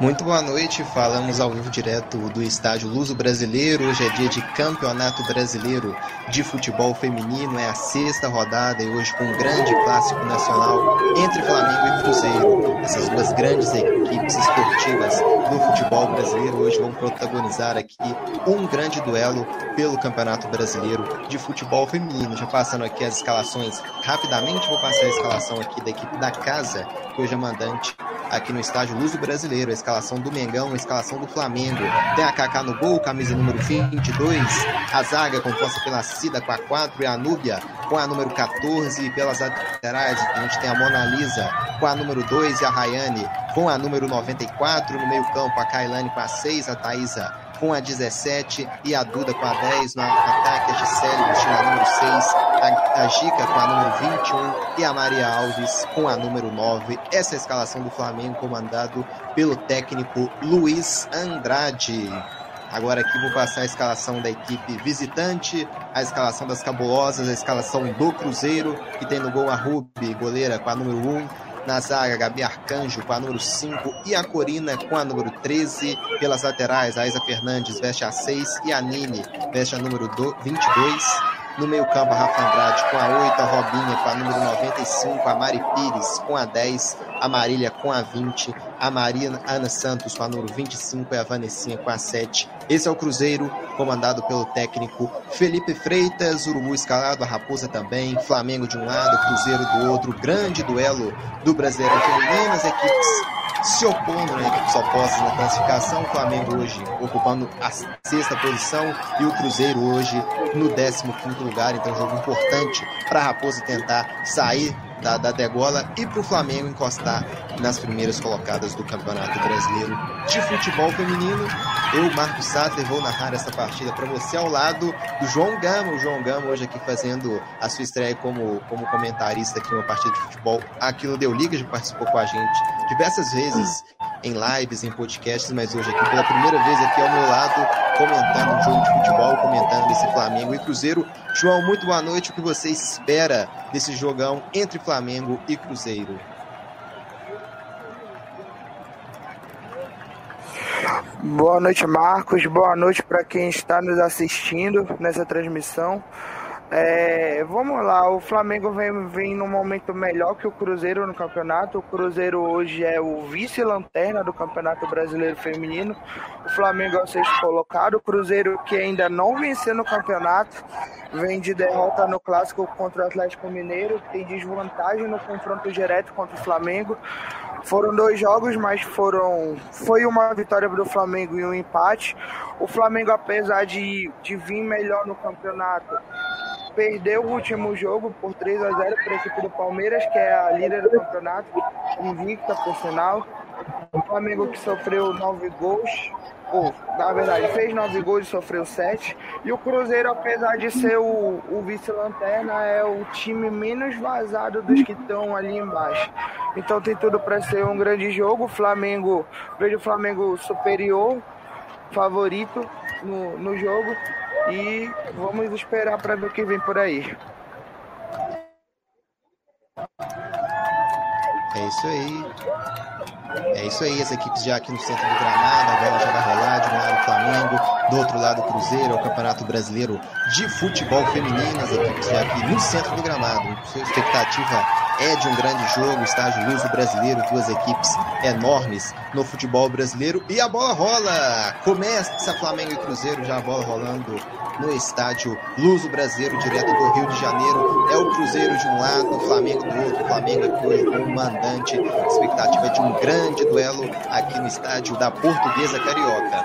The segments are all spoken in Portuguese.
Muito boa noite, falamos ao vivo direto do estádio Luso Brasileiro. Hoje é dia de Campeonato Brasileiro de Futebol Feminino, é a sexta rodada e hoje com um grande clássico nacional entre Flamengo e Cruzeiro. Essas duas grandes equipes esportivas do futebol brasileiro hoje vão protagonizar aqui um grande duelo pelo Campeonato Brasileiro de Futebol Feminino. Já passando aqui as escalações rapidamente, vou passar a escalação aqui da equipe da casa, que hoje é mandante aqui no estádio Luso Brasileiro. A escalação do Mengão, a escalação do Flamengo. Tem a Kaká no gol, camisa número 22. A zaga composta pela Cida com a 4 e a Núbia com a número 14. Pelas laterais a gente tem a Mona Lisa com a número 2 e a Rayane com a número 94. No meio campo a Kailane com a 6, a Thaisa com a 17 e a Duda com a 10 no ataque, a Gisele vestindo a número 6, a, a Gica com a número 21 e a Maria Alves com a número 9. Essa é a escalação do Flamengo comandado pelo técnico Luiz Andrade. Agora aqui vou passar a escalação da equipe visitante, a escalação das cabulosas, a escalação do Cruzeiro, que tem no gol a Rubi, goleira com a número 1, na zaga, Gabi Arcanjo com a número 5 e a Corina com a número 13. Pelas laterais, a Isa Fernandes veste a 6 e a Nini veste a número 22. No meio-campo, a Rafa Andrade com a 8, a Robinha com a número 95, a Mari Pires com a 10, a Marília com a 20, a Maria Ana Santos com a número 25 e a Vanessinha com a 7. Esse é o Cruzeiro, comandado pelo técnico Felipe Freitas, Urubu escalado, a Raposa também, Flamengo de um lado, Cruzeiro do outro, grande duelo do Brasileiro Feminino, as equipes se opondo, né, equipes opostas na classificação. O Flamengo hoje ocupando a sexta posição e o Cruzeiro hoje no 15 lugar. Então, jogo importante para a Raposa tentar sair da, da degola e para o Flamengo encostar nas primeiras colocadas do Campeonato Brasileiro de Futebol Feminino. Eu, Marcos Sater, vou narrar essa partida para você ao lado do João Gama. O João Gama hoje aqui fazendo a sua estreia como, como comentarista aqui numa partida de futebol aqui no Deu Liga, já participou com a gente diversas vezes em lives, em podcasts, mas hoje aqui pela primeira vez aqui ao meu lado, comentando um jogo de futebol, comentando esse Flamengo e Cruzeiro. João, muito boa noite. O que você espera desse jogão entre Flamengo e Cruzeiro? Boa noite, Marcos. Boa noite para quem está nos assistindo nessa transmissão. É, vamos lá, o Flamengo vem, vem num momento melhor que o Cruzeiro no campeonato. O Cruzeiro hoje é o vice-lanterna do Campeonato Brasileiro Feminino. O Flamengo é o sexto colocado. O Cruzeiro que ainda não venceu no campeonato, vem de derrota no clássico contra o Atlético Mineiro, tem desvantagem no confronto direto contra o Flamengo. Foram dois jogos, mas foram foi uma vitória do Flamengo e um empate. O Flamengo, apesar de, de vir melhor no campeonato, perdeu o último jogo por 3 a 0 para a equipe do Palmeiras, que é a líder do campeonato, invicta por sinal. O Flamengo que sofreu nove gols, ou na verdade fez nove gols e sofreu sete. E o Cruzeiro, apesar de ser o, o vice-lanterna, é o time menos vazado dos que estão ali embaixo. Então tem tudo para ser um grande jogo. O Flamengo, vejo o Flamengo superior, favorito no, no jogo e vamos esperar para ver o que vem por aí. É isso aí. É isso aí, as equipes já aqui no centro do gramado, a bola já vai rolar, de um lado o Flamengo, do outro lado o Cruzeiro, é o Campeonato Brasileiro de Futebol Feminino, as equipes já aqui no centro do gramado. Sua expectativa é de um grande jogo, estágio luso brasileiro, duas equipes enormes no futebol brasileiro e a bola rola. Começa Flamengo e Cruzeiro, já a bola rolando no estádio Luso Brasileiro, direto do Rio de Janeiro. É o Cruzeiro de um lado, o Flamengo do outro. O Flamengo aqui hoje como mandante, expectativa de um grande duelo aqui no estádio da Portuguesa Carioca.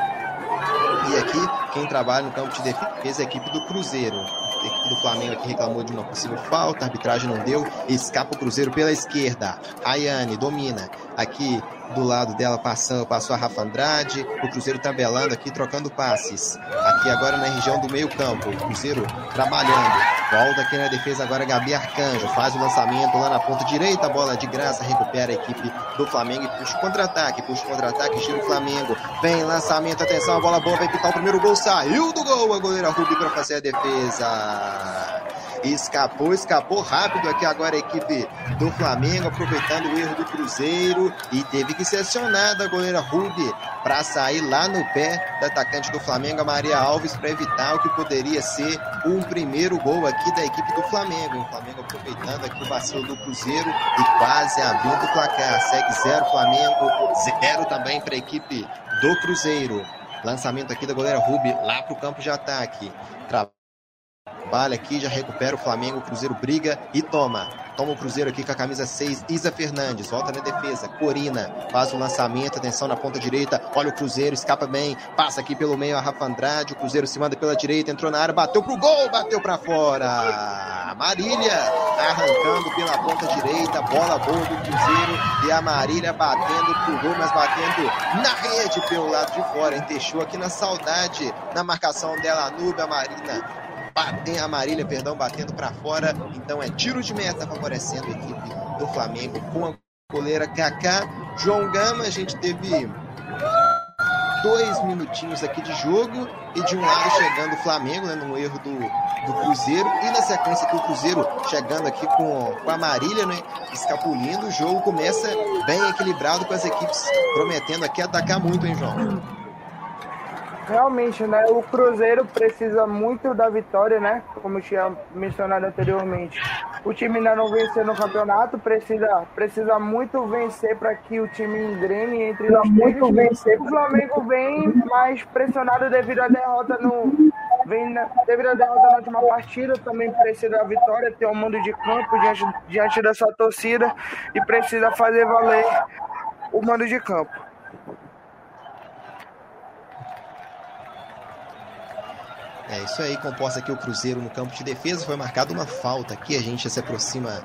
E aqui, quem trabalha no campo de defesa é a equipe do Cruzeiro. A equipe do Flamengo aqui reclamou de uma possível falta, a arbitragem não deu, escapa o Cruzeiro pela esquerda. Ayane domina aqui do lado dela passando, passou a Rafa Andrade, o Cruzeiro tabelando aqui, trocando passes. Aqui agora na região do meio campo, o Cruzeiro trabalhando. Volta aqui na defesa agora Gabi Arcanjo, faz o lançamento lá na ponta direita, a bola de graça, recupera a equipe do Flamengo e puxa contra-ataque, puxa contra-ataque, gira o Flamengo. Vem lançamento, atenção, a bola boa, vai pitar o primeiro gol, saiu do gol, a goleira Rubi para fazer a defesa. Escapou, escapou rápido aqui agora a equipe do Flamengo, aproveitando o erro do Cruzeiro e teve que ser acionada a goleira Rubi para sair lá no pé da atacante do Flamengo, a Maria Alves, para evitar o que poderia ser um primeiro gol aqui da equipe do Flamengo. O Flamengo aproveitando aqui o vacilo do Cruzeiro e quase abrindo o placar. Segue zero Flamengo, zero também para a equipe do Cruzeiro. Lançamento aqui da goleira Rubi lá para o campo de ataque. Trabalha aqui, já recupera o Flamengo. O Cruzeiro briga e toma. Toma o Cruzeiro aqui com a camisa 6, Isa Fernandes. Volta na defesa. Corina faz o lançamento. Atenção na ponta direita. Olha o Cruzeiro, escapa bem. Passa aqui pelo meio a Rafa Andrade. O Cruzeiro se manda pela direita. Entrou na área, bateu pro gol, bateu para fora. Marília arrancando pela ponta direita. Bola boa do Cruzeiro. E a Marília batendo pro gol, mas batendo na rede pelo lado de fora. Hein? Deixou aqui na saudade na marcação dela. A Marina batem a Marília, perdão, batendo para fora. Então é tiro de meta favorecendo a equipe do Flamengo com a goleira Kaká. João Gama, a gente teve dois minutinhos aqui de jogo e de um lado chegando o Flamengo, né, no erro do, do Cruzeiro e na sequência que o Cruzeiro chegando aqui com, com a Marília, né, escapulindo, o jogo começa bem equilibrado com as equipes prometendo aqui atacar muito, hein, João? Realmente, né? O Cruzeiro precisa muito da vitória, né? Como tinha mencionado anteriormente. O time ainda não venceu no campeonato, precisa, precisa muito vencer para que o time engrene entre os muito vencer. O Flamengo vem mais pressionado devido à derrota no. Vem na, devido à derrota na última partida, também precisa da vitória, ter um mando de campo diante, diante dessa torcida e precisa fazer valer o mando de campo. É isso aí, composta aqui o Cruzeiro no campo de defesa. Foi marcada uma falta aqui. A gente se aproxima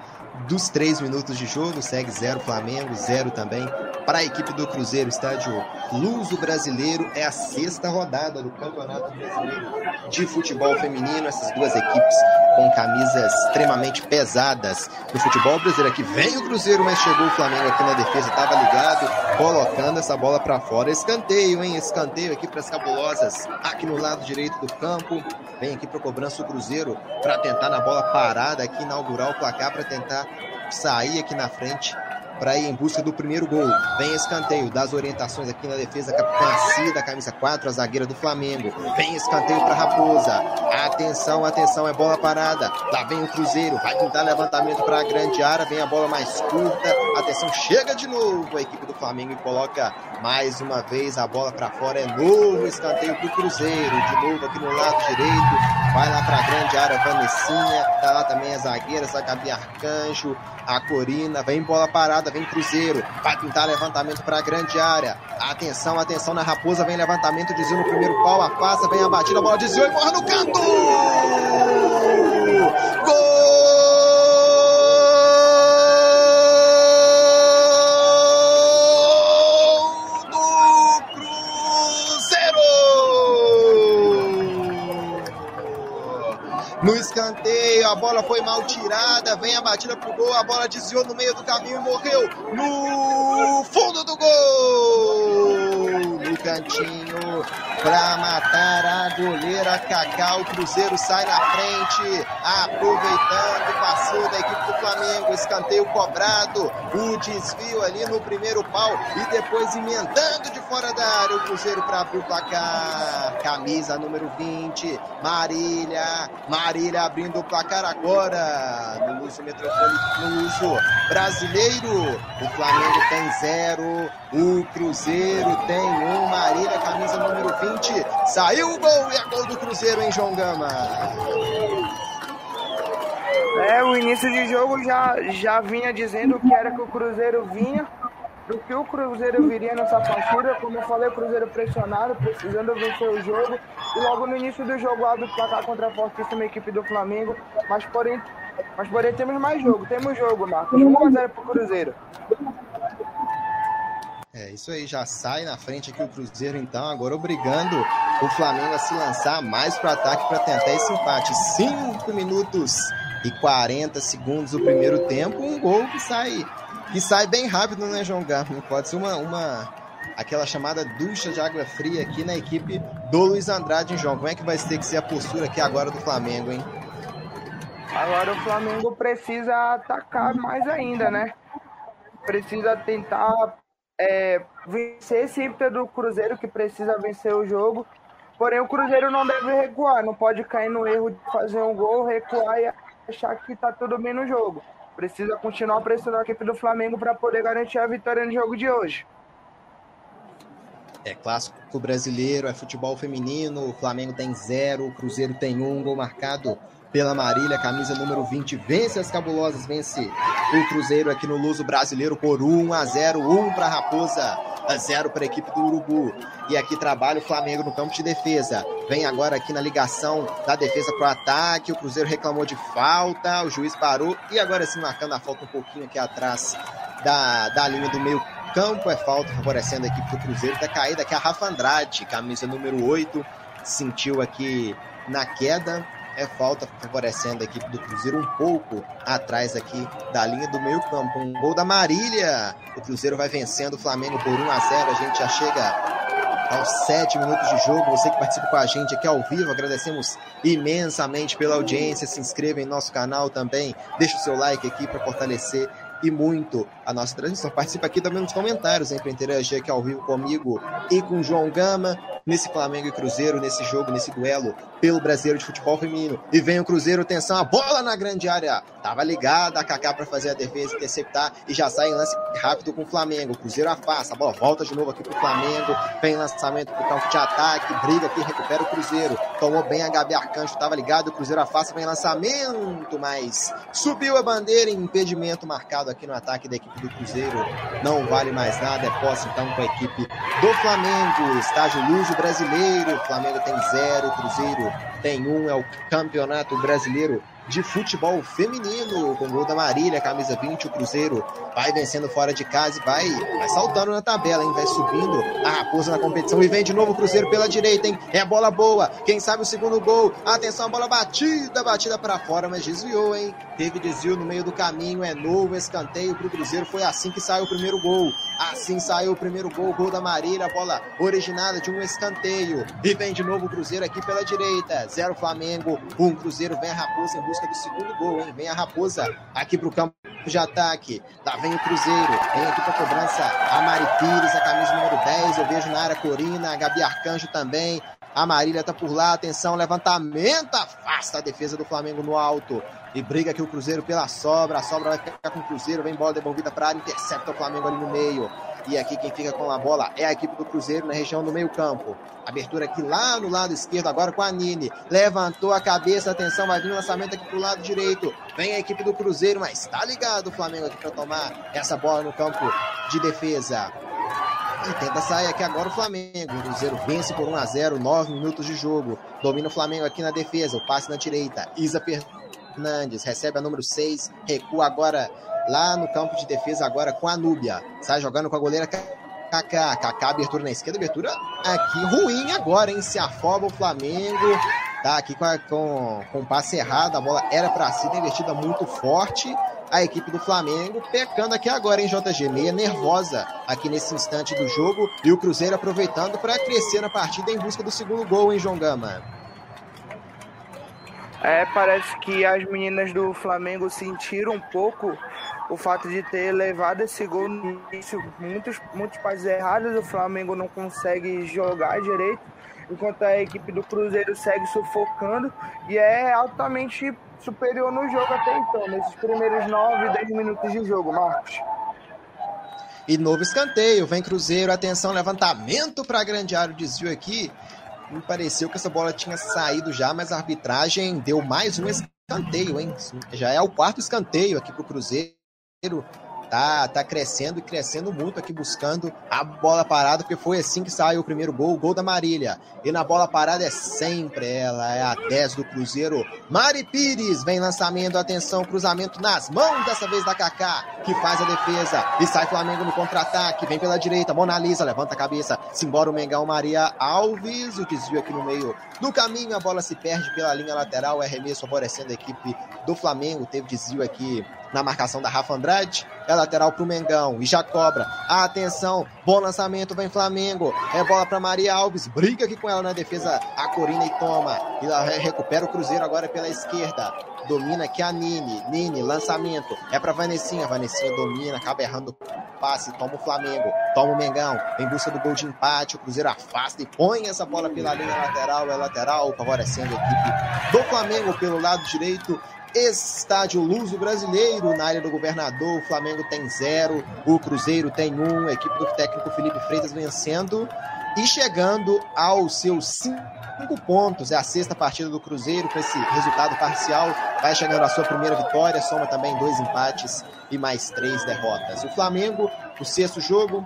dos três minutos de jogo. Segue zero Flamengo, zero também para a equipe do Cruzeiro. Estádio Luso Brasileiro é a sexta rodada do Campeonato Brasileiro de Futebol Feminino. Essas duas equipes com camisas extremamente pesadas do futebol brasileiro. Aqui vem o Cruzeiro, mas chegou o Flamengo aqui na defesa, estava ligado, colocando essa bola para fora. Escanteio, hein? Escanteio aqui para as cabulosas, aqui no lado direito do campo. Vem aqui para cobrança o Cruzeiro para tentar na bola parada aqui inaugurar o placar para tentar sair aqui na frente para ir em busca do primeiro gol. Vem escanteio, das orientações aqui na defesa, capitã Cida, camisa 4, a zagueira do Flamengo. Vem escanteio para Raposa. Atenção, atenção, é bola parada. Lá vem o Cruzeiro, vai tentar levantamento para a grande área, vem a bola mais curta. Atenção, chega de novo a equipe do Flamengo e coloca mais uma vez a bola para fora. É novo escanteio para o Cruzeiro, de novo aqui no lado direito. Vai lá para a grande área, Vanessinha. Tá lá também a zagueira, a Gabi Arcanjo, a Corina. Vem bola parada vem Cruzeiro, vai pintar levantamento para a grande área. Atenção, atenção na Raposa, vem levantamento, desvio no primeiro pau, afasta, vem a batida, a bola desviou e morre no canto! Gol! No escanteio, a bola foi mal tirada, vem a batida pro gol, a bola desviou no meio do caminho e morreu no fundo do gol! No cantinho, para matar a goleira Cacau, o Cruzeiro sai na frente, aproveitando, passou da equipe do Flamengo, escanteio cobrado, o desvio ali no primeiro pau e depois emendando de fora da área o Cruzeiro para abrir o placar. Camisa número 20, Marília, Marília abrindo o placar agora no uso metropolitano, no uso brasileiro. O Flamengo tem zero, o Cruzeiro tem um. Marília, camisa número 20. Saiu o gol e é gol do Cruzeiro, em João Gama? É, o início de jogo já, já vinha dizendo que era que o Cruzeiro vinha do que o Cruzeiro viria nessa partida. Como eu falei, o Cruzeiro pressionado, precisando vencer o jogo. E logo no início do jogo abre o placar contra a fortíssima equipe do Flamengo. Mas porém, mas porém temos mais jogo. Temos jogo, Marcos. 1x0 pro Cruzeiro. É, isso aí já sai na frente aqui o Cruzeiro, então, agora obrigando o Flamengo a se lançar mais para ataque para tentar esse empate. 5 minutos e 40 segundos o primeiro tempo, um gol que sai que sai bem rápido, né, João Garfin? Pode ser uma, uma aquela chamada ducha de água fria aqui na equipe do Luiz Andrade, hein, João? Como é que vai ter que ser a postura aqui agora do Flamengo, hein? Agora o Flamengo precisa atacar mais ainda, né? Precisa tentar é, vencer ímpeto do Cruzeiro que precisa vencer o jogo. Porém, o Cruzeiro não deve recuar, não pode cair no erro de fazer um gol, recuar e achar que tá tudo bem no jogo. Precisa continuar pressionando a equipe do Flamengo para poder garantir a vitória no jogo de hoje. É clássico brasileiro, é futebol feminino. O Flamengo tem zero, o Cruzeiro tem um gol marcado pela Marília, camisa número 20, vence as cabulosas, vence o Cruzeiro aqui no Luso Brasileiro por 1 a 0, 1 para a Raposa, a 0 para a equipe do Urubu. E aqui trabalha o Flamengo no campo de defesa. Vem agora aqui na ligação da defesa para o ataque. O Cruzeiro reclamou de falta, o juiz parou e agora sim marcando a falta um pouquinho aqui atrás da, da linha do meio campo. É falta favorecendo a equipe do Cruzeiro. Está caída aqui a Rafa Andrade, camisa número 8, sentiu aqui na queda é falta favorecendo a equipe do Cruzeiro um pouco atrás aqui da linha do meio campo. Um gol da Marília. O Cruzeiro vai vencendo o Flamengo por 1 a 0. A gente já chega aos 7 minutos de jogo. Você que participa com a gente aqui ao vivo, agradecemos imensamente pela audiência. Se inscreva em nosso canal também. Deixa o seu like aqui para fortalecer e muito a nossa transmissão. Participa aqui também nos comentários, hein, para interagir aqui ao vivo comigo e com o João Gama nesse Flamengo e Cruzeiro, nesse jogo, nesse duelo pelo Brasileiro de Futebol Feminino. E vem o Cruzeiro, atenção, a bola na grande área. Tava ligada a Kaká para fazer a defesa, interceptar e já sai em lance rápido com o Flamengo. O Cruzeiro afasta, a bola volta de novo aqui pro Flamengo. Vem lançamento pro campo de ataque, briga aqui, recupera o Cruzeiro. Tomou bem a Gabi Arcanjo, tava ligado, o Cruzeiro afasta, vem lançamento, mas subiu a bandeira impedimento marcado aqui no ataque da equipe do Cruzeiro. Não vale mais nada, é posse então com a equipe do Flamengo. Estágio Luso brasileiro. O Flamengo tem zero, o Cruzeiro tem um. É o campeonato brasileiro de futebol feminino, com gol da Marília, camisa 20, o Cruzeiro vai vencendo fora de casa e vai, vai saltando na tabela, hein? Vai subindo a Raposa na competição e vem de novo o Cruzeiro pela direita, hein? É a bola boa, quem sabe o segundo gol, atenção, a bola batida, batida para fora, mas desviou, hein? Teve desvio no meio do caminho, é novo escanteio pro Cruzeiro, foi assim que saiu o primeiro gol, assim saiu o primeiro gol, gol da Marília, bola originada de um escanteio, e vem de novo o Cruzeiro aqui pela direita, zero Flamengo, um Cruzeiro, vem a Raposa em busca do segundo gol, hein? Vem a Raposa aqui pro campo de ataque. Lá vem o Cruzeiro. Vem aqui pra cobrança a Mari Pires, a camisa número 10. Eu vejo na área Corina, a Gabi Arcanjo também. A Marília tá por lá, atenção, levantamento, afasta a defesa do Flamengo no alto. E briga aqui o Cruzeiro pela sobra. A sobra vai ficar com o Cruzeiro, vem bola devolvida para área, intercepta o Flamengo ali no meio. E aqui quem fica com a bola é a equipe do Cruzeiro na região do meio-campo. Abertura aqui lá no lado esquerdo, agora com a Nini. Levantou a cabeça, atenção, vai vir o lançamento aqui pro lado direito. Vem a equipe do Cruzeiro, mas tá ligado o Flamengo aqui para tomar essa bola no campo de defesa. E tenta sair aqui agora o Flamengo. O Cruzeiro vence por 1 a 0 9 minutos de jogo. Domina o Flamengo aqui na defesa. O passe na direita. Isa Fernandes recebe a número 6. Recua agora lá no campo de defesa agora com a Núbia. Sai jogando com a goleira Kaká. Kaká, abertura na esquerda, abertura aqui ruim agora, hein? Se afoba o Flamengo. Tá aqui com, a, com, com o passe errado, a bola era para si, invertida muito forte. A equipe do Flamengo pecando aqui agora em JG, meia nervosa aqui nesse instante do jogo. E o Cruzeiro aproveitando para crescer na partida em busca do segundo gol, hein, João Gama? É, parece que as meninas do Flamengo sentiram um pouco o fato de ter levado esse gol no início, muitos, muitos passes errados, o Flamengo não consegue jogar direito, enquanto a equipe do Cruzeiro segue sufocando e é altamente superior no jogo até então, nesses primeiros 9, 10 minutos de jogo, Marcos. E novo escanteio, vem Cruzeiro, atenção, levantamento para a grande área, desvio aqui. Me pareceu que essa bola tinha saído já, mas a arbitragem deu mais um escanteio, hein? Já é o quarto escanteio aqui para o Cruzeiro tá, tá crescendo e crescendo muito aqui buscando a bola parada, porque foi assim que saiu o primeiro gol, o gol da Marília. E na bola parada é sempre ela, é a 10 do Cruzeiro. Mari Pires vem lançamento, atenção, cruzamento nas mãos dessa vez da Kaká, que faz a defesa e sai Flamengo no contra-ataque, vem pela direita, Mona Lisa levanta a cabeça, simbora o Mengão Maria Alves, o desvio aqui no meio do caminho, a bola se perde pela linha lateral, é arremesso favorecendo a equipe do Flamengo, teve desvio aqui na marcação da Rafa Andrade. É lateral pro Mengão. E já cobra. Atenção. Bom lançamento. Vem Flamengo. É bola para Maria Alves. Briga aqui com ela na defesa. A Corina e toma. E ela recupera o Cruzeiro agora pela esquerda. Domina aqui a Nini. Nini, lançamento. É para Vanessinha. Vanessinha domina. Acaba errando passe. Toma o Flamengo. Toma o Mengão. Em busca do gol de empate. O Cruzeiro afasta e põe essa bola pela linha lateral. É lateral. Favorecendo a equipe do Flamengo pelo lado direito. Estádio Luso Brasileiro, na área do governador, o Flamengo tem zero, o Cruzeiro tem um, a equipe do técnico Felipe Freitas vencendo e chegando aos seus cinco pontos. É a sexta partida do Cruzeiro com esse resultado parcial. Vai chegando à sua primeira vitória, soma também dois empates e mais três derrotas. O Flamengo, o sexto jogo,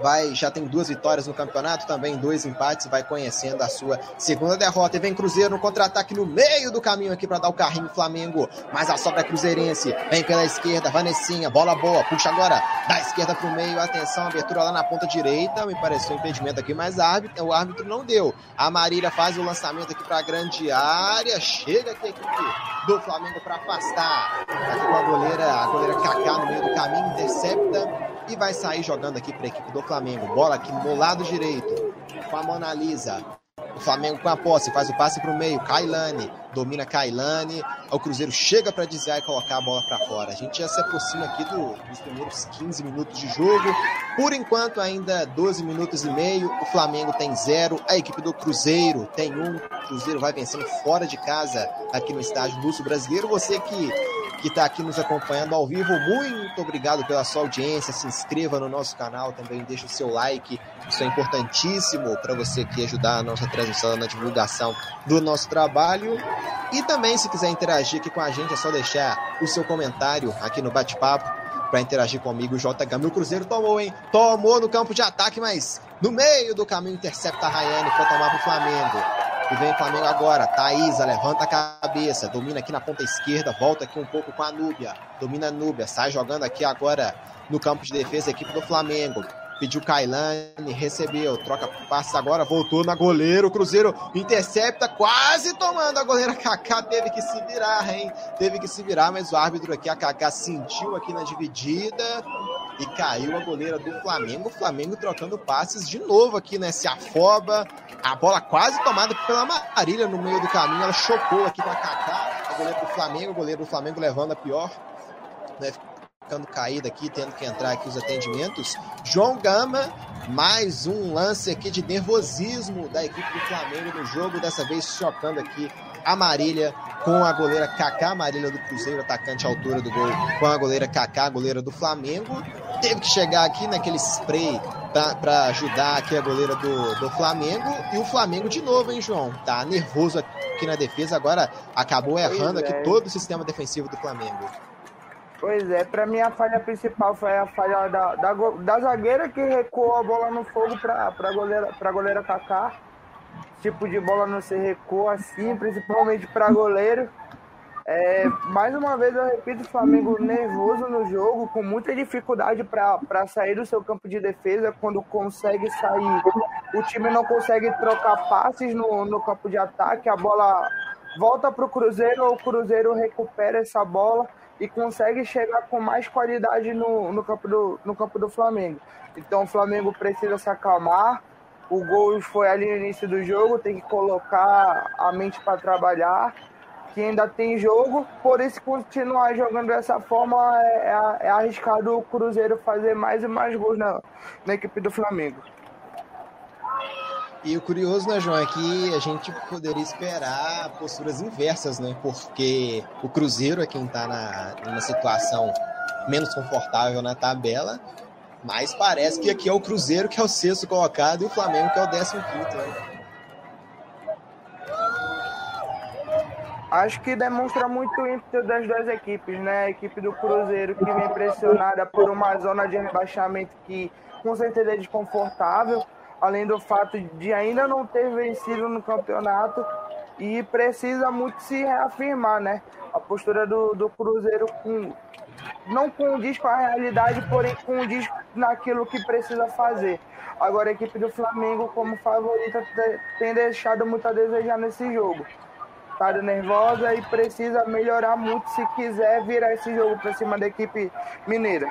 vai já tem duas vitórias no campeonato, também dois empates, vai conhecendo a sua segunda derrota. E vem Cruzeiro no contra-ataque no meio do caminho aqui para dar o carrinho Flamengo. Mas a sobra é cruzeirense, vem pela esquerda, Vanessinha, bola boa, puxa agora da esquerda para o meio, atenção, abertura lá na ponta direita, me pareceu um impedimento aqui, mas árbitro, o árbitro não deu. A Marília faz o lançamento aqui para a grande área, chega aqui a equipe do Flamengo para afastar. Aqui com a goleira, a goleira Kaká no meio do caminho, intercepta e vai sair jogando aqui para a equipe do Flamengo. Bola aqui no lado direito com a Mona Lisa. O Flamengo com a posse, faz o passe para o meio. Kailane, domina Kailane. O Cruzeiro chega para desviar e colocar a bola para fora. A gente já se aproxima aqui do, dos primeiros 15 minutos de jogo. Por enquanto, ainda 12 minutos e meio. O Flamengo tem zero. A equipe do Cruzeiro tem um. O Cruzeiro vai vencendo fora de casa aqui no estádio Lúcio Brasileiro. Você que que está aqui nos acompanhando ao vivo. Muito obrigado pela sua audiência. Se inscreva no nosso canal, também deixe o seu like. Isso é importantíssimo para você que ajudar a nossa transmissão na divulgação do nosso trabalho. E também, se quiser interagir aqui com a gente, é só deixar o seu comentário aqui no bate-papo para interagir comigo. O JH, meu Cruzeiro tomou, hein? Tomou no campo de ataque, mas no meio do caminho intercepta a Rayane para tomar para o Flamengo. E vem o Flamengo agora. Thaísa levanta a cabeça. Domina aqui na ponta esquerda. Volta aqui um pouco com a Núbia. Domina a Núbia. Sai jogando aqui agora no campo de defesa a equipe do Flamengo. Pediu Kailane, recebeu, troca passa agora, voltou na goleiro, o Cruzeiro intercepta, quase tomando a goleira Kaká, teve que se virar, hein? Teve que se virar, mas o árbitro aqui, a Kaká, sentiu aqui na dividida e caiu a goleira do Flamengo. O Flamengo trocando passes de novo aqui, né? Se afoba, a bola quase tomada pela Marília no meio do caminho, ela chocou aqui com a Kaká, a goleira do Flamengo, o goleiro do Flamengo levando a pior, né? ficando caído aqui, tendo que entrar aqui os atendimentos. João Gama, mais um lance aqui de nervosismo da equipe do Flamengo no jogo, dessa vez chocando aqui a Marília com a goleira Kaká, Marília do Cruzeiro, atacante à altura do gol, com a goleira Kaká, goleira do Flamengo. Teve que chegar aqui naquele spray para ajudar aqui a goleira do, do Flamengo. E o Flamengo de novo, hein, João? Tá nervoso aqui na defesa, agora acabou errando aqui é. todo o sistema defensivo do Flamengo. Pois é, pra mim a falha principal foi a falha da, da, da zagueira que recuou a bola no fogo pra, pra, goleira, pra goleira Kaká. Tipo de bola não se recua assim, principalmente pra goleiro. É, mais uma vez eu repito, o Flamengo nervoso no jogo, com muita dificuldade para sair do seu campo de defesa. Quando consegue sair, o time não consegue trocar passes no, no campo de ataque, a bola volta para o Cruzeiro, o Cruzeiro recupera essa bola e consegue chegar com mais qualidade no, no, campo, do, no campo do Flamengo. Então o Flamengo precisa se acalmar. O gol foi ali no início do jogo, tem que colocar a mente para trabalhar, que ainda tem jogo. Por isso, continuar jogando dessa forma é, é, é arriscado o Cruzeiro fazer mais e mais gols na, na equipe do Flamengo. E o curioso, né, João, é que a gente poderia esperar posturas inversas, né? Porque o Cruzeiro é quem está na, numa situação menos confortável na tabela, mas parece que aqui é o Cruzeiro que é o sexto colocado e o Flamengo que é o décimo quinto, né? Acho que demonstra muito o ímpeto das duas equipes, né? A equipe do Cruzeiro que vem pressionada por uma zona de rebaixamento que com certeza é desconfortável além do fato de ainda não ter vencido no campeonato e precisa muito se reafirmar, né? A postura do, do Cruzeiro com, não condiz com a realidade, porém condiz naquilo que precisa fazer. Agora a equipe do Flamengo, como favorita, tem deixado muito a desejar nesse jogo. agitada, nervosa e precisa melhorar muito se quiser virar esse jogo para cima da equipe mineira.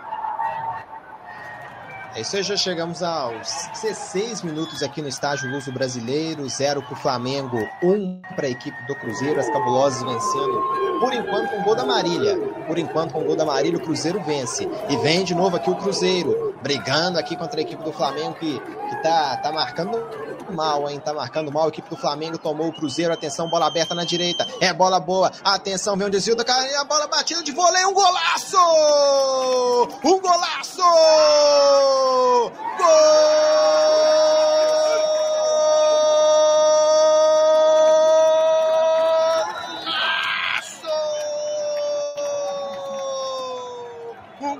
É isso aí, já chegamos aos 16 minutos aqui no estádio Luso Brasileiro, 0 para o Flamengo, 1 um para a equipe do Cruzeiro, as cabulosas vencendo, por enquanto com o gol da Marília, por enquanto com o gol da Marília o Cruzeiro vence, e vem de novo aqui o Cruzeiro, brigando aqui contra a equipe do Flamengo que, que tá, tá marcando mal, hein? Tá marcando mal. A equipe do Flamengo tomou o Cruzeiro. Atenção, bola aberta na direita. É bola boa. Atenção, vem o desvio da cara. A bola batida de vôlei. Um golaço! Um golaço! Gol!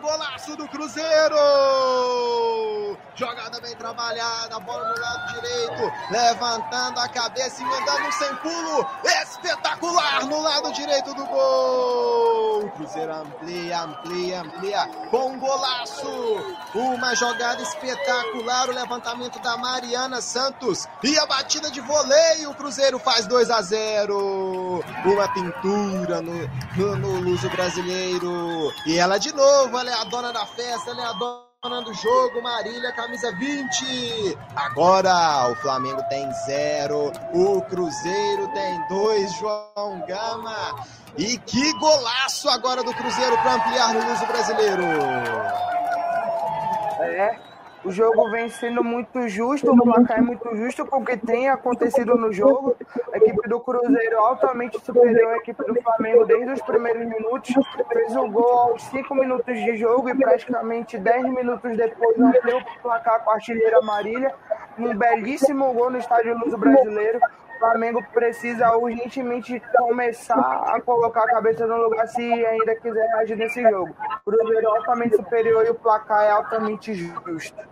golaço do Cruzeiro! Trabalhada, bola no lado direito, levantando a cabeça e mandando um sem pulo espetacular no lado direito do gol. Cruzeiro amplia, amplia, amplia com golaço. Uma jogada espetacular, o levantamento da Mariana Santos e a batida de voleio. O Cruzeiro faz 2 a 0. Uma pintura no, no, no luso brasileiro. E ela de novo, ela é a dona da festa, ela é a dona do jogo, Marília, camisa 20. Agora o Flamengo tem zero, o Cruzeiro tem dois, João Gama. E que golaço agora do Cruzeiro para ampliar no luso brasileiro. É, o jogo vem sendo muito justo, o placar é muito justo com o que tem acontecido no jogo. A equipe do Cruzeiro altamente superior à equipe do Flamengo desde os primeiros minutos. Fez o gol aos 5 minutos de jogo e praticamente 10 minutos depois ampliou o placar com a artilheira Marília. Um belíssimo gol no Estádio Luso Brasileiro. Flamengo precisa urgentemente começar a colocar a cabeça no lugar se ainda quiser agir nesse jogo. O Cruzeiro é altamente superior e o placar é altamente justo.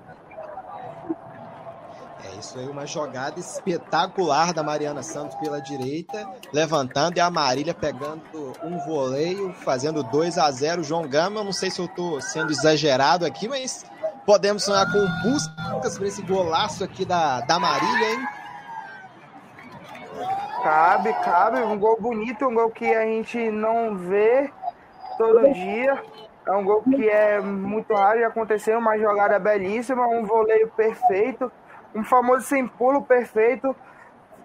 Isso aí, uma jogada espetacular da Mariana Santos pela direita, levantando e a Marília pegando um voleio, fazendo 2 a 0 João Gama, não sei se eu estou sendo exagerado aqui, mas podemos sonhar com buscas para esse golaço aqui da, da Marília, hein? Cabe, cabe. Um gol bonito, um gol que a gente não vê todo dia. É um gol que é muito raro de acontecer, uma jogada belíssima, um voleio perfeito um famoso sem pulo perfeito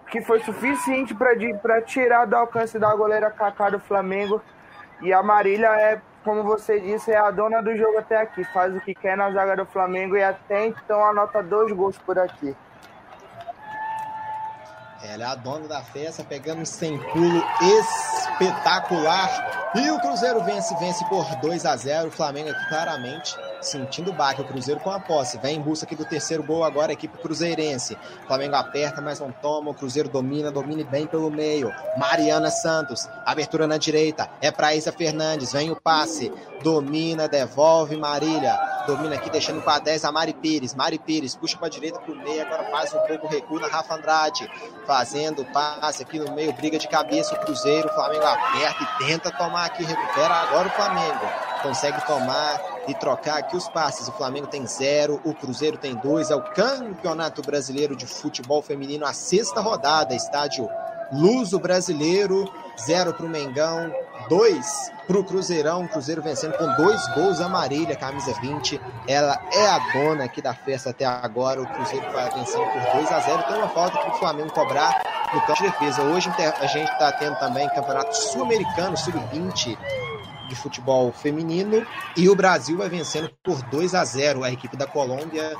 que foi suficiente para tirar do alcance da goleira Kaká do Flamengo. E a Marília é, como você disse, é a dona do jogo até aqui. Faz o que quer na zaga do Flamengo e até então anota dois gols por aqui. Ela é a dona da festa, pegando um sem pulo espetacular. E o Cruzeiro vence, vence por 2 a 0. O Flamengo aqui claramente sentindo o baque. O Cruzeiro com a posse. Vem em busca aqui do terceiro gol agora, a equipe cruzeirense. O Flamengo aperta, mas não toma. O Cruzeiro domina, domina bem pelo meio. Mariana Santos, abertura na direita. É para Isa Fernandes. Vem o passe. Domina, devolve Marília. Domina aqui, deixando com a 10 a Mari Pires. Mari Pires puxa para direita para o meio. Agora faz um pouco recuo na Rafa Andrade. Fazendo o passe aqui no meio. Briga de cabeça o Cruzeiro. O Flamengo aperta e tenta tomar aqui. Recupera agora o Flamengo. Consegue tomar e trocar aqui os passes. O Flamengo tem zero, o Cruzeiro tem dois. É o Campeonato Brasileiro de Futebol Feminino, a sexta rodada. Estádio Luso Brasileiro, zero para o Mengão, dois para o Cruzeirão. Cruzeiro vencendo com dois gols. A Marília, camisa 20, ela é a dona aqui da festa até agora. O Cruzeiro vai vencendo por 2 a 0. Tem uma falta para o Flamengo cobrar no campo de defesa. Hoje a gente está tendo também Campeonato Sul-Americano, Sub-20 de futebol feminino e o Brasil vai vencendo por 2 a 0 a equipe da Colômbia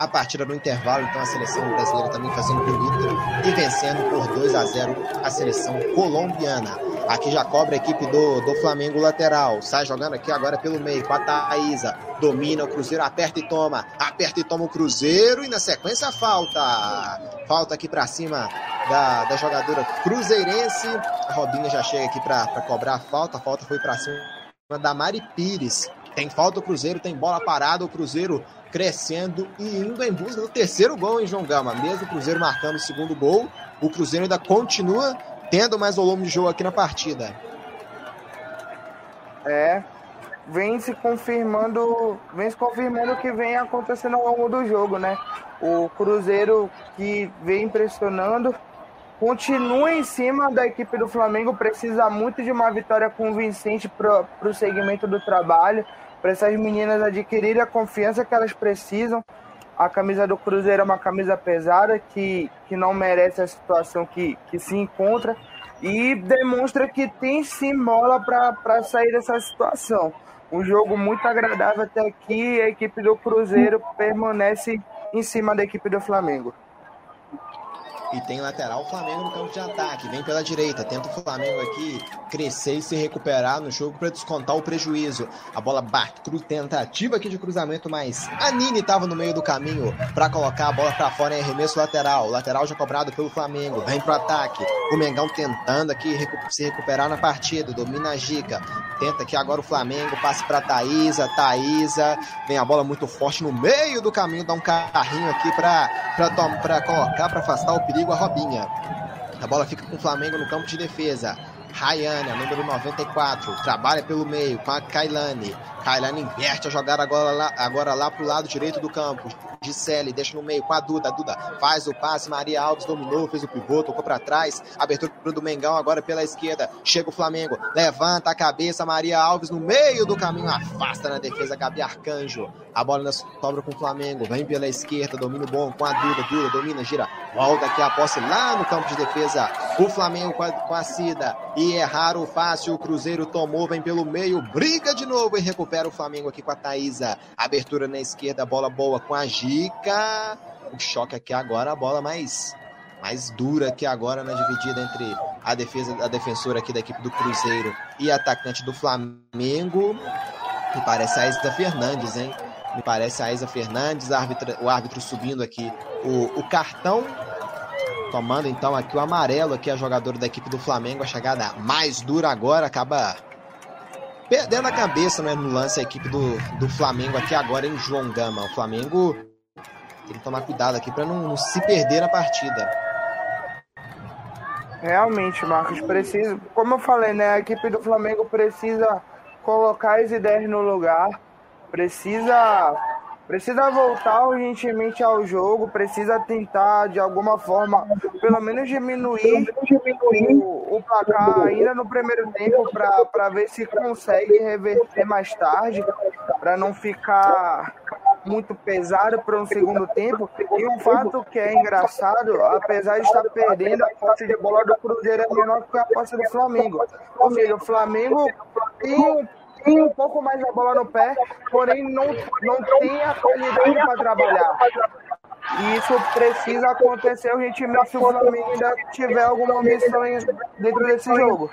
a partida no intervalo, então a seleção brasileira também fazendo bonita e vencendo por 2 a 0 a seleção colombiana. Aqui já cobra a equipe do, do Flamengo lateral. Sai jogando aqui agora pelo meio com a Thaísa. Domina o Cruzeiro, aperta e toma. Aperta e toma o Cruzeiro. E na sequência falta. Falta aqui para cima da, da jogadora cruzeirense. A Robinha já chega aqui para cobrar a falta. A falta foi para cima da Mari Pires. Tem falta o Cruzeiro, tem bola parada. O Cruzeiro crescendo e indo em busca do terceiro gol em João Gama. Mesmo o Cruzeiro marcando o segundo gol, o Cruzeiro ainda continua tendo mais volume de jogo aqui na partida. É, vem se confirmando, vem se confirmando o que vem acontecendo ao longo do jogo, né? O Cruzeiro que vem impressionando continua em cima da equipe do Flamengo, precisa muito de uma vitória convincente para o segmento do trabalho, para essas meninas adquirirem a confiança que elas precisam. A camisa do Cruzeiro é uma camisa pesada que, que não merece a situação que, que se encontra e demonstra que tem sim bola para sair dessa situação. Um jogo muito agradável até aqui, a equipe do Cruzeiro permanece em cima da equipe do Flamengo. E tem lateral Flamengo no campo de ataque. Vem pela direita. Tenta o Flamengo aqui crescer e se recuperar no jogo para descontar o prejuízo. A bola bate. Cruz, tentativa aqui de cruzamento, mas a Nini estava no meio do caminho para colocar a bola para fora em arremesso lateral. Lateral já cobrado pelo Flamengo. Vem pro ataque. O Mengão tentando aqui se recuperar na partida. Domina a Gica. Tenta aqui agora o Flamengo. Passe para Thaísa. Thaísa. Vem a bola muito forte no meio do caminho. Dá um carrinho aqui para colocar, para afastar o perigo a Robinha. A bola fica com o Flamengo no campo de defesa. Rayana, número 94, trabalha pelo meio com a Kailane. Kailane inverte a jogada agora lá, agora lá pro lado direito do campo. Gisele deixa no meio com a Duda. Duda faz o passe. Maria Alves dominou, fez o pivô, tocou para trás. Abertura do Mengão agora pela esquerda. Chega o Flamengo, levanta a cabeça. Maria Alves no meio do caminho, afasta na defesa. Gabi Arcanjo. A bola sobra com o Flamengo. Vem pela esquerda, domínio bom com a Duda. Duda domina, gira. Volta aqui a posse lá no campo de defesa. O Flamengo com a, Cida. E é raro, fácil. O Cruzeiro tomou, vem pelo meio, briga de novo e recupera o Flamengo aqui com a Thaísa. Abertura na esquerda, bola boa com a G fica o choque aqui agora, a bola mais, mais dura aqui agora na dividida entre a defesa, a defensora aqui da equipe do Cruzeiro e atacante do Flamengo. Me parece a Isa Fernandes, hein? Me parece a Isa Fernandes, o árbitro subindo aqui o, o cartão tomando então aqui o amarelo aqui a jogadora da equipe do Flamengo, a chegada mais dura agora acaba perdendo a cabeça né, no lance a equipe do, do Flamengo aqui agora em João Gama. O Flamengo tem que tomar cuidado aqui para não, não, se perder na partida. Realmente, Marcos, precisa, como eu falei, né, a equipe do Flamengo precisa colocar as ideias no lugar, precisa precisa voltar urgentemente ao jogo, precisa tentar de alguma forma, pelo menos diminuir o, o placar ainda no primeiro tempo para ver se consegue reverter mais tarde, para não ficar muito pesado para um segundo tempo. E um fato que é engraçado, apesar de estar perdendo, a posse de bola do Cruzeiro é menor que a posse do Flamengo. Ou seja, o Flamengo tem um, tem um pouco mais a bola no pé, porém não, não tem a qualidade para trabalhar. E isso precisa acontecer urgentemente se o Flamengo ainda tiver alguma missão dentro desse jogo.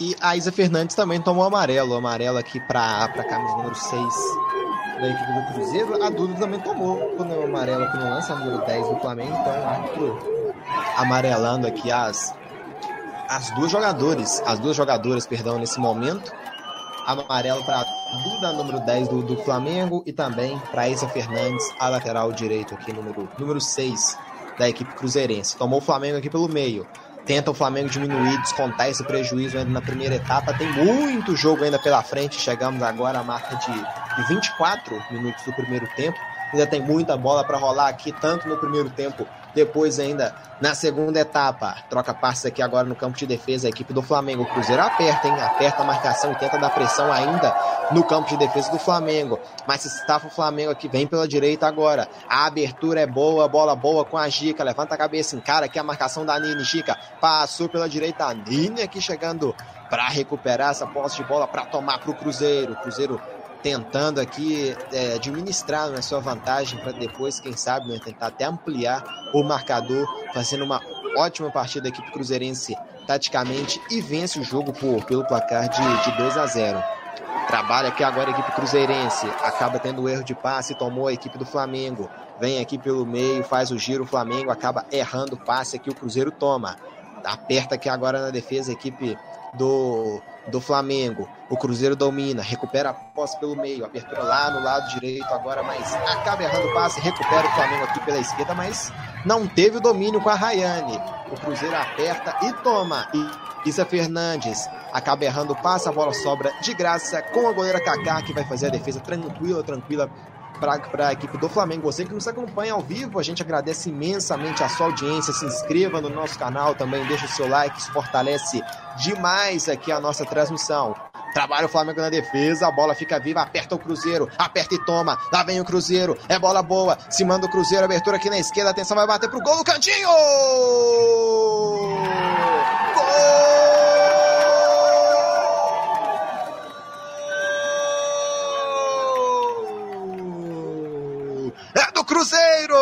E a Isa Fernandes também tomou amarelo, amarelo aqui para a camisa número 6 da equipe do Cruzeiro. A Duda também tomou o amarelo aqui no lance, a número 10 do Flamengo. Então, árbitro amarelando aqui as, as duas jogadores, as duas jogadoras, perdão, nesse momento. Amarelo para Duda, número 10 do, do Flamengo, e também para Isa Fernandes, a lateral direito aqui, número, número 6 da equipe cruzeirense. Tomou o Flamengo aqui pelo meio tenta o Flamengo diminuir, descontar esse prejuízo ainda na primeira etapa. Tem muito jogo ainda pela frente. Chegamos agora à marca de, de 24 minutos do primeiro tempo. Ainda tem muita bola para rolar aqui, tanto no primeiro tempo depois ainda na segunda etapa, troca passes aqui agora no campo de defesa, a equipe do Flamengo. O Cruzeiro aperta, hein? Aperta a marcação e tenta dar pressão ainda no campo de defesa do Flamengo. Mas se estafa o Flamengo aqui, vem pela direita agora. A abertura é boa, bola boa com a Gica. Levanta a cabeça, encara aqui a marcação da Nini. Gica passou pela direita. A Nini aqui chegando para recuperar essa posse de bola para tomar para o Cruzeiro. Cruzeiro tentando aqui é, administrar na né, sua vantagem para depois, quem sabe, né, tentar até ampliar o marcador, fazendo uma ótima partida aqui para o Cruzeirense taticamente e vence o jogo por, pelo placar de, de 2 a 0. Trabalha aqui agora a equipe cruzeirense, acaba tendo erro de passe, tomou a equipe do Flamengo, vem aqui pelo meio, faz o giro, o Flamengo acaba errando o passe aqui, o Cruzeiro toma. Aperta aqui agora na defesa a equipe do, do Flamengo. O Cruzeiro domina, recupera a posse pelo meio, abertura lá no lado direito agora, mas acaba errando o passe, recupera o Flamengo aqui pela esquerda, mas não teve o domínio com a Rayane. O Cruzeiro aperta e toma. E Isa Fernandes acaba errando o passe, a bola sobra de graça com a goleira Kaká, que vai fazer a defesa tranquila, tranquila para a equipe do Flamengo. Você que nos acompanha ao vivo, a gente agradece imensamente a sua audiência. Se inscreva no nosso canal também, deixa o seu like, isso fortalece demais aqui a nossa transmissão. Trabalha o Flamengo na defesa, a bola fica viva, aperta o Cruzeiro, aperta e toma. Lá vem o Cruzeiro, é bola boa, se manda o Cruzeiro, abertura aqui na esquerda, atenção, vai bater pro gol no cantinho! Cruzeiro!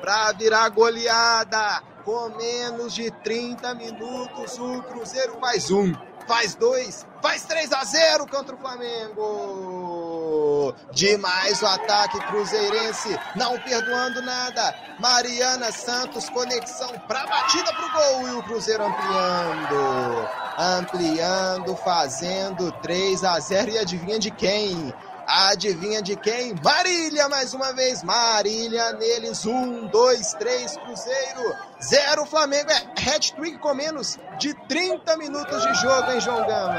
Para virar goleada, com menos de 30 minutos, o Cruzeiro faz um, faz dois, faz 3 a 0 contra o Flamengo. Demais o ataque cruzeirense, não perdoando nada. Mariana Santos, conexão para batida pro gol e o Cruzeiro ampliando. Ampliando, fazendo 3 a 0 e adivinha de quem? Adivinha de quem? Marília mais uma vez. Marília neles. Um, dois, três, Cruzeiro. Zero, Flamengo. É hat-trick com menos de 30 minutos de jogo, hein, João Gama?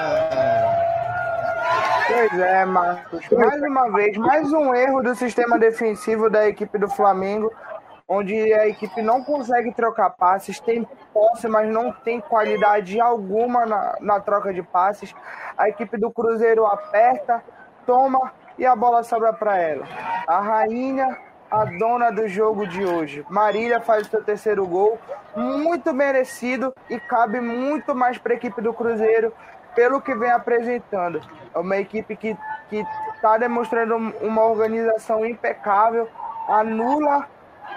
Pois é, Marcos. Mais uma vez, mais um erro do sistema defensivo da equipe do Flamengo, onde a equipe não consegue trocar passes, tem posse, mas não tem qualidade alguma na, na troca de passes. A equipe do Cruzeiro aperta, toma e a bola sobra para ela. A rainha, a dona do jogo de hoje. Marília faz o seu terceiro gol, muito merecido e cabe muito mais para a equipe do Cruzeiro pelo que vem apresentando. É uma equipe que está demonstrando uma organização impecável, anula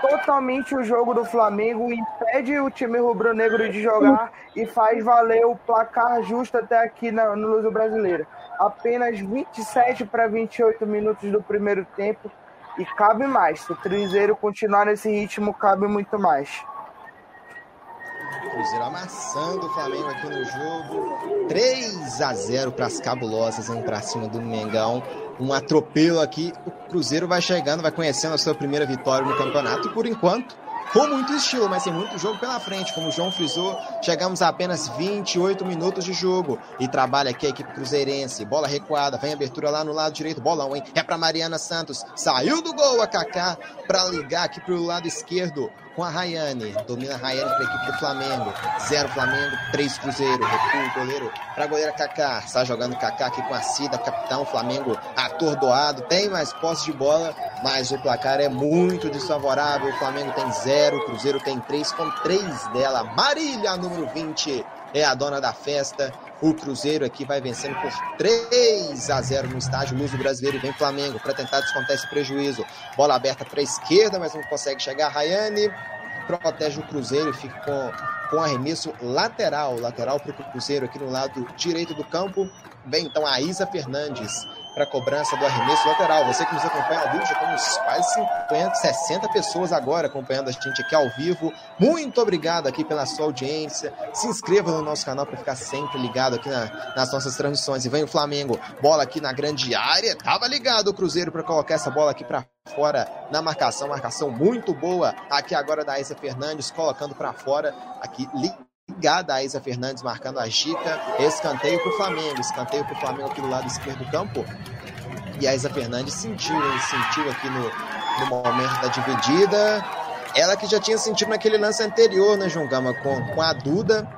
totalmente o jogo do Flamengo, impede o time rubro-negro de jogar e faz valer o placar justo até aqui na, no Luso Brasileiro apenas 27 para 28 minutos do primeiro tempo e cabe mais. Se o Cruzeiro continuar nesse ritmo, cabe muito mais. Cruzeiro amassando o Flamengo aqui no jogo. 3 a 0 para as cabulosas, hein, para cima do Mengão. Um atropelo aqui. O Cruzeiro vai chegando, vai conhecendo a sua primeira vitória no campeonato. E por enquanto, com muito estilo, mas tem muito jogo pela frente. Como o João frisou, chegamos a apenas 28 minutos de jogo. E trabalha aqui a equipe cruzeirense. Bola recuada, vem abertura lá no lado direito. Bolão, hein? É para Mariana Santos. Saiu do gol a Kaká para ligar aqui pro lado esquerdo com a Rayane. Domina a Rayane para a equipe do Flamengo. Zero Flamengo, três Cruzeiro. Recua o goleiro para a goleira Kaká. Está jogando Kaká aqui com a Cida, capitão. Flamengo atordoado. Tem mais posse de bola, mas o placar é muito desfavorável. O Flamengo tem zero, o Cruzeiro tem três, com três dela. Marília, número 20, é a dona da festa. O Cruzeiro aqui vai vencendo por 3 a 0 no estádio Luz do Brasileiro e vem Flamengo para tentar descontar esse prejuízo. Bola aberta para a esquerda, mas não consegue chegar. Rayane protege o Cruzeiro e fica com, com arremesso lateral, lateral para o Cruzeiro aqui no lado direito do campo. Vem então a Isa Fernandes para a cobrança do arremesso lateral. Você que nos acompanha ao vivo, já temos quase 50, 60 pessoas agora acompanhando a gente aqui ao vivo. Muito obrigado aqui pela sua audiência. Se inscreva no nosso canal para ficar sempre ligado aqui na, nas nossas transmissões. E vem o Flamengo, bola aqui na grande área. Tava ligado o Cruzeiro para colocar essa bola aqui para fora na marcação, marcação muito boa aqui agora da Isa Fernandes colocando para fora aqui ligada a Isa Fernandes marcando a Gica. Escanteio para o Flamengo. Escanteio para o Flamengo aqui do lado esquerdo do campo. E a Isa Fernandes sentiu, sentiu aqui no, no momento da dividida. Ela que já tinha sentido naquele lance anterior, né, João Gama, com, com a Duda.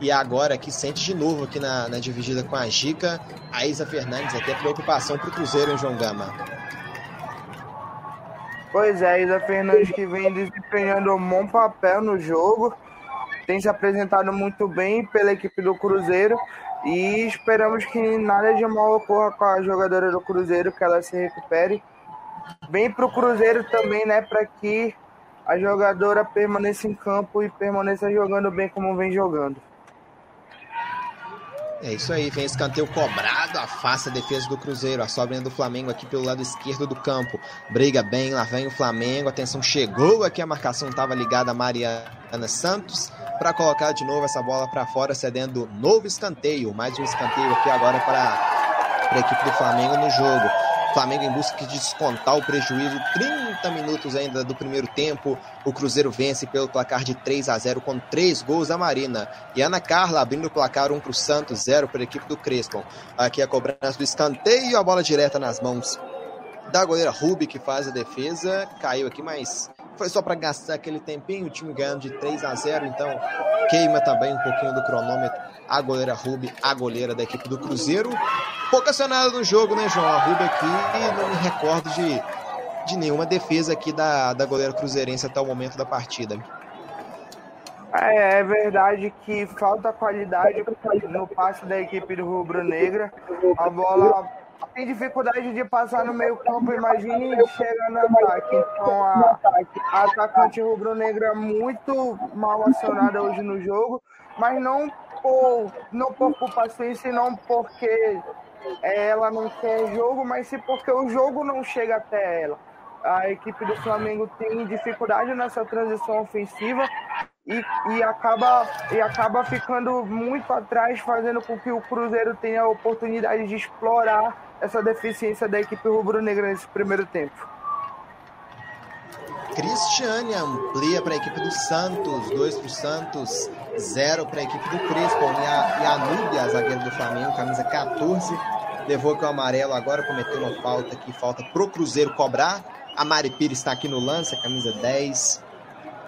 E agora aqui sente de novo aqui na, na dividida com a Gica. A Isa Fernandes aqui é preocupação para o Cruzeiro, hein, João Gama? Pois é, Isa Fernandes que vem desempenhando um bom papel no jogo tem se apresentado muito bem pela equipe do Cruzeiro e esperamos que nada de mal ocorra com a jogadora do Cruzeiro, que ela se recupere. Bem para o Cruzeiro também, né, para que a jogadora permaneça em campo e permaneça jogando bem como vem jogando. É isso aí, vem escanteio cobrado, afasta a defesa do Cruzeiro, a sobrinha do Flamengo aqui pelo lado esquerdo do campo. Briga bem, lá vem o Flamengo, atenção, chegou aqui, a marcação estava ligada a Mariana Santos para colocar de novo essa bola para fora, cedendo novo escanteio, mais um escanteio aqui agora para a equipe do Flamengo no jogo. Flamengo em busca de descontar o prejuízo. 30 minutos ainda do primeiro tempo. O Cruzeiro vence pelo placar de 3 a 0 com três gols da Marina. E Ana Carla abrindo o placar 1 para o Santos, 0 para a equipe do Crespo. Aqui a cobrança do escanteio, a bola direta nas mãos da goleira Rubi, que faz a defesa. Caiu aqui, mas foi só para gastar aquele tempinho. O time ganhando de 3 a 0 então queima também um pouquinho do cronômetro. A goleira Rubi, a goleira da equipe do Cruzeiro. Pouco acionada no jogo, né, João? A Rubi aqui, não me recordo de, de nenhuma defesa aqui da, da goleira cruzeirense até o momento da partida. É, é verdade que falta qualidade no passe da equipe do Rubro Negra. A bola tem dificuldade de passar no meio campo, imagine chegar no ataque. Então a, a atacante rubro-negra é muito mal acionada hoje no jogo, mas não por, não por paciência e não porque ela não quer jogo, mas sim porque o jogo não chega até ela. A equipe do Flamengo tem dificuldade nessa transição ofensiva e, e, acaba, e acaba ficando muito atrás, fazendo com que o Cruzeiro tenha a oportunidade de explorar essa deficiência da equipe rubro-negra nesse primeiro tempo. Cristiane amplia para a equipe do Santos, 2 para o Santos, 0 para a equipe do Crespo. E a, e a Núbia, zagueira do Flamengo, camisa 14, levou que o amarelo agora cometeu uma falta aqui, falta pro Cruzeiro cobrar. A Mari Pires está aqui no lance, camisa 10.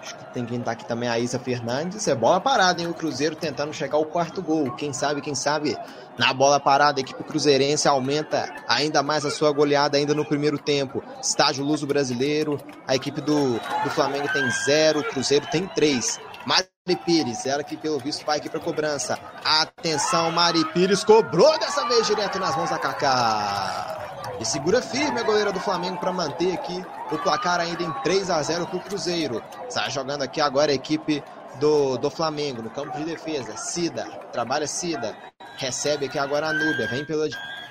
Acho que tem quem tá aqui também, a Isa Fernandes. É bola parada, hein? O Cruzeiro tentando chegar ao quarto gol. Quem sabe, quem sabe, na bola parada, a equipe cruzeirense aumenta ainda mais a sua goleada ainda no primeiro tempo. Estágio Luso Brasileiro, a equipe do, do Flamengo tem zero, o Cruzeiro tem três. Mari Pires, ela que pelo visto vai aqui para cobrança. Atenção, Mari Pires cobrou dessa vez direto nas mãos da Kaká. E segura firme a goleira do Flamengo para manter aqui o placar ainda em 3 a 0 para o Cruzeiro. Está jogando aqui agora a equipe do, do Flamengo no campo de defesa. Cida, trabalha Cida. Recebe aqui agora a Núbia, vem pela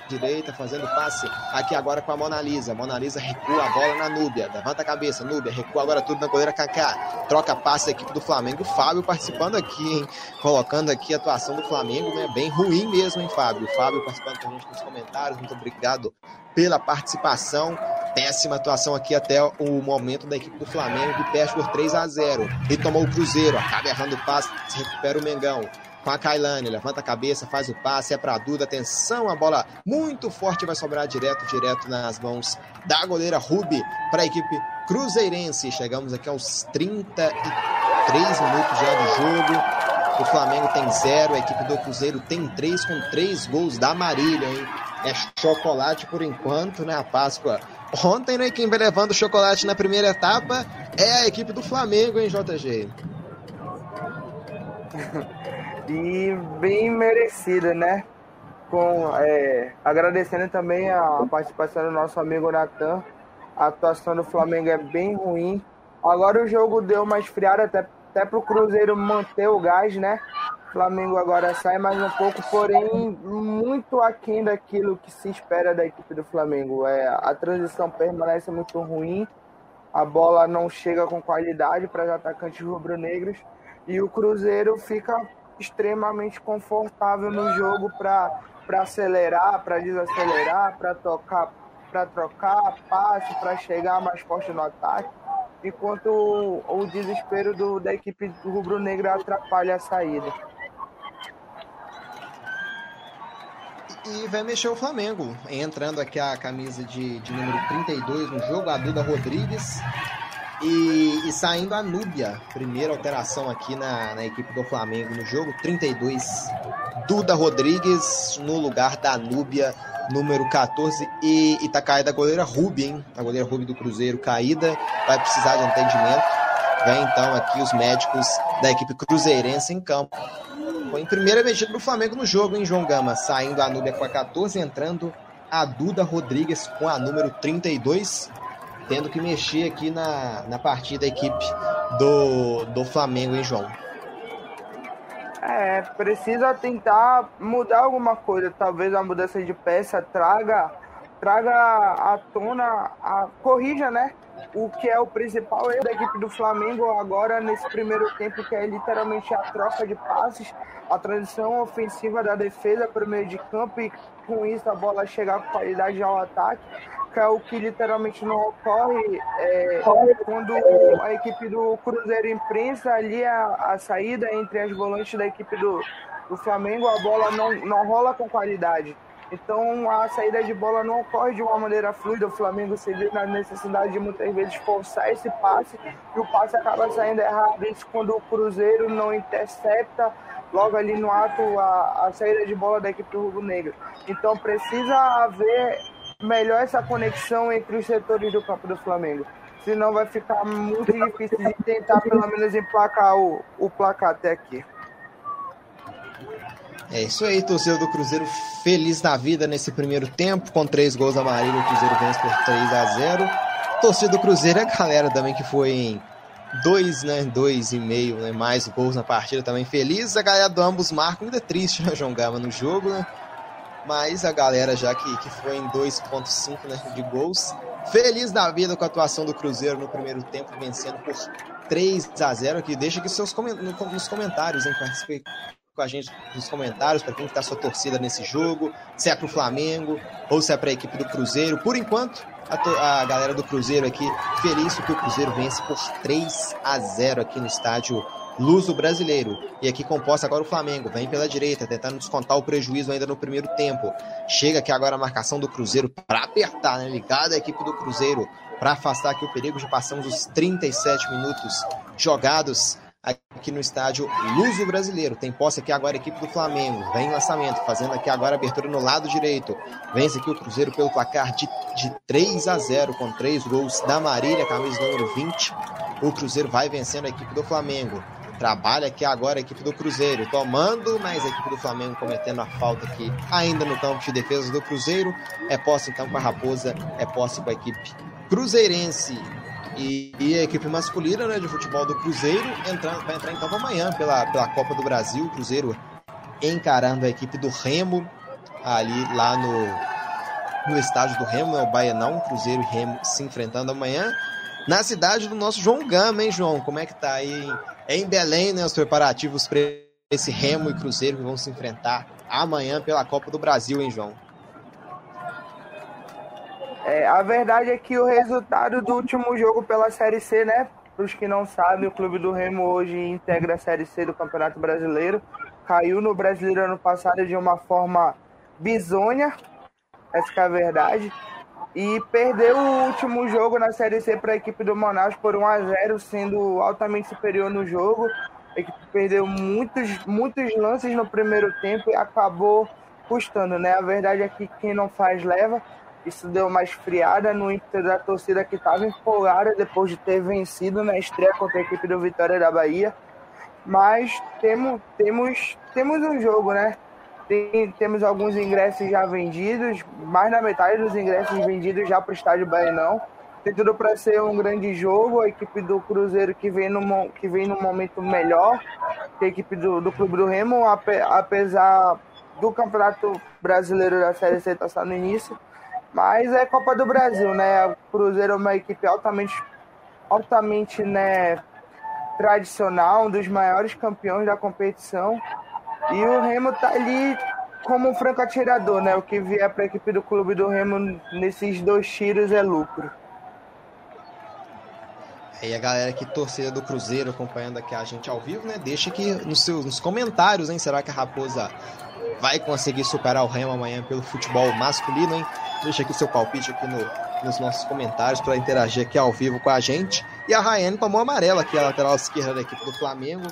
direita, fazendo passe aqui agora com a Mona Lisa. Mona Lisa recua a bola na Núbia, levanta a cabeça, Núbia, recua agora tudo na goleira Kaká. Troca passe da equipe do Flamengo. Fábio participando aqui, hein? Colocando aqui a atuação do Flamengo, né? Bem ruim mesmo, hein, Fábio? Fábio participando com a gente nos comentários. Muito obrigado pela participação. Péssima atuação aqui até o momento da equipe do Flamengo, que perde por 3 a 0 E tomou o Cruzeiro, acaba errando o passe, recupera o Mengão com a Kailane, levanta a cabeça, faz o passe, é para Duda, atenção, a bola muito forte vai sobrar direto, direto nas mãos da goleira Rubi para a equipe cruzeirense. Chegamos aqui aos 33 minutos já do jogo. O Flamengo tem zero, a equipe do Cruzeiro tem três, com três gols da Marília, hein? É chocolate por enquanto, né? A Páscoa. Ontem, né? Quem vai levando chocolate na primeira etapa é a equipe do Flamengo, hein, JG? e bem merecida, né? Com, é, agradecendo também a participação do nosso amigo Natan. A atuação do Flamengo é bem ruim. Agora o jogo deu uma esfriada até, até para o Cruzeiro manter o gás, né? Flamengo agora sai mais um pouco, porém muito aquém daquilo que se espera da equipe do Flamengo. É, a transição permanece muito ruim, a bola não chega com qualidade para os atacantes rubro-negros e o Cruzeiro fica extremamente confortável no jogo para acelerar, para desacelerar, para tocar, para trocar passe, para chegar mais forte no ataque, enquanto o, o desespero do, da equipe rubro-negra atrapalha a saída. E vai mexer o Flamengo, entrando aqui a camisa de, de número 32 no jogo, a Duda Rodrigues, e, e, saindo a Núbia, primeira alteração aqui na, na, equipe do Flamengo no jogo, 32, Duda Rodrigues no lugar da Núbia, número 14, e, e tá caída a goleira Rubi, hein? A goleira Rubi do Cruzeiro caída, vai precisar de atendimento. Vem então aqui os médicos da equipe cruzeirense em campo. Foi em primeira mexida do Flamengo no jogo, hein, João Gama? Saindo a Núbia com a 14, entrando a Duda Rodrigues com a número 32 tendo que mexer aqui na, na partida da equipe do, do Flamengo, hein, João? É, precisa tentar mudar alguma coisa. Talvez a mudança de peça traga, traga à tona, a, corrija, né? O que é o principal erro da equipe do Flamengo agora nesse primeiro tempo, que é literalmente a troca de passes, a transição ofensiva da defesa para o meio de campo e com isso a bola chegar com qualidade ao ataque marca, o que literalmente não ocorre é quando a equipe do Cruzeiro imprensa ali a, a saída entre as volantes da equipe do, do Flamengo, a bola não, não rola com qualidade. Então a saída de bola não ocorre de uma maneira fluida. O Flamengo se vê na necessidade de muitas vezes forçar esse passe e o passe acaba saindo errado. Isso quando o Cruzeiro não intercepta logo ali no ato a, a saída de bola da equipe rubro-negra. Então precisa haver melhor essa conexão entre os setores do campo do Flamengo. Senão vai ficar muito difícil de tentar pelo menos emplacar o, o placar até aqui. É isso aí, torcedor do Cruzeiro feliz na vida nesse primeiro tempo, com três gols da Marília, o Cruzeiro vence por 3 a 0 Torcida do Cruzeiro, a galera também que foi em dois, né, dois e meio, né, mais gols na partida também feliz. A galera do ambos marcam, ainda triste, né, João Gama no jogo, né? Mas a galera já que, que foi em 2.5 né, de gols, feliz da vida com a atuação do Cruzeiro no primeiro tempo, vencendo por 3 a 0 aqui. Deixa aqui seus nos comentários, hein? Participe com a gente nos comentários para quem está sua torcida nesse jogo, se é para o Flamengo ou se é para a equipe do Cruzeiro. Por enquanto, a, a, galera do Cruzeiro aqui feliz que o Cruzeiro vence por 3 a 0 aqui no estádio Luso Brasileiro. E aqui composta agora o Flamengo, vem pela direita, tentando descontar o prejuízo ainda no primeiro tempo. Chega aqui agora a marcação do Cruzeiro para apertar, né? Ligada a equipe do Cruzeiro para afastar aqui o perigo. Já passamos os 37 minutos jogados aqui no estádio Luso Brasileiro. Tem posse aqui agora a equipe do Flamengo. Vem lançamento, fazendo aqui agora abertura no lado direito. Vence aqui o Cruzeiro pelo placar de, de 3 a 0 com três gols da Marília, camisa número 20. O Cruzeiro vai vencendo a equipe do Flamengo. Trabalha aqui agora a equipe do Cruzeiro, tomando, mas a equipe do Flamengo cometendo a falta aqui ainda no campo de defesa do Cruzeiro. É posse então com a Raposa, é posse com a equipe cruzeirense. E, e, a equipe masculina né, de futebol do Cruzeiro entra, vai entrar então amanhã pela, pela Copa do Brasil. Cruzeiro encarando a equipe do Remo ali lá no, no estádio do Remo, é o Baianão, Cruzeiro e Remo se enfrentando amanhã. Na cidade do nosso João Gama, hein, João? Como é que tá aí em Belém, né? Os preparativos para esse Remo e Cruzeiro que vão se enfrentar amanhã pela Copa do Brasil, hein, João? É, a verdade é que o resultado do último jogo pela Série C, né? Para os que não sabem, o Clube do Remo hoje integra a Série C do Campeonato Brasileiro. Caiu no Brasileiro ano passado de uma forma bizonha, essa é a verdade. E perdeu o último jogo na Série C para a equipe do Manaus por 1 a 0 sendo altamente superior no jogo. A equipe perdeu muitos, muitos lances no primeiro tempo e acabou custando, né? A verdade é que quem não faz leva. Isso deu uma esfriada no ímpeto da torcida que estava empolgada depois de ter vencido na estreia contra a equipe do Vitória da Bahia. Mas temos, temos, temos um jogo, né? Tem, temos alguns ingressos já vendidos, mais da metade dos ingressos vendidos já para o estádio Baenão. Tem tudo para ser um grande jogo. A equipe do Cruzeiro que vem num, que vem num momento melhor que a equipe do, do Clube do Remo, apesar do Campeonato Brasileiro da Série C estar tá no início mas é Copa do Brasil, né? O Cruzeiro é uma equipe altamente, altamente né, tradicional, um dos maiores campeões da competição. E o Remo tá ali como um franco atirador, né? O que vier para a equipe do clube do Remo nesses dois tiros é lucro. E a galera que torcida do Cruzeiro acompanhando aqui a gente ao vivo, né? Deixa aqui nos seus nos comentários, hein? Será que a Raposa vai conseguir superar o Remo amanhã pelo futebol masculino, hein? Deixa aqui seu palpite aqui no, nos nossos comentários para interagir aqui ao vivo com a gente. E a Rayane tomou amarela aqui, a lateral esquerda da equipe do Flamengo.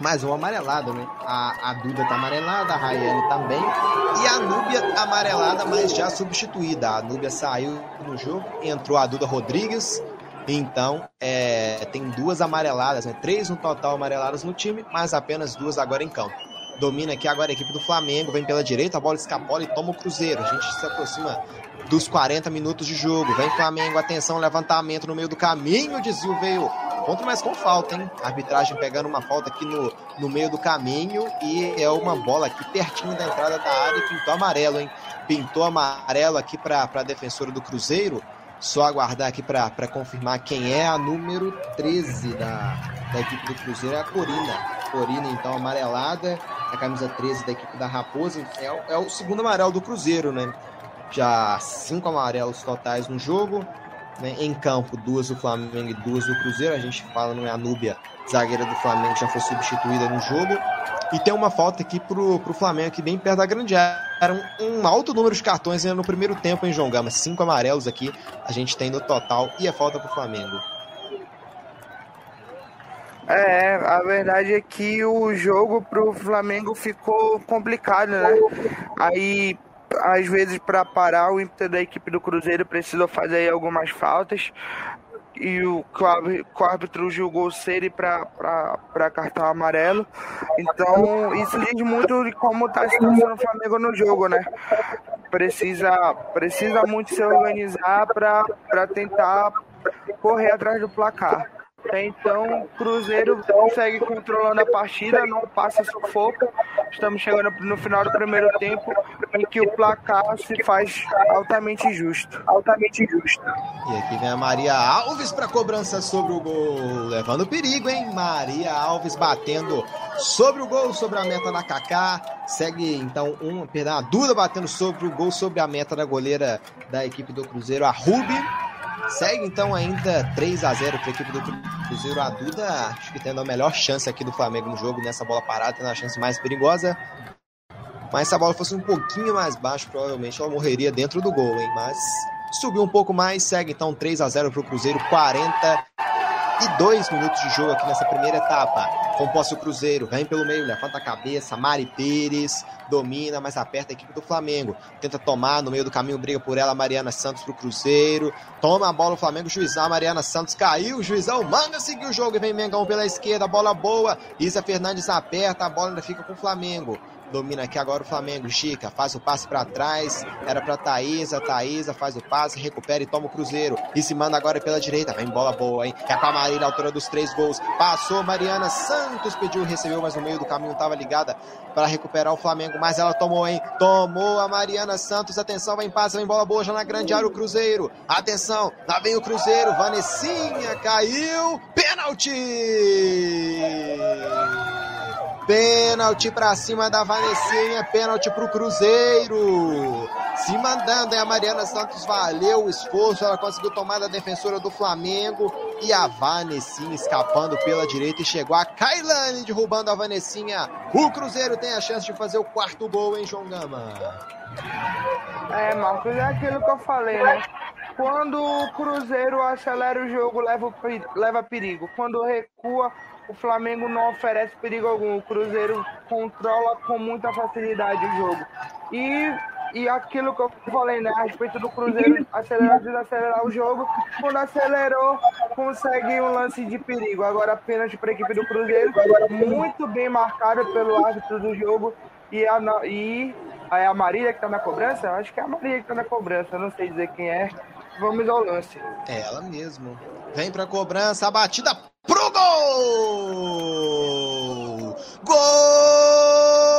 Mais uma amarelada, né? A, a Duda tá amarelada, a Rayane também. E a Núbia amarelada, mas já substituída. A Núbia saiu no jogo, entrou a Duda Rodrigues. Então, é, tem duas amareladas, né? Três no total amareladas no time, mas apenas duas agora em campo. Domina aqui agora a equipe do Flamengo, vem pela direita, a bola escapola e toma o Cruzeiro. A gente se aproxima dos 40 minutos de jogo. Vem Flamengo, atenção, levantamento no meio do caminho. Desvio veio contra, mas com falta, hein? Arbitragem pegando uma falta aqui no, no meio do caminho e é uma bola aqui pertinho da entrada da área e pintou amarelo, hein? Pintou amarelo aqui para a defensora do Cruzeiro. Só aguardar aqui para confirmar quem é a número 13 da, da equipe do Cruzeiro, é a Corina. Corina, então, amarelada a camisa 13 da equipe da Raposa. É, é o segundo amarelo do Cruzeiro, né? Já cinco amarelos totais no jogo. Né? Em campo, duas do Flamengo e duas do Cruzeiro. A gente fala no Anúbia, zagueira do Flamengo, já foi substituída no jogo. E tem uma falta aqui pro, pro Flamengo, aqui bem perto da grande área. Um, um alto número de cartões ainda no primeiro tempo, em João Gama? Cinco amarelos aqui a gente tem no total e é falta pro Flamengo. É, a verdade é que o jogo pro Flamengo ficou complicado, né? Aí, às vezes, para parar o ímpeto da equipe do Cruzeiro, precisou fazer algumas faltas. E o, o árbitro julgou ser para cartão amarelo. Então, isso diz muito de como está a situação do Flamengo no jogo, né? Precisa, precisa muito se organizar para tentar correr atrás do placar. Então, o Cruzeiro segue controlando a partida, não passa sufoco. Estamos chegando no final do primeiro tempo, em que o placar se faz altamente justo. Altamente justo. E aqui vem a Maria Alves para cobrança sobre o gol, levando perigo, hein? Maria Alves batendo sobre o gol, sobre a meta da Kaká. Segue então um, perdão, a Duda batendo sobre o gol, sobre a meta da goleira da equipe do Cruzeiro, a Ruby. Segue então ainda 3 a 0 para a equipe do Cruzeiro. A Duda, acho que tendo a melhor chance aqui do Flamengo no jogo, nessa bola parada, tendo a chance mais perigosa. Mas se a bola fosse um pouquinho mais baixo, provavelmente ela morreria dentro do gol, hein? Mas subiu um pouco mais, segue então 3 a 0 para o Cruzeiro, 40 e dois minutos de jogo aqui nessa primeira etapa. Com posse o Cruzeiro, vem pelo meio, levanta a cabeça, Mari Pires, domina, mas aperta a equipe do Flamengo. Tenta tomar no meio do caminho, briga por ela, Mariana Santos pro Cruzeiro. Toma a bola o Flamengo, juizão, Mariana Santos caiu, juizão manda seguir o jogo e vem Mengão pela esquerda, bola boa. Isa Fernandes aperta, a bola ainda fica com o Flamengo. Domina aqui agora o Flamengo. Chica faz o passe para trás. Era para Thaísa. Thaísa faz o passe, recupera e toma o Cruzeiro. E se manda agora pela direita. Vem bola boa, hein? É com a Marília, altura dos três gols. Passou Mariana Santos, pediu, recebeu, mas no meio do caminho estava ligada para recuperar o Flamengo. Mas ela tomou, hein? Tomou a Mariana Santos. Atenção, vem passe, vem bola boa já na grande área o Cruzeiro. Atenção, lá vem o Cruzeiro. Vanessinha caiu. Pênalti! Pênalti para cima da Vanessinha, pênalti para o Cruzeiro. Se mandando, hein? a Mariana Santos valeu o esforço, ela conseguiu tomar da defensora do Flamengo e a Vanessinha escapando pela direita e chegou a Kailane derrubando a Vanessinha. O Cruzeiro tem a chance de fazer o quarto gol, hein, João Gama? É, Marcos, é aquilo que eu falei, né? Quando o Cruzeiro acelera o jogo, leva, leva perigo. Quando recua, o Flamengo não oferece perigo algum. O Cruzeiro controla com muita facilidade o jogo. E, e aquilo que eu falei, né, a respeito do Cruzeiro acelerar e desacelerar o jogo, quando acelerou, consegue um lance de perigo. Agora, pênalti para a equipe do Cruzeiro, muito bem marcado pelo árbitro do jogo. E a, e a Marília que está na cobrança? Acho que é a Marília que está na cobrança, não sei dizer quem é. Vamos ao lance. É ela mesmo. Vem pra cobrança, a batida pro gol! Gol!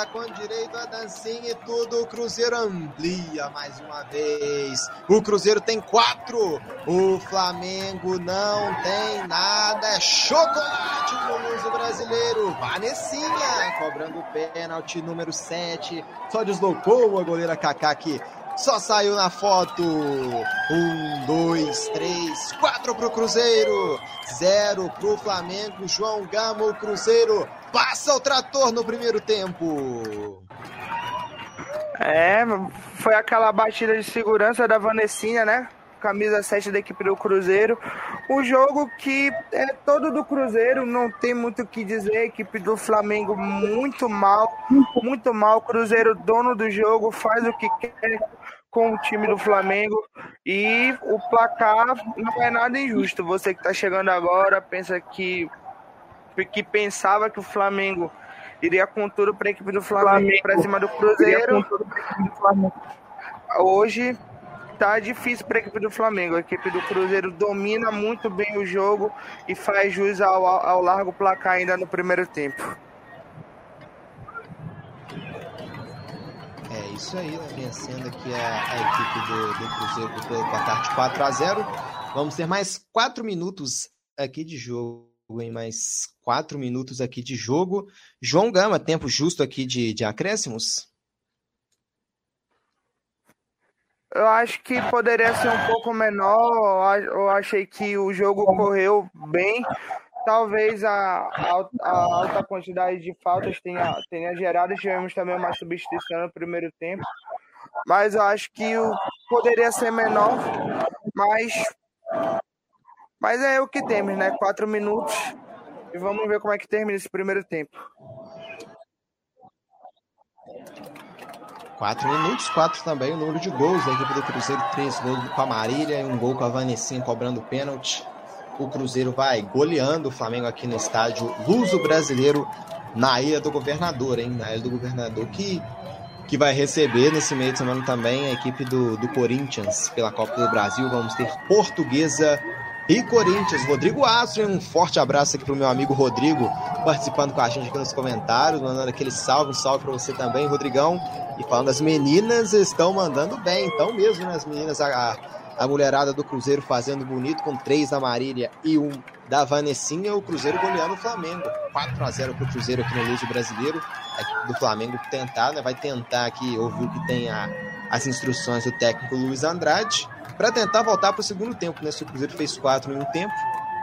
Goleada com direito a dancinha e tudo. O Cruzeiro amplia mais uma vez. O Cruzeiro tem quatro. O Flamengo não tem nada. É chocolate no uso brasileiro. Vanessinha cobrando o pênalti número 7. Só deslocou a goleira Kaká aqui só saiu na foto. Um, dois, três, quatro pro Cruzeiro, zero pro Flamengo. João Gama, o Cruzeiro passa o trator no primeiro tempo. É, foi aquela batida de segurança da Vanessinha, né? Camisa 7 da equipe do Cruzeiro. Um jogo que é todo do Cruzeiro, não tem muito o que dizer. A equipe do Flamengo muito mal, muito mal. Cruzeiro, dono do jogo, faz o que quer com o time do Flamengo. E o placar não é nada injusto. Você que está chegando agora, pensa que que pensava que o Flamengo iria com tudo para a equipe do Flamengo, para cima do Cruzeiro. Hoje tá difícil para a equipe do Flamengo. A equipe do Cruzeiro domina muito bem o jogo e faz jus ao, ao largo placar ainda no primeiro tempo. Isso aí, né? vencendo aqui a, a equipe do, do Cruzeiro pelo placar de 4 a 0 Vamos ter mais quatro minutos aqui de jogo, em mais quatro minutos aqui de jogo. João Gama, tempo justo aqui de, de acréscimos? Eu acho que poderia ser um pouco menor. Eu achei que o jogo correu bem. Talvez a, a, alta quantidade de faltas tenha, tenha gerado. Tivemos também uma substituição no primeiro tempo. Mas eu acho que o, poderia ser menor. Mas, mas é o que temos, né? Quatro minutos. E vamos ver como é que termina esse primeiro tempo. Quatro minutos, quatro também o número de gols da equipe do Cruzeiro, três gols com a Marília e um gol com a Vanessinha cobrando pênalti. O Cruzeiro vai goleando o Flamengo aqui no estádio Luso Brasileiro na Ilha do Governador, hein? Na Ilha do Governador que, que vai receber nesse meio de semana também a equipe do, do Corinthians pela Copa do Brasil. Vamos ter Portuguesa e Corinthians. Rodrigo Astro, um forte abraço aqui pro meu amigo Rodrigo, participando com a gente aqui nos comentários, mandando aquele salve, um salve para você também, Rodrigão. E falando, as meninas estão mandando bem, então mesmo, né? As meninas, a, a mulherada do Cruzeiro fazendo bonito, com três da Marília e um da Vanessinha, o Cruzeiro goleando o Flamengo. 4 a 0 pro Cruzeiro aqui no Luso Brasileiro. Equipe do Flamengo tentar, né? Vai tentar aqui ouvir o que tem a, as instruções do técnico Luiz Andrade para tentar voltar para o segundo tempo. Né? Se o Cruzeiro fez quatro em um tempo,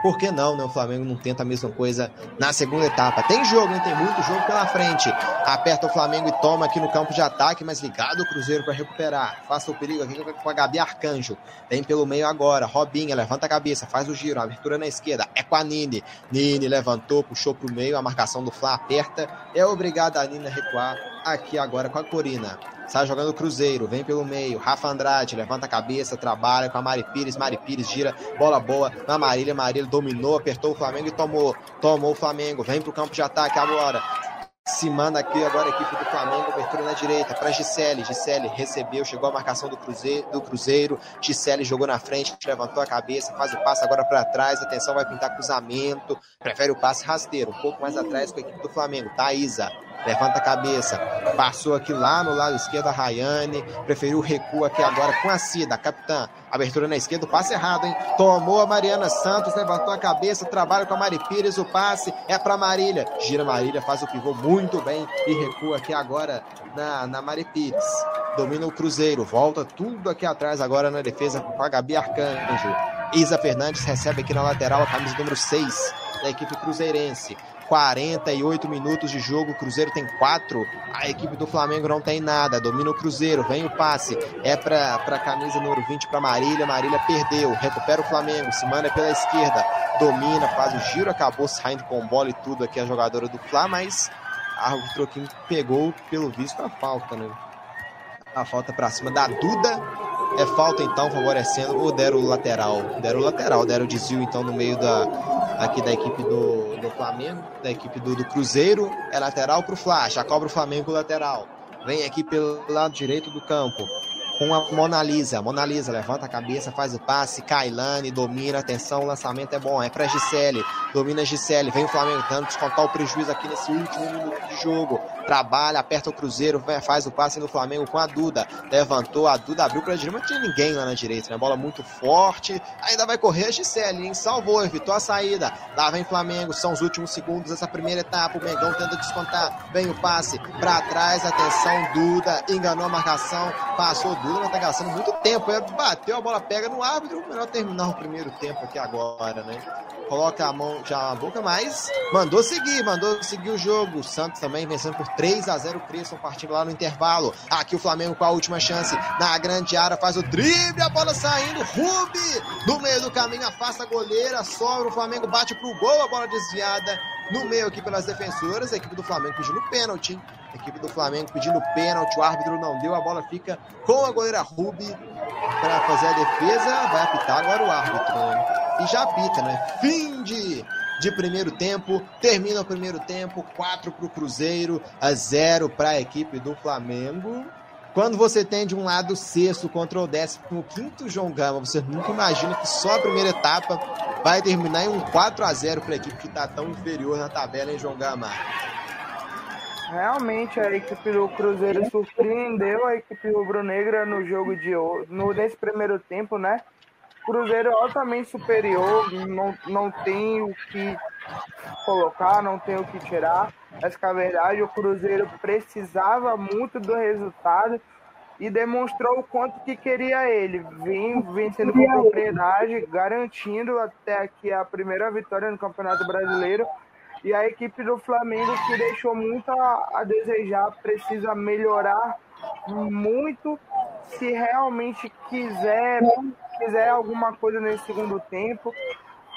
por que não, né? O Flamengo não tenta a mesma coisa na segunda etapa. Tem jogo, hein? Tem muito jogo pela frente. Aperta o Flamengo e toma aqui no campo de ataque, mas ligado o Cruzeiro para recuperar. Faça o perigo aqui com a Gabi Arcanjo. Vem pelo meio agora. Robinha levanta a cabeça, faz o giro. Abertura na esquerda. É com a Nini. Nini levantou, puxou pro meio. A marcação do Fla aperta. É obrigada a Nini a recuar aqui agora com a Corina. Sai jogando o Cruzeiro, vem pelo meio. Rafa Andrade levanta a cabeça, trabalha com a Mari Pires. Mari Pires gira, bola boa na Marília. Marília dominou, apertou o Flamengo e tomou. Tomou o Flamengo, vem pro campo de ataque agora. Se manda aqui agora a equipe do Flamengo, abertura na direita para Gisele. Gisele recebeu, chegou a marcação do Cruzeiro, do Cruzeiro. Gisele jogou na frente, levantou a cabeça, faz o passe agora para trás. Atenção, vai pintar cruzamento. Prefere o passe rasteiro, um pouco mais atrás com a equipe do Flamengo. Thaisa levanta a cabeça, passou aqui lá no lado esquerdo a Rayane, preferiu recuo aqui agora com a Cida, capitã, abertura na esquerda, o passe errado, hein? Tomou a Mariana Santos, levantou a cabeça, trabalha com a Mari Pires, o passe é para Marília, gira Marília, faz o pivô muito bem e recua aqui agora na, na Mari Pires. Domina o Cruzeiro, volta tudo aqui atrás agora na defesa com a Gabi Arcanjo. Isa Fernandes recebe aqui na lateral a camisa número 6 da equipe cruzeirense. 48 minutos de jogo, o Cruzeiro tem 4, a equipe do Flamengo não tem nada, domina o Cruzeiro, vem o passe, é para a camisa número 20 para Marília, Marília perdeu, recupera o Flamengo, se manda pela esquerda, domina, faz o giro, acabou saindo com bola e tudo aqui a jogadora do Fla, mas a aqui pegou, pelo visto, a falta, né? A falta para cima da Duda, é falta então, favorecendo ou deram o lateral? Deram o lateral, deram o desvio então no meio da aqui da equipe do, do Flamengo, da equipe do, do Cruzeiro. É lateral para o Flash, já cobra o Flamengo lateral. Vem aqui pelo lado direito do campo com a Mona Lisa. Mona Lisa levanta a cabeça, faz o passe. Kailane domina, atenção, o lançamento é bom. É para Gisele, domina Gisele. Vem o Flamengo tentando descontar o prejuízo aqui nesse último minuto de jogo. Trabalha, aperta o Cruzeiro, faz o passe no Flamengo com a Duda. Levantou, a Duda abriu para a direita, não tinha ninguém lá na direita, né? Bola muito forte. Ainda vai correr a Gisele, hein? Salvou, evitou a saída. Lá vem Flamengo, são os últimos segundos dessa primeira etapa. O Mengão tenta descontar. Vem o passe para trás, atenção, Duda enganou a marcação, passou Duda Lula tá gastando muito tempo. É, bateu, a bola pega no árbitro. Melhor terminar o primeiro tempo aqui agora, né? Coloca a mão já na boca, mas mandou seguir, mandou seguir o jogo. O Santos também vencendo por 3 a 0 o Cresson, partindo lá no intervalo. Aqui o Flamengo com a última chance. Na grande área, faz o drible, a bola saindo. Rubi no meio do caminho, afasta a goleira, sobra. O Flamengo bate pro gol, a bola desviada no meio aqui pelas defensoras. A equipe do Flamengo pedindo pênalti. A equipe do Flamengo pedindo pênalti, o árbitro não deu, a bola fica com a goleira Rubi para fazer a defesa. Vai apitar agora o árbitro. Né? E já apita, né? Fim de, de primeiro tempo, termina o primeiro tempo, 4 para o Cruzeiro, a 0 para a equipe do Flamengo. Quando você tem de um lado o sexto contra o décimo quinto João Gama, você nunca imagina que só a primeira etapa vai terminar em um 4 a 0 para a equipe que está tão inferior na tabela, hein, João Gama? realmente a equipe do Cruzeiro surpreendeu a equipe rubro-negra no jogo de no nesse primeiro tempo, né? Cruzeiro altamente superior, não, não tem o que colocar, não tem o que tirar. Essa é a verdade, o Cruzeiro precisava muito do resultado e demonstrou o quanto que queria ele. Vem vencendo com propriedade, garantindo até aqui a primeira vitória no Campeonato Brasileiro. E a equipe do Flamengo, que deixou muito a, a desejar, precisa melhorar muito se realmente quiser, quiser alguma coisa nesse segundo tempo.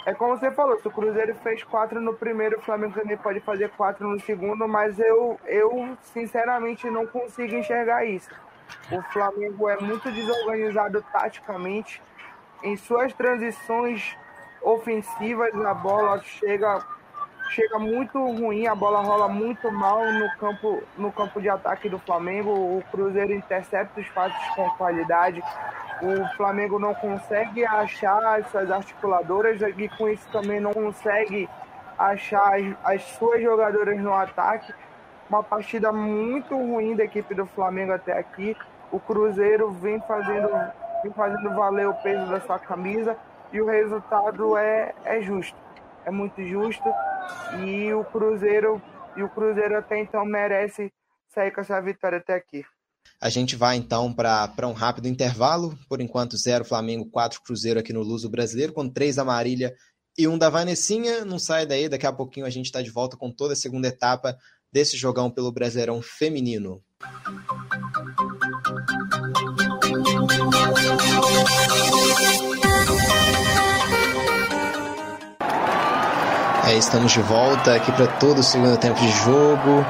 É como você falou, se o Cruzeiro fez quatro no primeiro, o Flamengo também pode fazer quatro no segundo, mas eu, eu sinceramente não consigo enxergar isso. O Flamengo é muito desorganizado taticamente. Em suas transições ofensivas, a bola chega chega muito ruim, a bola rola muito mal no campo, no campo de ataque do Flamengo. O Cruzeiro intercepta os passes com qualidade. O Flamengo não consegue achar as suas articuladoras e com isso também não consegue achar as, as suas jogadoras no ataque. Uma partida muito ruim da equipe do Flamengo até aqui. O Cruzeiro vem fazendo, vem fazendo valer o peso da sua camisa e o resultado é, é justo. É muito justo e o Cruzeiro e o Cruzeiro até então merece sair com essa vitória até aqui. A gente vai então para um rápido intervalo. Por enquanto, zero Flamengo, quatro Cruzeiro aqui no Luso Brasileiro, com três da Marília e um da Vanessinha. Não sai daí, daqui a pouquinho a gente está de volta com toda a segunda etapa desse jogão pelo Brasileirão Feminino. É, estamos de volta aqui para todo o segundo tempo de jogo.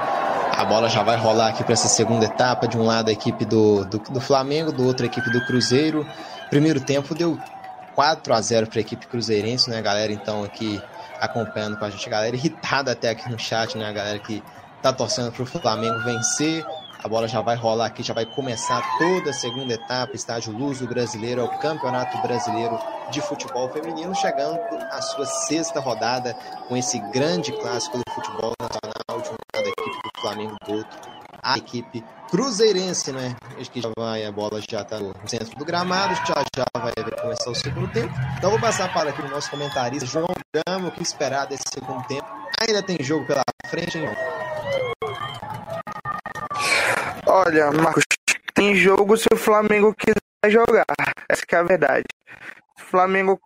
A bola já vai rolar aqui para essa segunda etapa. De um lado a equipe do, do, do, Flamengo, do outro a equipe do Cruzeiro. Primeiro tempo deu 4 a 0 para a equipe cruzeirense, né, galera? Então aqui acompanhando com a gente, galera irritada até aqui no chat, né? A galera que tá torcendo para o Flamengo vencer. A bola já vai rolar aqui, já vai começar toda a segunda etapa, estágio Luso Brasileiro, é o Campeonato Brasileiro de Futebol Feminino, chegando à sua sexta rodada com esse grande clássico do futebol nacional, Flamengo, do outro a equipe cruzeirense, né? Acho que já vai, a bola já está no centro do gramado, já já vai começar o segundo tempo. Então vou passar para aqui o nosso comentarista, João Gama, o que esperar desse segundo tempo. Ainda tem jogo pela frente, hein, Olha, Marcos, tem jogo se o Flamengo quiser jogar. Essa é a verdade. O Flamengo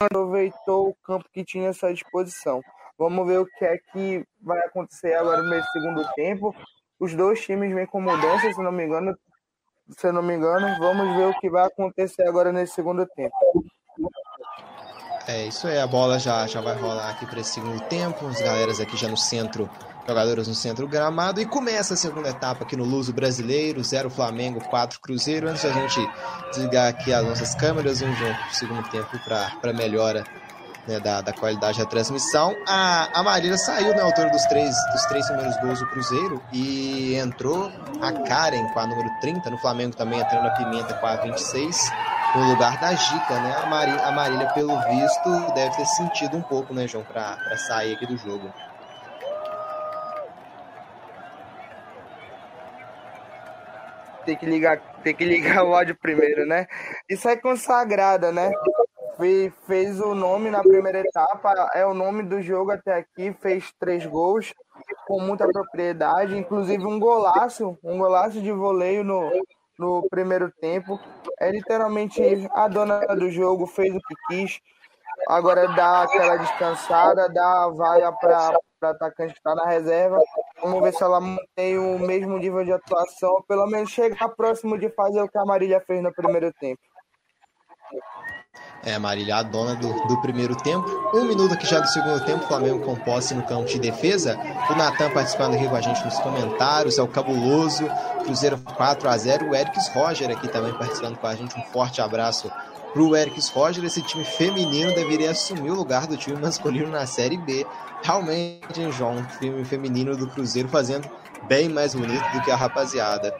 aproveitou o campo que tinha à sua disposição. Vamos ver o que é que vai acontecer agora no segundo tempo. Os dois times vêm com mudança, se não me engano. Se não me engano, vamos ver o que vai acontecer agora nesse segundo tempo. É, isso é, a bola já, já vai rolar aqui para esse segundo tempo. As galeras aqui já no centro jogadoras no centro do gramado. E começa a segunda etapa aqui no Luso Brasileiro, 0 Flamengo, 4 Cruzeiro. Antes da gente desligar aqui as nossas câmeras, vamos um segundo tempo para melhora né, da, da, qualidade da transmissão. A, a Marília saiu na altura dos três, dos três primeiros gols do Cruzeiro e entrou a Karen com a número 30, no Flamengo também entrando a Pimenta com a 26, no lugar da Gica, né? A Marília, a Marília, pelo visto, deve ter sentido um pouco, né, João, para sair aqui do jogo. tem que ligar, tem que ligar o áudio primeiro, né? Isso é consagrada, né? Fez, fez o nome na primeira etapa, é o nome do jogo até aqui, fez três gols com muita propriedade, inclusive um golaço, um golaço de voleio no, no primeiro tempo. É literalmente a dona do jogo, fez o que quis. Agora dá aquela descansada, dá a vaga para atacante que está na reserva. Vamos ver se ela mantém o mesmo nível de atuação, pelo menos chegar próximo de fazer o que a Marília fez no primeiro tempo. É, Marília, a dona do, do, primeiro tempo. Um minuto aqui já do segundo tempo, Flamengo com posse no campo de defesa. O Natan participando aqui com a gente nos comentários, é o Cabuloso, Cruzeiro 4 a 0 O Eric Roger aqui também participando com a gente. Um forte abraço para o Eric Roger. Esse time feminino deveria assumir o lugar do time masculino na Série B. Realmente, hein, João, um time feminino do Cruzeiro fazendo bem mais bonito do que a rapaziada.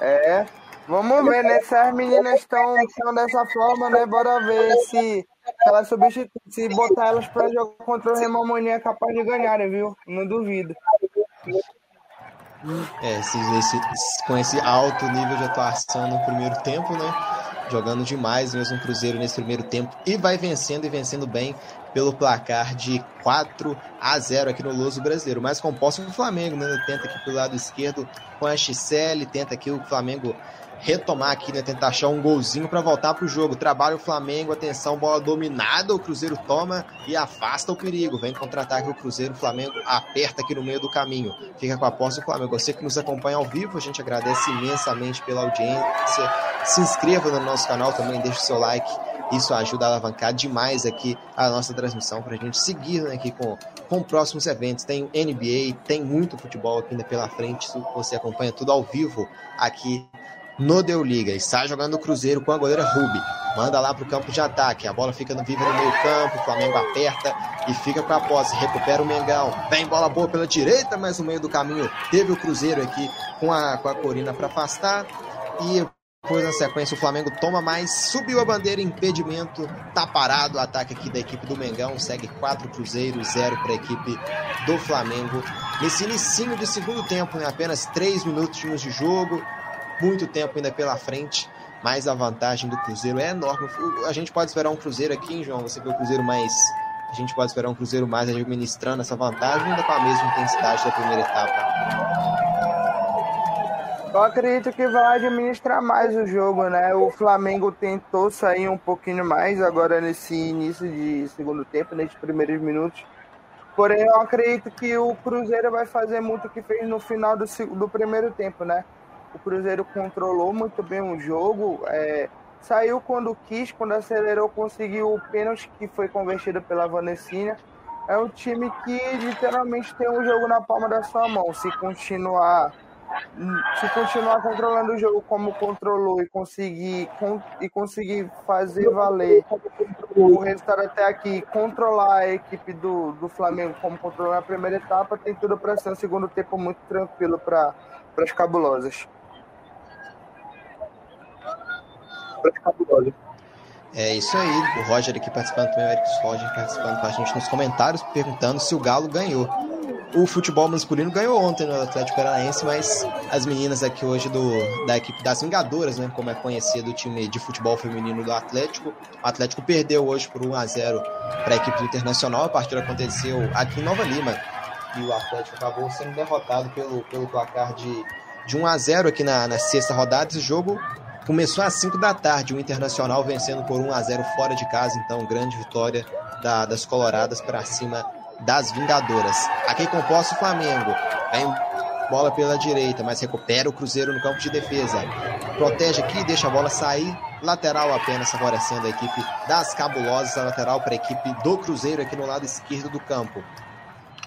É, vamos ver, né? Se as meninas estão dessa forma, né? Bora ver se, Aquela substituição, se botar elas pra jogar contra o Remo Amanhã é capaz de ganharem, viu? Não duvido. É, esse, com esse alto nível de atuação no primeiro tempo, né? Jogando demais mesmo o Cruzeiro nesse primeiro tempo e vai vencendo e vencendo bem pelo placar de 4 a 0 aqui no Luso Brasileiro. Mais composto o Flamengo, né? Tenta aqui pelo lado esquerdo com a XL, tenta aqui o Flamengo retomar aqui, né? Tentar achar um golzinho para voltar para o jogo. Trabalha o Flamengo, atenção, bola dominada, o Cruzeiro toma e afasta o perigo. Vem contra-ataque o Cruzeiro, o Flamengo aperta aqui no meio do caminho. Fica com a posse do Flamengo. Você que nos acompanha ao vivo, a gente agradece imensamente pela audiência. Se inscreva no nosso canal também, deixe o seu like. Isso ajuda a alavancar demais aqui a nossa transmissão para a gente seguir né, aqui com, com próximos eventos. Tem NBA, tem muito futebol aqui ainda pela frente. Você acompanha tudo ao vivo aqui no Deu Liga. Está jogando o Cruzeiro com a goleira Rubi. Manda lá para o campo de ataque. A bola fica no vivo no meio campo. O Flamengo aperta e fica com a posse. Recupera o Mengão. Vem bola boa pela direita, mas no meio do caminho teve o Cruzeiro aqui com a, com a Corina para afastar. E depois, na sequência, o Flamengo toma mais, subiu a bandeira, impedimento, tá parado o ataque aqui da equipe do Mengão, segue 4 Cruzeiros, 0 para a equipe do Flamengo. Nesse início de segundo tempo, né, apenas 3 minutos de jogo, muito tempo ainda pela frente, mas a vantagem do Cruzeiro é enorme. A gente pode esperar um Cruzeiro aqui, hein, João? Você vê o Cruzeiro mais. A gente pode esperar um Cruzeiro mais administrando essa vantagem, ainda com a mesma intensidade da primeira etapa. Eu acredito que vai administrar mais o jogo, né? O Flamengo tentou sair um pouquinho mais agora nesse início de segundo tempo, nesses primeiros minutos. Porém, eu acredito que o Cruzeiro vai fazer muito o que fez no final do, do primeiro tempo, né? O Cruzeiro controlou muito bem o jogo, é, saiu quando quis, quando acelerou, conseguiu o pênalti que foi convertido pela Vanessina. É um time que literalmente tem um jogo na palma da sua mão. Se continuar, se continuar controlando o jogo como controlou e conseguir, e conseguir fazer valer o resultado até aqui, controlar a equipe do, do Flamengo como controlou na primeira etapa, tem tudo para ser um segundo tempo muito tranquilo para as cabulosas. É isso aí, o Roger aqui participando também, o Eric Roger participando com a gente nos comentários, perguntando se o Galo ganhou. O futebol masculino ganhou ontem no Atlético Paranaense, mas as meninas aqui hoje do, da equipe das Vingadoras, né, como é conhecido o time de futebol feminino do Atlético, o Atlético perdeu hoje por 1 a 0 para a equipe do Internacional. A partida aconteceu aqui em Nova Lima e o Atlético acabou sendo derrotado pelo, pelo placar de, de 1 a 0 aqui na, na sexta rodada. Esse jogo Começou às 5 da tarde, o Internacional vencendo por 1 a 0 fora de casa, então grande vitória da, das Coloradas para cima das Vingadoras. Aqui composto o Flamengo, vem bola pela direita, mas recupera o Cruzeiro no campo de defesa. Protege aqui, deixa a bola sair. Lateral apenas favorecendo a equipe das Cabulosas, a lateral para a equipe do Cruzeiro aqui no lado esquerdo do campo.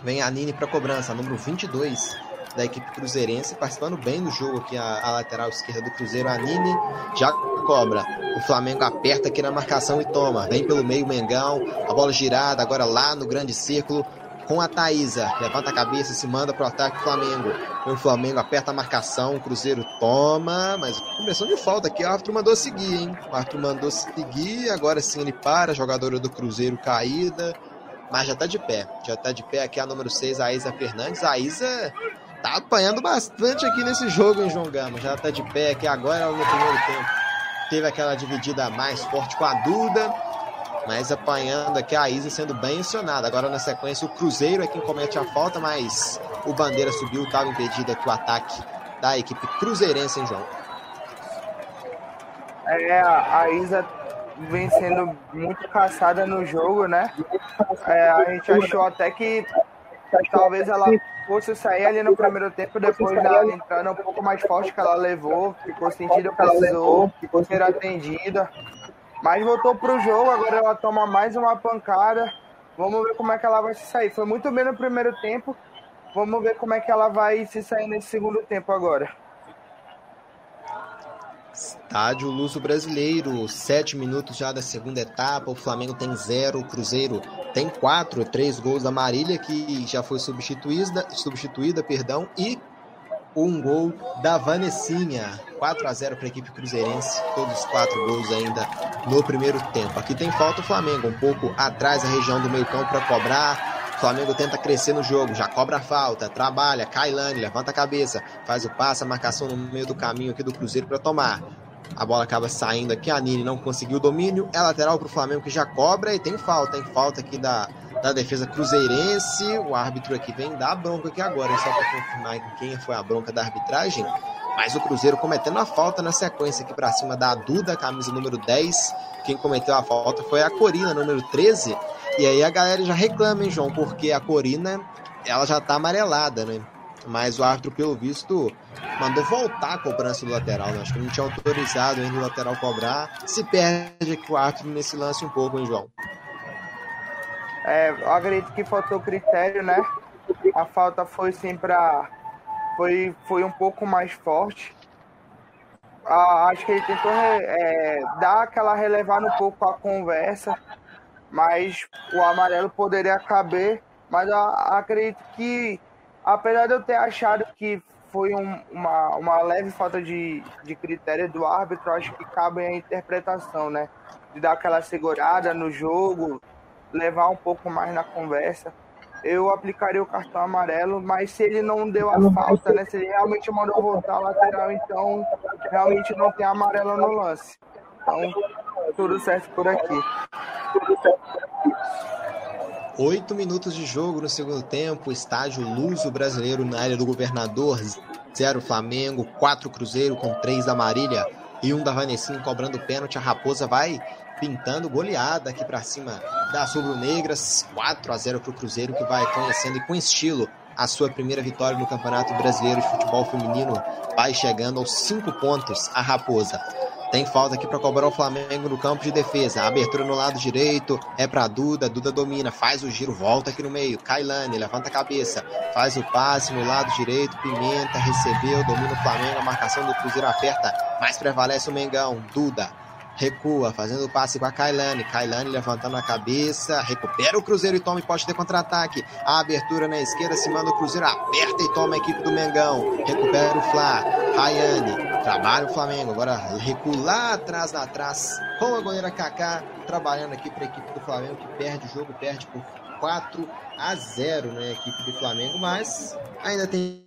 Vem a Nini para cobrança, número 22 da equipe cruzeirense, participando bem do jogo aqui, a, a lateral esquerda do Cruzeiro, a Nini, já cobra. O Flamengo aperta aqui na marcação e toma. Vem pelo meio Mengão, a bola girada, agora lá no grande círculo, com a Thaísa. Levanta a cabeça, se manda pro ataque Flamengo. O Flamengo aperta a marcação, o Cruzeiro toma, mas começou de falta aqui. O árbitro mandou seguir, hein? O árbitro mandou seguir, agora sim ele para, a jogadora do Cruzeiro caída. Mas já tá de pé, já tá de pé aqui a número 6, a Isa Fernandes. A Isa tá apanhando bastante aqui nesse jogo, hein, João Gama? Já tá de pé aqui agora no primeiro tempo. Teve aquela dividida mais forte com a Duda, mas apanhando aqui a Isa sendo bem acionada. Agora na sequência o Cruzeiro é quem comete a falta, mas o Bandeira subiu, estava impedido aqui o ataque da equipe cruzeirense, hein, João? É, a Isa vem sendo muito caçada no jogo, né? É, a gente achou até que talvez ela fosse sair ali no primeiro tempo, depois da entrada um pouco mais forte que ela levou, ficou sentido, precisou, ficou ser atendida. Mas voltou pro jogo, agora ela toma mais uma pancada. Vamos ver como é que ela vai se sair. Foi muito bem no primeiro tempo. Vamos ver como é que ela vai se sair nesse segundo tempo agora. Estádio Luso Brasileiro, sete minutos já da segunda etapa. O Flamengo tem zero, o Cruzeiro tem quatro, três gols da Marília, que já foi substituída, substituída perdão, e um gol da Vanessinha. 4 a 0 para a equipe cruzeirense, todos os quatro gols ainda no primeiro tempo. Aqui tem falta o Flamengo, um pouco atrás da região do meio-campo para cobrar. Flamengo tenta crescer no jogo, já cobra a falta, trabalha, Kailane, levanta a cabeça, faz o passe, a marcação no meio do caminho aqui do Cruzeiro para tomar. A bola acaba saindo aqui, a Nini não conseguiu o domínio, é lateral para o Flamengo que já cobra e tem falta, tem falta aqui da, da defesa cruzeirense. O árbitro aqui vem dar bronca aqui agora, só para confirmar quem foi a bronca da arbitragem. Mas o Cruzeiro cometendo a falta na sequência aqui para cima da Duda, camisa número 10. Quem cometeu a falta foi a Corina, número 13. E aí a galera já reclama, hein, João, porque a Corina ela já tá amarelada, né? Mas o árbitro, pelo visto, mandou voltar a cobrança do lateral. Né? Acho que não tinha autorizado ainda o lateral cobrar. Se perde aqui o árbitro nesse lance um pouco, hein, João? É, eu acredito que faltou critério, né? A falta foi sim para foi, foi um pouco mais forte. Ah, acho que ele tentou é, dar aquela relevada um pouco a conversa, mas o amarelo poderia caber. Mas eu acredito que, apesar de eu ter achado que foi um, uma, uma leve falta de, de critério do árbitro, acho que cabe a interpretação, né? De dar aquela segurada no jogo, levar um pouco mais na conversa eu aplicaria o cartão amarelo, mas se ele não deu a falta, né? Se ele realmente mandou voltar a lateral, então realmente não tem amarelo no lance. Então, tudo certo por aqui. Oito minutos de jogo no segundo tempo, estádio Luso Brasileiro na área do Governador, zero Flamengo, quatro Cruzeiro com três da Marília e um da Vanessinha cobrando pênalti. A Raposa vai pintando goleada aqui para cima das rubro-negras, 4 a 0 para o Cruzeiro que vai conhecendo e com estilo a sua primeira vitória no Campeonato Brasileiro de Futebol Feminino, vai chegando aos cinco pontos a Raposa. Tem falta aqui para cobrar o Flamengo no campo de defesa. Abertura no lado direito é para Duda. Duda domina, faz o giro, volta aqui no meio. Kailane levanta a cabeça, faz o passe no lado direito. Pimenta recebeu, domina o Flamengo. A marcação do Cruzeiro aperta, mas prevalece o Mengão. Duda recua, fazendo o passe com a Kailane. Kailane levantando a cabeça, recupera o Cruzeiro e toma e pode ter contra-ataque. A abertura na esquerda, se manda o Cruzeiro, aperta e toma a equipe do Mengão. Recupera o Flá, Rayane, trabalha o Flamengo, agora recua lá atrás, lá atrás, com a goleira Kaká, trabalhando aqui para a equipe do Flamengo, que perde o jogo, perde por 4 a 0, né, a equipe do Flamengo, mas ainda tem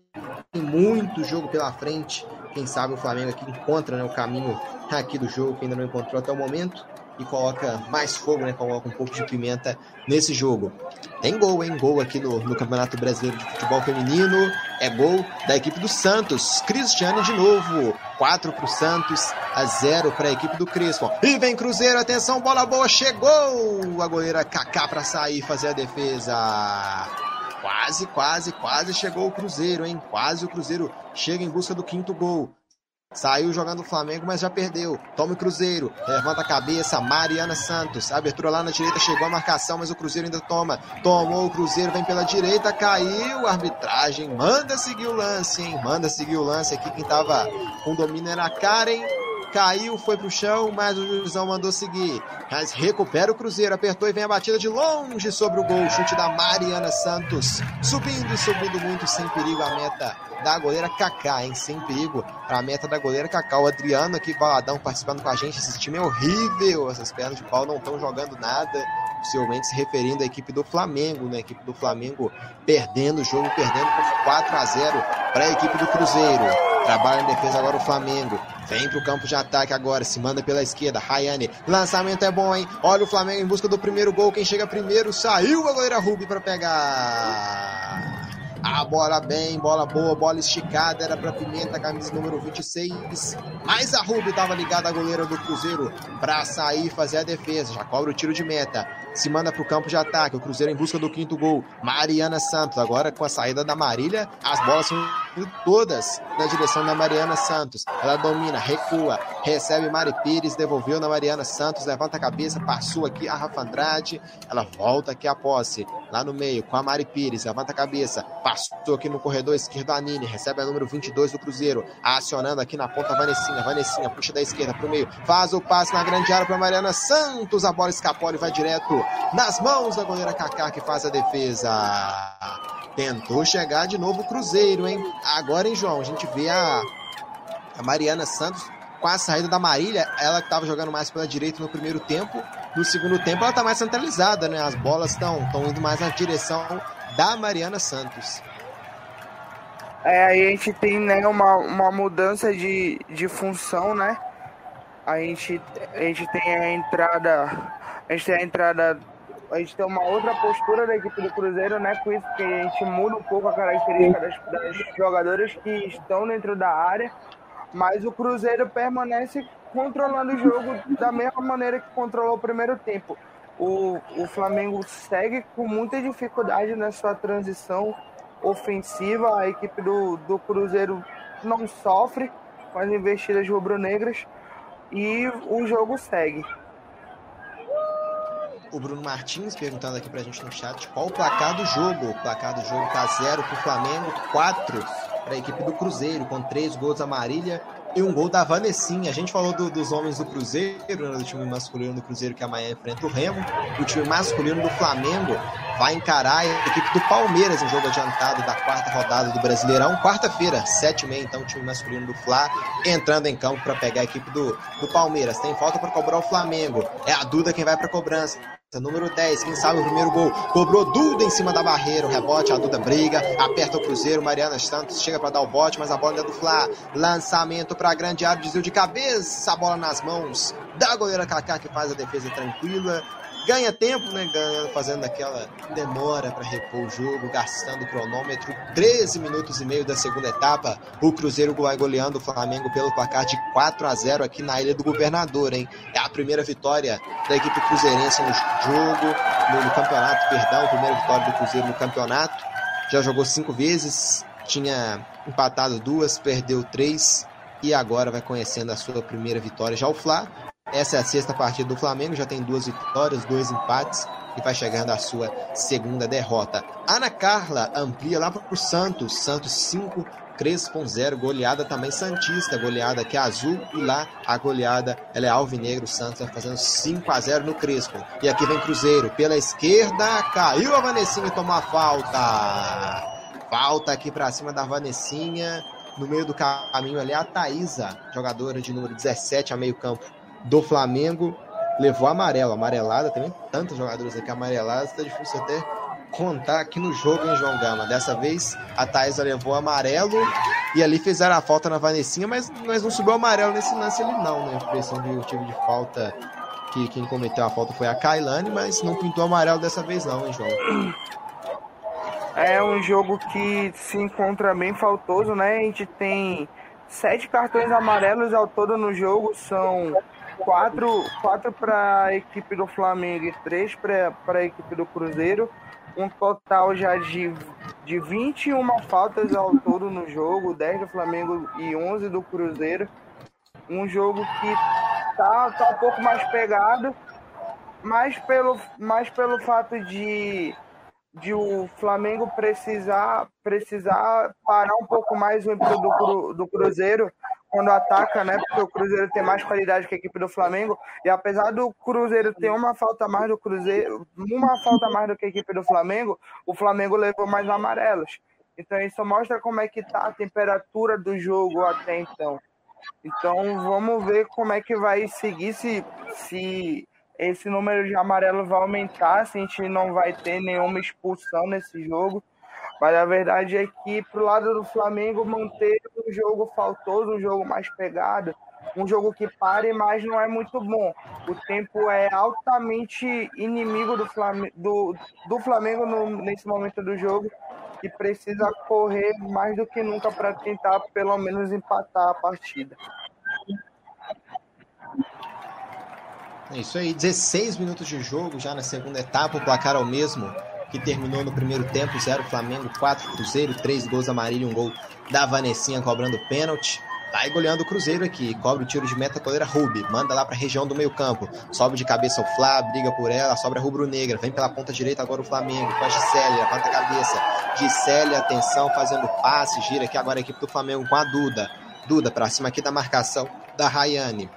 muito jogo pela frente. Quem sabe o Flamengo aqui encontra né, o caminho aqui do jogo que ainda não encontrou até o momento e coloca mais fogo, né? Coloca um pouco de pimenta nesse jogo. Tem gol, hein? Gol aqui no, no Campeonato Brasileiro de Futebol Feminino. É gol da equipe do Santos. Cristiane de novo. 4 para o Santos, a 0 para a equipe do Crespo. E vem Cruzeiro, atenção, bola boa, chegou! A goleira Kaká para sair fazer a defesa. Quase, quase, quase chegou o Cruzeiro, hein? Quase o Cruzeiro chega em busca do quinto gol. Saiu jogando o Flamengo, mas já perdeu. Toma o Cruzeiro. Levanta a cabeça. Mariana Santos. Abertura lá na direita. Chegou a marcação, mas o Cruzeiro ainda toma. Tomou o Cruzeiro. Vem pela direita. Caiu. Arbitragem. Manda seguir o lance, hein? Manda seguir o lance aqui. Quem tava com domínio era a Karen caiu, foi pro chão, mas o juizão mandou seguir. Mas recupera o Cruzeiro, apertou e vem a batida de longe sobre o gol. Chute da Mariana Santos. Subindo e subindo muito, sem perigo a meta da goleira Kaká, hein? Sem perigo para a meta da goleira Kaká. O Adriano aqui, baladão, participando com a gente. Esse time é horrível. Essas pernas de pau não estão jogando nada. Possivelmente se referindo à equipe do Flamengo, né? A equipe do Flamengo perdendo o jogo, perdendo por 4 a 0 para a equipe do Cruzeiro. Trabalha em defesa agora o Flamengo. Vem pro campo de ataque agora, se manda pela esquerda. Rayane, lançamento é bom, hein? Olha o Flamengo em busca do primeiro gol. Quem chega primeiro saiu a goleira Ruby para pegar. A bola bem, bola boa, bola esticada, era para Pimenta, camisa número 26. Mas a Ruby estava ligada à goleira do Cruzeiro para sair e fazer a defesa. Já cobra o tiro de meta. Se manda para o campo de ataque. O Cruzeiro em busca do quinto gol. Mariana Santos, agora com a saída da Marília, as bolas são todas na direção da Mariana Santos. Ela domina, recua, recebe Mari Pires, devolveu na Mariana Santos, levanta a cabeça, passou aqui a Rafa Andrade. Ela volta aqui a posse, lá no meio, com a Mari Pires, levanta a cabeça, Passou aqui no corredor esquerdo a Nini, recebe a número 22 do Cruzeiro, acionando aqui na ponta a Vanessinha. Vanessinha puxa da esquerda para o meio, faz o passe na grande área para Mariana Santos. A bola escapou e vai direto nas mãos da goleira Kaká que faz a defesa. Tentou chegar de novo o Cruzeiro, hein? Agora, hein, João? A gente vê a, a Mariana Santos com a saída da Marília, ela que estava jogando mais pela direita no primeiro tempo. No segundo tempo, ela está mais centralizada, né? As bolas estão indo mais na direção da Mariana Santos. É, aí a gente tem né, uma, uma mudança de, de função, né? A gente, a gente tem a entrada. A gente tem a entrada. A gente tem uma outra postura da equipe do Cruzeiro, né? Com isso que a gente muda um pouco a característica das, das jogadoras que estão dentro da área. Mas o Cruzeiro permanece controlando o jogo da mesma maneira que controlou o primeiro tempo. O, o Flamengo segue com muita dificuldade na sua transição ofensiva. A equipe do, do Cruzeiro não sofre com as investidas rubro-negras e o jogo segue. O Bruno Martins perguntando aqui pra gente no chat qual o placar do jogo. O placar do jogo tá 0 pro Flamengo, 4 para a equipe do Cruzeiro, com três gols da Marília e um gol da Vanessinha. A gente falou do, dos homens do Cruzeiro, né, do time masculino do Cruzeiro que amanhã enfrenta o Remo. O time masculino do Flamengo vai encarar a equipe do Palmeiras em jogo adiantado da quarta rodada do Brasileirão. Quarta-feira, sete e meia, então, o time masculino do Fla entrando em campo para pegar a equipe do, do Palmeiras. Tem falta para cobrar o Flamengo. É a Duda quem vai para cobrança. Número 10, quem sabe o primeiro gol. Cobrou Duda em cima da barreira. O rebote, a Duda briga. Aperta o Cruzeiro. Mariana Santos chega para dar o bote, mas a bola é do Fla. Lançamento para grande área, desvio de cabeça. A bola nas mãos da goleira Kaká que faz a defesa tranquila ganha tempo, né? Ganha, fazendo aquela demora para repor o jogo, gastando o cronômetro. 13 minutos e meio da segunda etapa. O Cruzeiro vai goleando o Flamengo pelo placar de 4 a 0 aqui na Ilha do Governador, hein? É a primeira vitória da equipe cruzeirense no jogo, no, no campeonato, perdão, primeira vitória do Cruzeiro no campeonato. Já jogou cinco vezes, tinha empatado duas, perdeu três e agora vai conhecendo a sua primeira vitória. Já o Fla essa é a sexta partida do Flamengo, já tem duas vitórias, dois empates e vai chegando a sua segunda derrota. Ana Carla amplia lá para o Santos, Santos 5, Crespo 0, goleada também Santista, goleada que é azul e lá a goleada ela é alvinegro, Santos vai fazendo 5 a 0 no Crespo. E aqui vem Cruzeiro pela esquerda, caiu a Vanessinha e tomou a falta. Falta aqui para cima da Vanessinha. No meio do caminho ali a Thaisa, jogadora de número 17 a meio campo do Flamengo levou amarelo, amarelada também. Tantos jogadores aqui amarelados, está difícil até contar aqui no jogo, hein, João Gama? Dessa vez a Thaisa levou amarelo e ali fizeram a falta na Vanessinha, mas, mas não subiu amarelo nesse lance ali, não, né? A impressão de tipo de falta que quem cometeu a falta foi a Kailane, mas não pintou amarelo dessa vez, não, hein, João? É um jogo que se encontra bem faltoso, né? A gente tem sete cartões amarelos ao todo no jogo, são quatro, quatro para a equipe do Flamengo e três para a equipe do Cruzeiro. Um total já de, de 21 faltas ao todo no jogo, 10 do Flamengo e 11 do Cruzeiro. Um jogo que tá, tá um pouco mais pegado, mais pelo, mais pelo fato de, de o Flamengo precisar, precisar parar um pouco mais o do, do Cruzeiro quando ataca, né? Porque o Cruzeiro tem mais qualidade que a equipe do Flamengo. E apesar do Cruzeiro ter uma falta mais do Cruzeiro, uma falta mais do que a equipe do Flamengo, o Flamengo levou mais amarelos. Então isso mostra como é que tá a temperatura do jogo até então. Então vamos ver como é que vai seguir se, se esse número de amarelo vai aumentar, se a gente não vai ter nenhuma expulsão nesse jogo. Mas a verdade é que pro lado do Flamengo manter um jogo faltoso, um jogo mais pegado, um jogo que pare, mas não é muito bom. O tempo é altamente inimigo do Flamengo, do, do Flamengo no, nesse momento do jogo e precisa correr mais do que nunca para tentar pelo menos empatar a partida. É isso aí, 16 minutos de jogo já na segunda etapa, o placar é o mesmo que terminou no primeiro tempo, 0 Flamengo, 4 Cruzeiro, 3 gols amarelos e um gol da Vanessinha cobrando pênalti. Vai goleando o Cruzeiro aqui, cobre o tiro de meta coleira Rubi, manda lá para a região do meio campo, sobe de cabeça o Flá, briga por ela, sobra rubro-negra, vem pela ponta direita agora o Flamengo, com a Gisele, levanta a cabeça, Gisele, atenção, fazendo passe, gira aqui agora a equipe do Flamengo com a Duda, Duda para cima aqui da marcação da Rayane,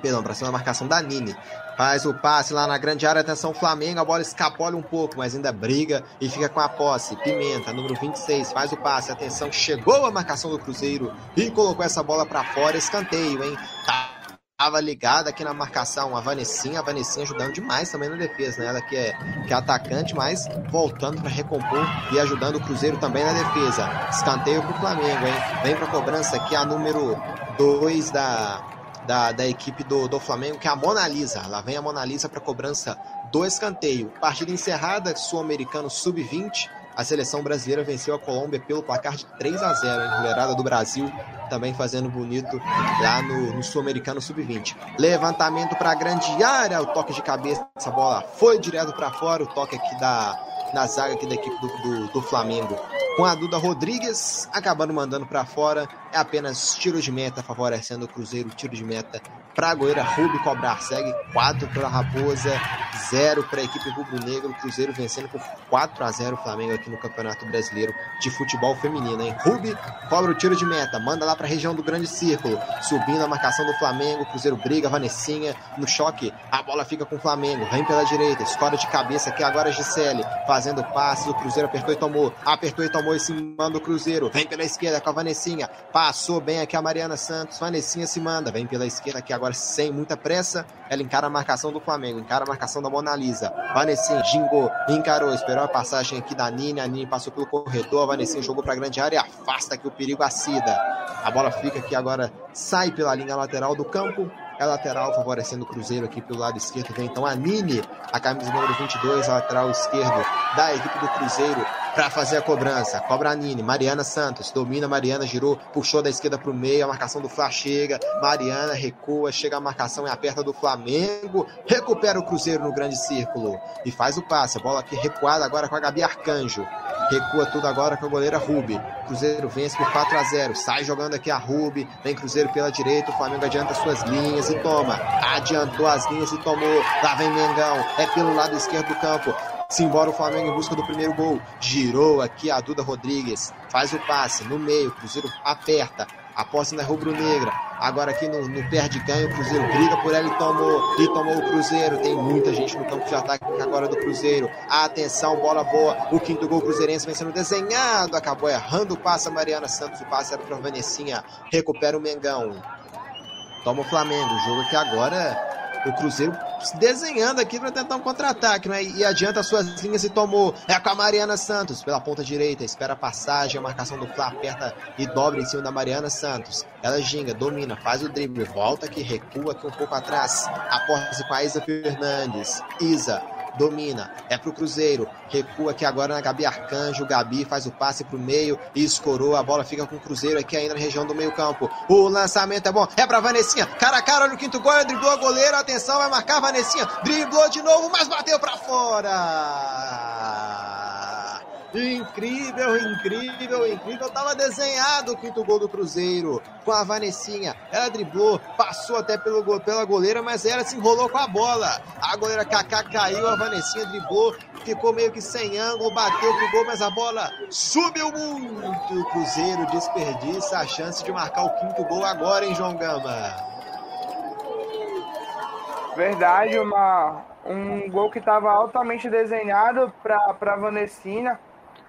perdão, para cima da marcação da Nini. Faz o passe lá na grande área, atenção Flamengo, a bola escapola um pouco, mas ainda briga e fica com a posse. Pimenta, número 26, faz o passe, atenção, chegou a marcação do Cruzeiro e colocou essa bola para fora, escanteio, hein? Tava ligada aqui na marcação a Vanessinha, a Vanessinha ajudando demais também na defesa, né? Ela que é, que é atacante, mas voltando para recompor e ajudando o Cruzeiro também na defesa. Escanteio pro Flamengo, hein? Vem pra cobrança aqui a número 2 da, da, da equipe do, do Flamengo, que é a Mona Lisa. Lá vem a Mona Lisa para cobrança do escanteio. Partida encerrada, Sul-Americano Sub-20. A seleção brasileira venceu a Colômbia pelo placar de 3 a 0 em Mulherada do Brasil, também fazendo bonito lá no, no Sul-Americano Sub-20. Levantamento para a grande área, o toque de cabeça, essa bola foi direto para fora, o toque aqui da, na zaga aqui da equipe do, do, do Flamengo. Com a Duda Rodrigues acabando mandando para fora, é apenas tiro de meta favorecendo o Cruzeiro, tiro de meta para a goleira Rubi cobrar. Segue 4 para a Raposa, 0 para a equipe rubro-negra. O Cruzeiro vencendo por 4 a 0 o Flamengo aqui no Campeonato Brasileiro de Futebol Feminino. Hein? Rubi cobra o tiro de meta, manda lá para a região do Grande Círculo, subindo a marcação do Flamengo. Cruzeiro briga, Vanessinha no choque. A bola fica com o Flamengo, vem pela direita, escora de cabeça aqui agora a Gisele, fazendo passes. O Cruzeiro apertou e tomou, apertou e tomou esse manda o Cruzeiro. Vem pela esquerda com a Vanessinha, passou bem aqui a Mariana Santos. Vanessinha se manda, vem pela esquerda aqui agora agora sem muita pressa. Ela encara a marcação do Flamengo, encara a marcação da Mona Lisa. Vanessin gingou, encarou, esperou a passagem aqui da Nini. A Nini passou pelo corredor. A Vanessin jogou para a grande área e afasta que o perigo a Cida. A bola fica aqui agora, sai pela linha lateral do campo. É lateral, favorecendo o Cruzeiro aqui pelo lado esquerdo. Vem então a Nini, a camisa número 22, a lateral esquerdo da equipe do Cruzeiro para fazer a cobrança. Cobra Nini, Mariana Santos, domina Mariana, girou, puxou da esquerda para o meio, a marcação do Flá chega, Mariana recua, chega a marcação e aperta do Flamengo, recupera o Cruzeiro no grande círculo e faz o passe. A bola aqui recuada agora com a Gabi Arcanjo. Recua tudo agora com a goleira Rubi. Cruzeiro vence por 4 a 0. Sai jogando aqui a Rubi. Vem Cruzeiro pela direita. O Flamengo adianta suas linhas e toma. Adiantou as linhas e tomou. Lá vem Mengão. É pelo lado esquerdo do campo. Simbora o Flamengo em busca do primeiro gol. Girou aqui a Duda Rodrigues. Faz o passe no meio. Cruzeiro aperta. A posse na rubro-negra. Agora aqui no, no perde ganho. Cruzeiro briga por ela e tomou. E tomou o Cruzeiro. Tem muita gente no campo de ataque agora do Cruzeiro. Atenção, bola boa. O quinto gol cruzeirense vem sendo desenhado. Acabou errando o passe a Mariana Santos. O passe era para Vanessinha. Recupera o Mengão. Toma o Flamengo. O jogo aqui agora o Cruzeiro desenhando aqui para tentar um contra-ataque, né? E adianta suas linhas e tomou. É com a Mariana Santos pela ponta direita, espera a passagem, a marcação do Flá aperta e dobra em cima da Mariana Santos. Ela ginga, domina, faz o drible, volta aqui, recua aqui um pouco atrás. Aposta-se com a Isa Fernandes. Isa domina, é pro Cruzeiro, recua aqui agora na Gabi Arcanjo, Gabi faz o passe pro meio e escorou, a bola fica com o Cruzeiro aqui ainda na região do meio campo, o lançamento é bom, é pra Vanessinha, cara a cara, olha o quinto gol, driblou a goleiro, atenção, vai marcar Vanessinha, driblou de novo, mas bateu pra fora! Incrível, incrível, incrível. Tava desenhado o quinto gol do Cruzeiro com a Vanessinha. Ela driblou, passou até pelo, pela goleira, mas ela se enrolou com a bola. A goleira Kaká caiu, a Vanessinha driblou, ficou meio que sem ângulo, bateu pro gol, mas a bola subiu muito. O Cruzeiro desperdiça a chance de marcar o quinto gol agora, hein, João Gama? Verdade, uma, um gol que estava altamente desenhado para a Vanessina.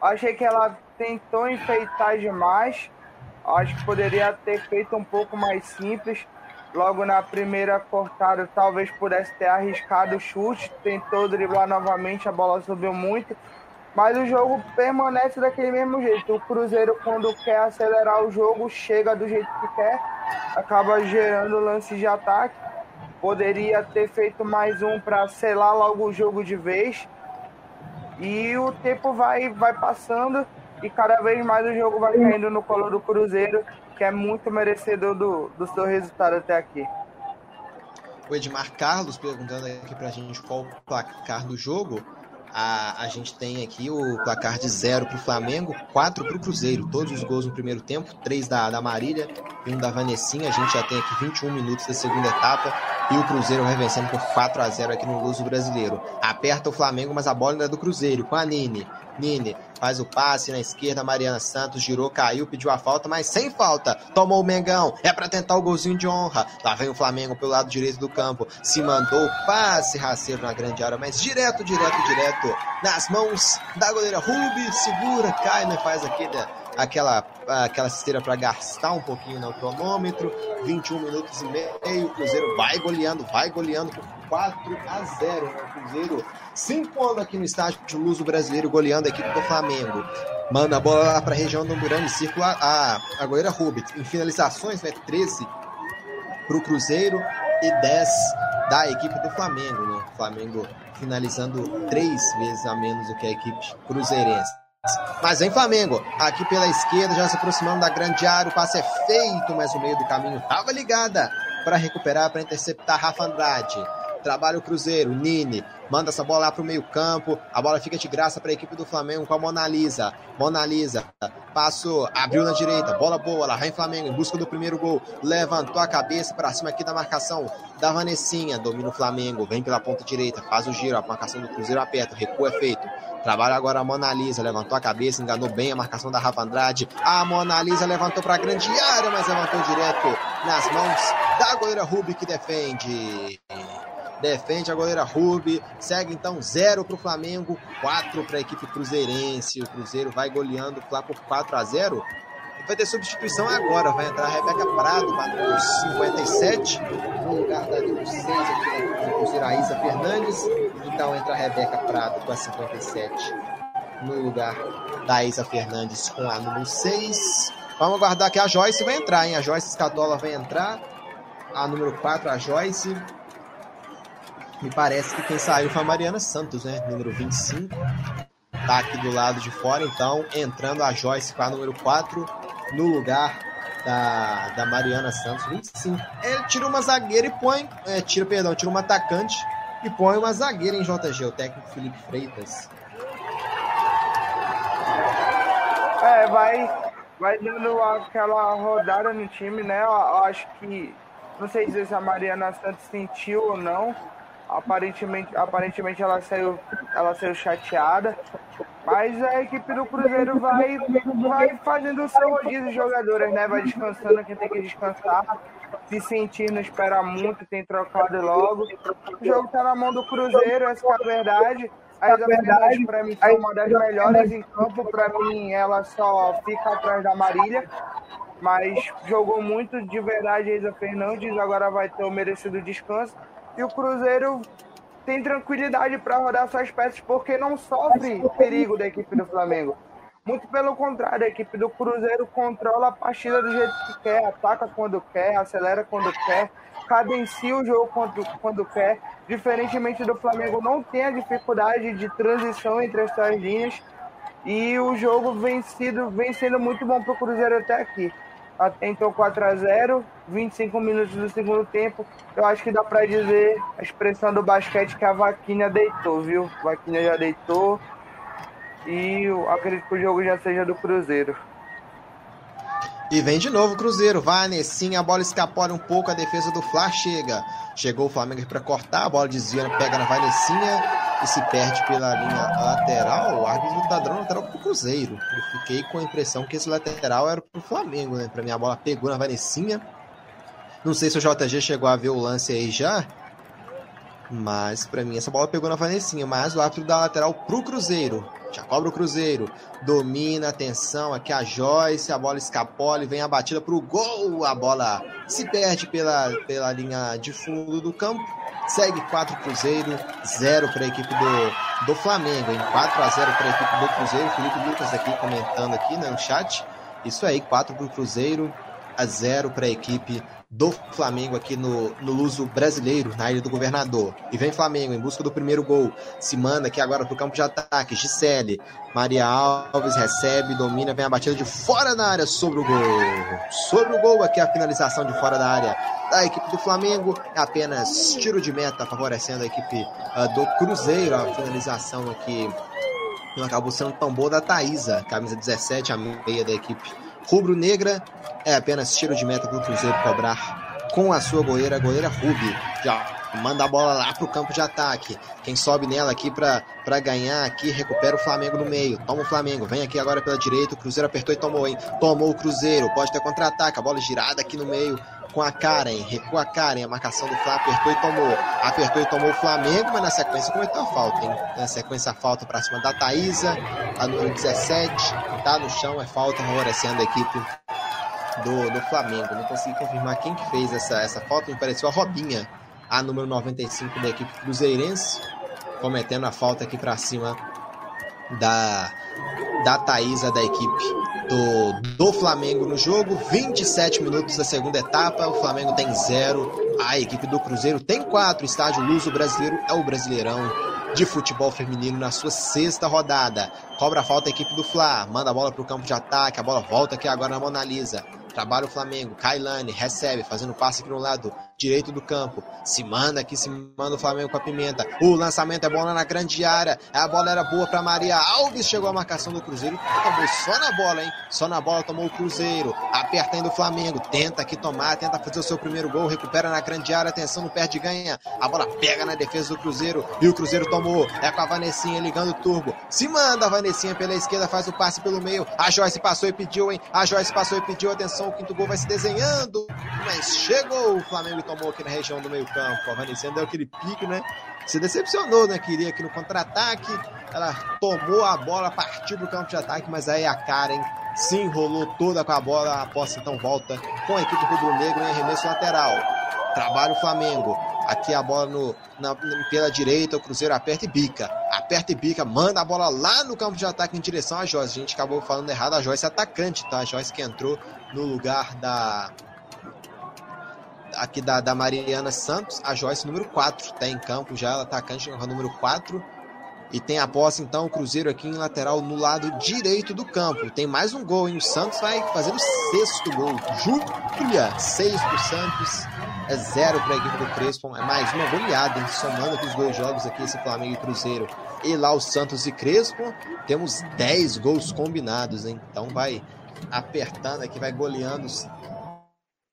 Achei que ela tentou enfeitar demais. Acho que poderia ter feito um pouco mais simples. Logo na primeira cortada, talvez pudesse ter arriscado o chute. Tentou driblar novamente, a bola subiu muito. Mas o jogo permanece daquele mesmo jeito. O Cruzeiro, quando quer acelerar o jogo, chega do jeito que quer, acaba gerando lances de ataque. Poderia ter feito mais um para selar logo o jogo de vez e o tempo vai, vai passando e cada vez mais o jogo vai caindo no colo do Cruzeiro, que é muito merecedor do, do seu resultado até aqui. O Edmar Carlos perguntando aqui pra gente qual o placar do jogo. A, a gente tem aqui o placar de zero para o Flamengo, quatro para o Cruzeiro. Todos os gols no primeiro tempo, três da, da Marília e um da Vanessinha. A gente já tem aqui 21 minutos da segunda etapa. E o Cruzeiro vai vencendo por 4 a 0 aqui no Luso Brasileiro. Aperta o Flamengo, mas a bola ainda é do Cruzeiro, com a Nini. Nini faz o passe na esquerda, Mariana Santos girou, caiu, pediu a falta, mas sem falta. Tomou o Mengão, é para tentar o golzinho de honra. Lá vem o Flamengo pelo lado direito do campo, se mandou passe rasteiro na grande área, mas direto, direto, direto nas mãos da goleira Rubi, segura, cai, mas faz aqui aquela, aquela esteira para gastar um pouquinho no cronômetro. 21 minutos e meio, o Cruzeiro vai goleando, vai goleando por 4 a 0. Né? O Cruzeiro se impondo aqui no estádio de Luso Brasileiro, goleando a equipe do Flamengo. Manda a bola lá para a região do Miranda, circula a, a goleira Rubit. Em finalizações, né, 13 para o Cruzeiro e 10 da equipe do Flamengo. Né? O Flamengo finalizando três vezes a menos do que a equipe cruzeirense. Mas vem Flamengo, aqui pela esquerda, já se aproximando da grande área, o passe é feito, mas o meio do caminho estava ligada para recuperar, para interceptar Rafa Andrade. Trabalha o Cruzeiro, Nini, manda essa bola lá para o meio campo, a bola fica de graça para a equipe do Flamengo com a Mona Lisa. Mona Lisa passou, abriu na direita, bola boa, lá vem Flamengo em busca do primeiro gol, levantou a cabeça para cima aqui da marcação da Vanessinha, domina o Flamengo, vem pela ponta direita, faz o giro, a marcação do Cruzeiro aperta, recuo é feito. Trabalha agora a Mona Lisa, levantou a cabeça, enganou bem a marcação da Rafa Andrade. A Mona Lisa levantou para a grande área, mas levantou direto nas mãos da goleira Rubi que defende. Defende a goleira Rubi. Segue então 0 para o Flamengo, 4 para a equipe cruzeirense. O Cruzeiro vai goleando lá por 4 a 0 vai ter substituição agora. Vai entrar a Rebeca Prado, número 57, no lugar da número 6 aqui do Cruzeiro, Isa Fernandes. Então entra a Rebeca Prado com a 57, no lugar da Isa Fernandes com a número 6. Vamos aguardar que a Joyce vai entrar, hein? A Joyce Escatola vai entrar. A número 4, a Joyce. Me parece que quem saiu foi a Mariana Santos, né? Número 25. Tá aqui do lado de fora, então entrando a Joyce com a número 4 no lugar da, da Mariana Santos, 25. Ele tira uma zagueira e põe. É, tira, perdão, tira uma atacante e põe uma zagueira em JG, o técnico Felipe Freitas. É, vai, vai dando aquela rodada no time, né? Eu, eu acho que. Não sei se a Mariana Santos sentiu ou não. Aparentemente, aparentemente ela saiu, ela saiu chateada. Mas a equipe do Cruzeiro vai, vai fazendo o seu rodízio de jogadores, né? Vai descansando quem tem que descansar. Se sentir, não espera muito, tem trocado logo. O jogo tá na mão do Cruzeiro, essa é a verdade. Isa Fernandes, pra mim, foi uma das melhores em campo. Pra mim, ela só fica atrás da Marília. Mas jogou muito de verdade Isa Fernandes. Agora vai ter o merecido descanso. E o Cruzeiro tem tranquilidade para rodar suas peças porque não sofre perigo da equipe do Flamengo. Muito pelo contrário, a equipe do Cruzeiro controla a partida do jeito que quer, ataca quando quer, acelera quando quer, cadencia o jogo quando, quando quer. Diferentemente do Flamengo, não tem a dificuldade de transição entre as suas linhas. E o jogo vem, sido, vem sendo muito bom para o Cruzeiro até aqui então 4 a 0 25 minutos do segundo tempo. Eu acho que dá para dizer a expressão do basquete que a Vaquinha deitou, viu? A Vaquinha já deitou. E eu acredito que o jogo já seja do Cruzeiro. E vem de novo o Cruzeiro. Vai, Nessinha, a bola escapora um pouco, a defesa do Fla chega. Chegou o Flamengo para cortar, a bola desvia, pega na Vanessinha e se perde pela linha lateral. O árbitro tá dando lateral pro Cruzeiro. Eu fiquei com a impressão que esse lateral era pro Flamengo, né? Pra mim a bola pegou na Vanessinha. Não sei se o JG chegou a ver o lance aí já. Mas para mim essa bola pegou na Vanessinha. Mas o árbitro dá lateral pro Cruzeiro. Já cobra o Cruzeiro. Domina, atenção, aqui a Joyce, a bola escapola e vem a batida pro gol. A bola se perde pela, pela linha de fundo do campo. Segue 4 Cruzeiro, 0 para a equipe do, do Flamengo, em 4 a 0 para a equipe do Cruzeiro. Felipe Lucas aqui comentando aqui né, no chat. Isso aí, 4 para o Cruzeiro, a 0 para a equipe do Flamengo aqui no, no Luso Brasileiro, na Ilha do Governador. E vem Flamengo em busca do primeiro gol. Se manda aqui agora para o campo de ataque. Gisele. Maria Alves recebe, domina, vem a batida de fora da área sobre o gol. Sobre o gol aqui a finalização de fora da área da equipe do Flamengo. É apenas tiro de meta favorecendo a equipe uh, do Cruzeiro. A finalização aqui não acabou sendo tão boa da Thaisa, camisa 17, a meia da equipe rubro-negra. É apenas tiro de meta para o Cruzeiro cobrar com a sua goleira, a goleira Ruby. Já manda a bola lá pro campo de ataque. Quem sobe nela aqui para ganhar aqui, recupera o Flamengo no meio. Toma o Flamengo, vem aqui agora pela direita. O Cruzeiro apertou e tomou, hein? Tomou o Cruzeiro, pode ter contra-ataque. A bola girada aqui no meio com a Karen, recua a Karen, a marcação do Flá apertou e tomou. Apertou e tomou o Flamengo, mas na sequência cometeu a falta, hein? Na sequência a falta para cima da Thaisa, a número 17, tá no chão, é falta favorecendo a equipe do, do Flamengo. Não consegui confirmar quem que fez essa, essa falta, me pareceu a Robinha, a número 95 da equipe cruzeirense, cometendo a falta aqui para cima da, da Thaisa da equipe do, do Flamengo no jogo. 27 minutos da segunda etapa. O Flamengo tem zero. A equipe do Cruzeiro tem quatro. Estádio Luso Brasileiro é o Brasileirão de futebol feminino na sua sexta rodada. Cobra a falta a equipe do Fla. Manda a bola para o campo de ataque. A bola volta aqui agora na Mona Lisa. Trabalha o Flamengo. Kailane recebe, fazendo passe aqui no lado direito do campo. Se manda aqui, se manda o Flamengo com a pimenta. O lançamento é bola na grande área. A bola era boa para Maria Alves. Chegou a marcação do Cruzeiro. Tomou só na bola, hein? Só na bola tomou o Cruzeiro. Aperta ainda o Flamengo. Tenta aqui tomar, tenta fazer o seu primeiro gol. Recupera na grande área. Atenção, no perde ganha. A bola pega na defesa do Cruzeiro. E o Cruzeiro tomou. É com a Vanessinha ligando o turbo. Se manda a Vanessinha pela esquerda, faz o passe pelo meio. A Joyce passou e pediu, hein? A Joyce passou e pediu. Atenção, o quinto gol vai se desenhando. Mas chegou o Flamengo tomou aqui na região do meio-campo. A Vanessa deu aquele pique, né? Se decepcionou, né? Queria aqui no contra-ataque. Ela tomou a bola, partiu pro campo de ataque, mas aí a Karen se enrolou toda com a bola. A posse então volta com a equipe rubro-negro em arremesso lateral. Trabalha o Flamengo. Aqui a bola no, na, pela direita, o Cruzeiro aperta e bica. Aperta e bica, manda a bola lá no campo de ataque em direção a Joyce. A gente acabou falando errado, a Joyce é atacante, tá? A Joyce que entrou no lugar da, aqui da, da Mariana Santos, a Joyce número 4, está em campo já, ela atacante número 4. E tem a posse, então, o Cruzeiro aqui em lateral no lado direito do campo. Tem mais um gol, hein? O Santos vai fazer o sexto gol. Júlia, 6 pro Santos, é zero para a equipe do Crespo. É mais uma goleada, hein? Somando aqui os dois jogos aqui, esse Flamengo e Cruzeiro. E lá o Santos e Crespo, temos 10 gols combinados, hein? Então vai apertando aqui, vai goleando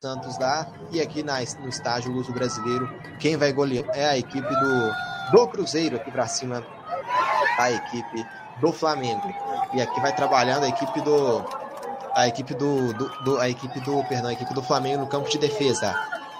Santos dá. E aqui na, no estágio Luso Brasileiro, quem vai golear é a equipe do, do Cruzeiro aqui para cima a equipe do Flamengo. E aqui vai trabalhando a equipe do a equipe do, do, do a equipe do, perdão, a equipe do Flamengo no campo de defesa.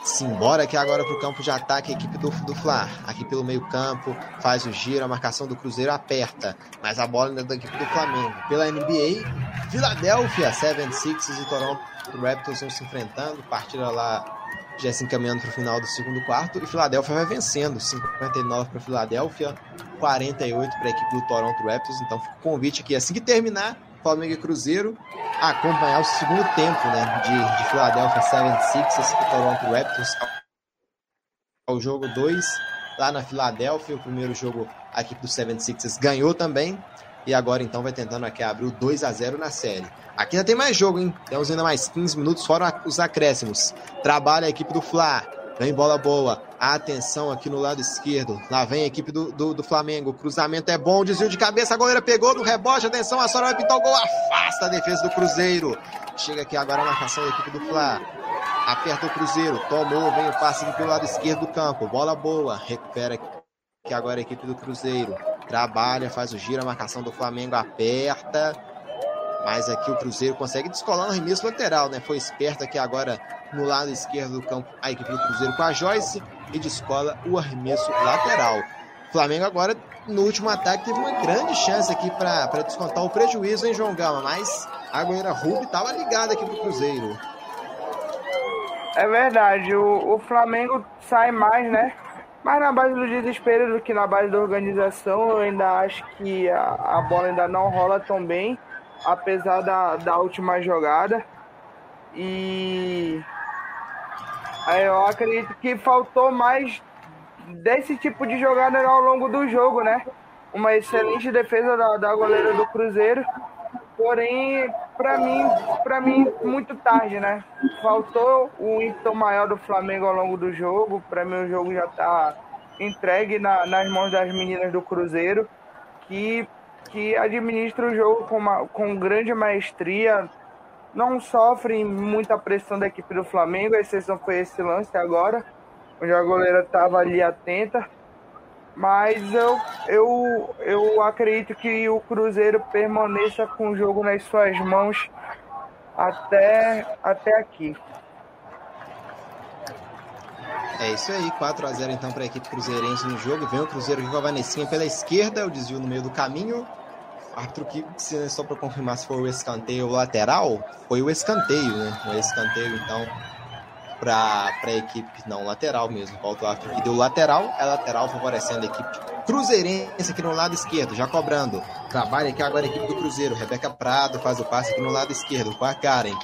Simbora aqui agora para o campo de ataque, a equipe do, do Fla. Aqui pelo meio-campo, faz o giro, a marcação do Cruzeiro aperta. Mas a bola ainda é da equipe do Flamengo. Pela NBA, Filadélfia, 76 e Toronto Raptors vão se enfrentando. Partida lá já se encaminhando para o final do segundo quarto. E Filadélfia vai vencendo. 59 para Filadélfia, 48 para a equipe do Toronto Raptors. Então fica o convite aqui assim que terminar Flamengo e Cruzeiro acompanhar o segundo tempo né, de, de Philadelphia 76ers e Toronto Raptors ao jogo 2 lá na Filadélfia. O primeiro jogo a equipe do 76ers ganhou também e agora então vai tentando aqui abrir o 2 a 0 na série. Aqui ainda tem mais jogo, hein? Temos ainda mais 15 minutos fora os acréscimos. Trabalha a equipe do Fla. Vem bola boa. Atenção aqui no lado esquerdo. Lá vem a equipe do, do, do Flamengo. Cruzamento é bom. Desvio de cabeça. A goleira pegou no rebote. Atenção. A Sora vai pintar o gol. Afasta a defesa do Cruzeiro. Chega aqui agora a marcação da equipe do Fla. Aperta o Cruzeiro. Tomou. Vem o passe pelo lado esquerdo do campo. Bola boa. Recupera aqui agora a equipe do Cruzeiro. Trabalha. Faz o giro. A marcação do Flamengo aperta. Mas aqui o Cruzeiro consegue descolar no arremesso lateral, né? Foi esperto aqui agora no lado esquerdo do campo a equipe do Cruzeiro com a Joyce e descola o arremesso lateral. O Flamengo agora, no último ataque, teve uma grande chance aqui para descontar o prejuízo em João Gama, mas a goleira Rubi estava ligada aqui pro Cruzeiro. É verdade, o, o Flamengo sai mais, né? Mas na base do desespero do que na base da organização, eu ainda acho que a, a bola ainda não rola tão bem apesar da, da última jogada. E eu acredito que faltou mais desse tipo de jogada ao longo do jogo, né? Uma excelente defesa da, da goleira do Cruzeiro. Porém, para mim, para mim muito tarde, né? Faltou o ímpeto maior do Flamengo ao longo do jogo. Para mim o jogo já está entregue na, nas mãos das meninas do Cruzeiro, que que administra o jogo com, uma, com grande maestria, não sofrem muita pressão da equipe do Flamengo, a exceção foi esse lance agora, onde a goleira estava ali atenta. Mas eu, eu, eu acredito que o Cruzeiro permaneça com o jogo nas suas mãos até, até aqui. É isso aí, 4 a 0 então para a equipe cruzeirense no jogo. Vem o Cruzeiro aqui com a Vanessinha pela esquerda, o desvio no meio do caminho. Arthur, que só para confirmar se foi o escanteio lateral, foi o escanteio, né? O escanteio, então, para a equipe, não, lateral mesmo. Volta o Arthur que deu lateral, é lateral favorecendo a equipe cruzeirense aqui no lado esquerdo, já cobrando. Trabalha aqui agora a equipe do Cruzeiro. Rebeca Prado faz o passe aqui no lado esquerdo com a Karen.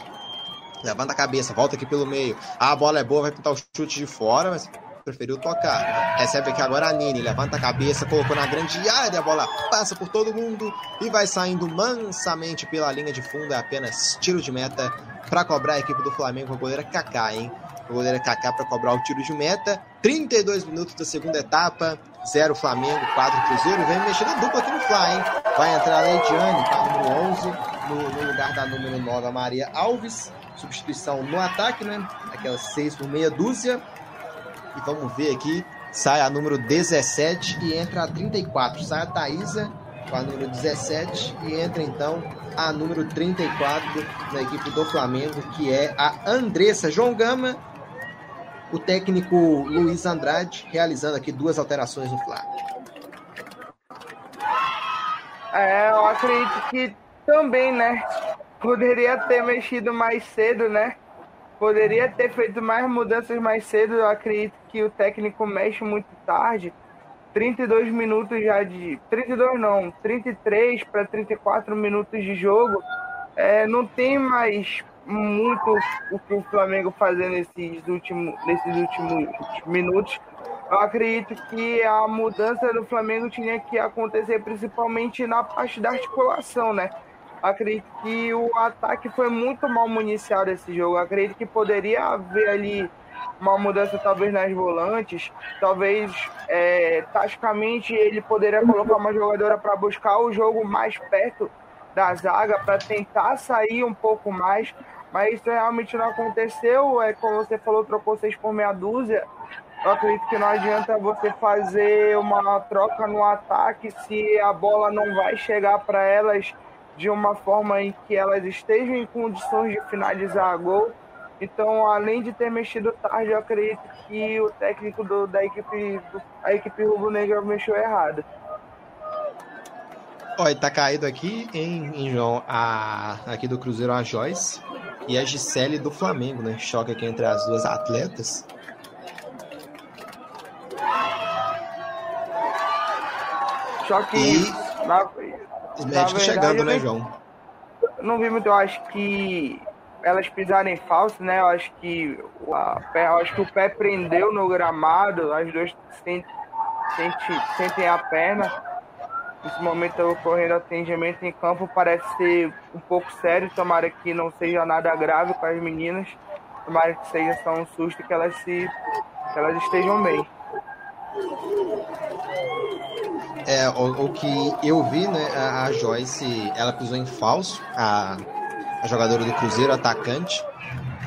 Levanta a cabeça, volta aqui pelo meio. Ah, a bola é boa, vai pintar o chute de fora, mas preferiu tocar. Recebe aqui agora a Nini, levanta a cabeça, colocou na grande área, a bola passa por todo mundo e vai saindo mansamente pela linha de fundo. É apenas tiro de meta para cobrar a equipe do Flamengo, a goleira Kaká, hein? A goleira Kaká para cobrar o tiro de meta. 32 minutos da segunda etapa, 0 Flamengo, 4 Cruzeiro. Vem mexendo a dupla aqui no Fly, hein? Vai entrar a Leidiane o número 11, no, no lugar da número 9, a Maria Alves substituição no ataque, né? Aquelas seis por meia dúzia. E vamos ver aqui. Sai a número 17 e entra a 34. Sai a Thaisa com a número 17 e entra então a número 34 na equipe do Flamengo, que é a Andressa João Gama. O técnico Luiz Andrade realizando aqui duas alterações no Flamengo. É, eu acredito que também, né? Poderia ter mexido mais cedo, né? Poderia ter feito mais mudanças mais cedo. Eu acredito que o técnico mexe muito tarde. 32 minutos já de. 32 não, 33 para 34 minutos de jogo. É, não tem mais muito o que o Flamengo fazer nesses últimos, nesses últimos minutos. Eu acredito que a mudança do Flamengo tinha que acontecer principalmente na parte da articulação, né? Acredito que o ataque foi muito mal municiado esse jogo. acredito que poderia haver ali uma mudança talvez nas volantes, talvez é, taticamente ele poderia colocar uma jogadora para buscar o jogo mais perto da zaga, para tentar sair um pouco mais, mas isso realmente não aconteceu. É como você falou, trocou seis por meia dúzia. Eu acredito que não adianta você fazer uma troca no ataque se a bola não vai chegar para elas de uma forma em que elas estejam em condições de finalizar a gol. Então, além de ter mexido tarde, eu acredito que o técnico do, da equipe, do, a equipe rubro-negra mexeu errado. Olha, tá caído aqui em, em João, a, aqui do Cruzeiro a Joyce e a Gisele do Flamengo, né? Choque aqui entre as duas atletas. Choque e... na, os médicos verdade, chegando, né, João? Não vi muito, eu acho que elas pisaram em falso, né? Eu acho que a, eu acho que o pé prendeu no gramado, as duas sentem, sentem a perna. Nesse momento ocorrendo atendimento em campo parece ser um pouco sério, tomara que não seja nada grave com as meninas. Tomara que seja só um susto que elas se que elas estejam bem. É, o, o, que eu vi, né, a, a, Joyce, ela pisou em falso, a, a jogadora do Cruzeiro, atacante,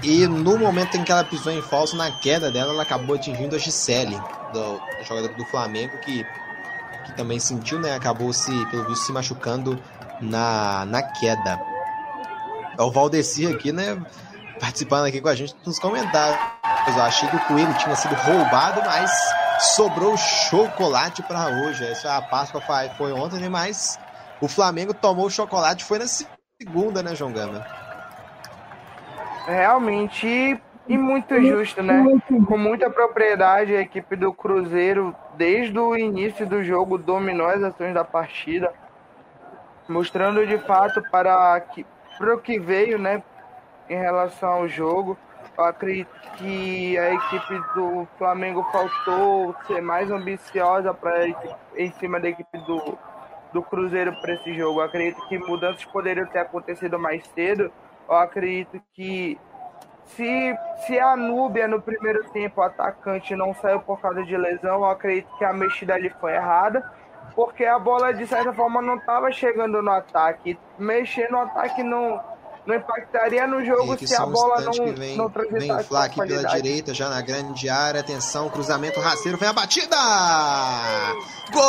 e no momento em que ela pisou em falso, na queda dela, ela acabou atingindo a Gisele, do, jogadora do Flamengo, que, que também sentiu, né, acabou se, pelo visto, se machucando na, na queda. O Valdeci aqui, né, participando aqui com a gente nos comentários. Eu achei que o Coelho tinha sido roubado, mas sobrou chocolate para hoje. Essa a Páscoa foi ontem, né? mas o Flamengo tomou o chocolate foi na segunda, né, João Gama? Realmente e muito justo, né? Com muita propriedade, a equipe do Cruzeiro, desde o início do jogo, dominou as ações da partida, mostrando de fato para, que, para o que veio, né, em relação ao jogo. Eu acredito que a equipe do Flamengo faltou ser mais ambiciosa para em cima da equipe do, do Cruzeiro para esse jogo. Eu acredito que mudanças poderiam ter acontecido mais cedo. Eu acredito que se, se a Núbia no primeiro tempo, o atacante, não saiu por causa de lesão, eu acredito que a mexida ali foi errada, porque a bola de certa forma não estava chegando no ataque. Mexer no ataque não não impactaria no jogo se a bola não, vem, não Vem o aqui pela direita, já na grande área. Atenção, cruzamento rasteiro, vem a batida! Gol!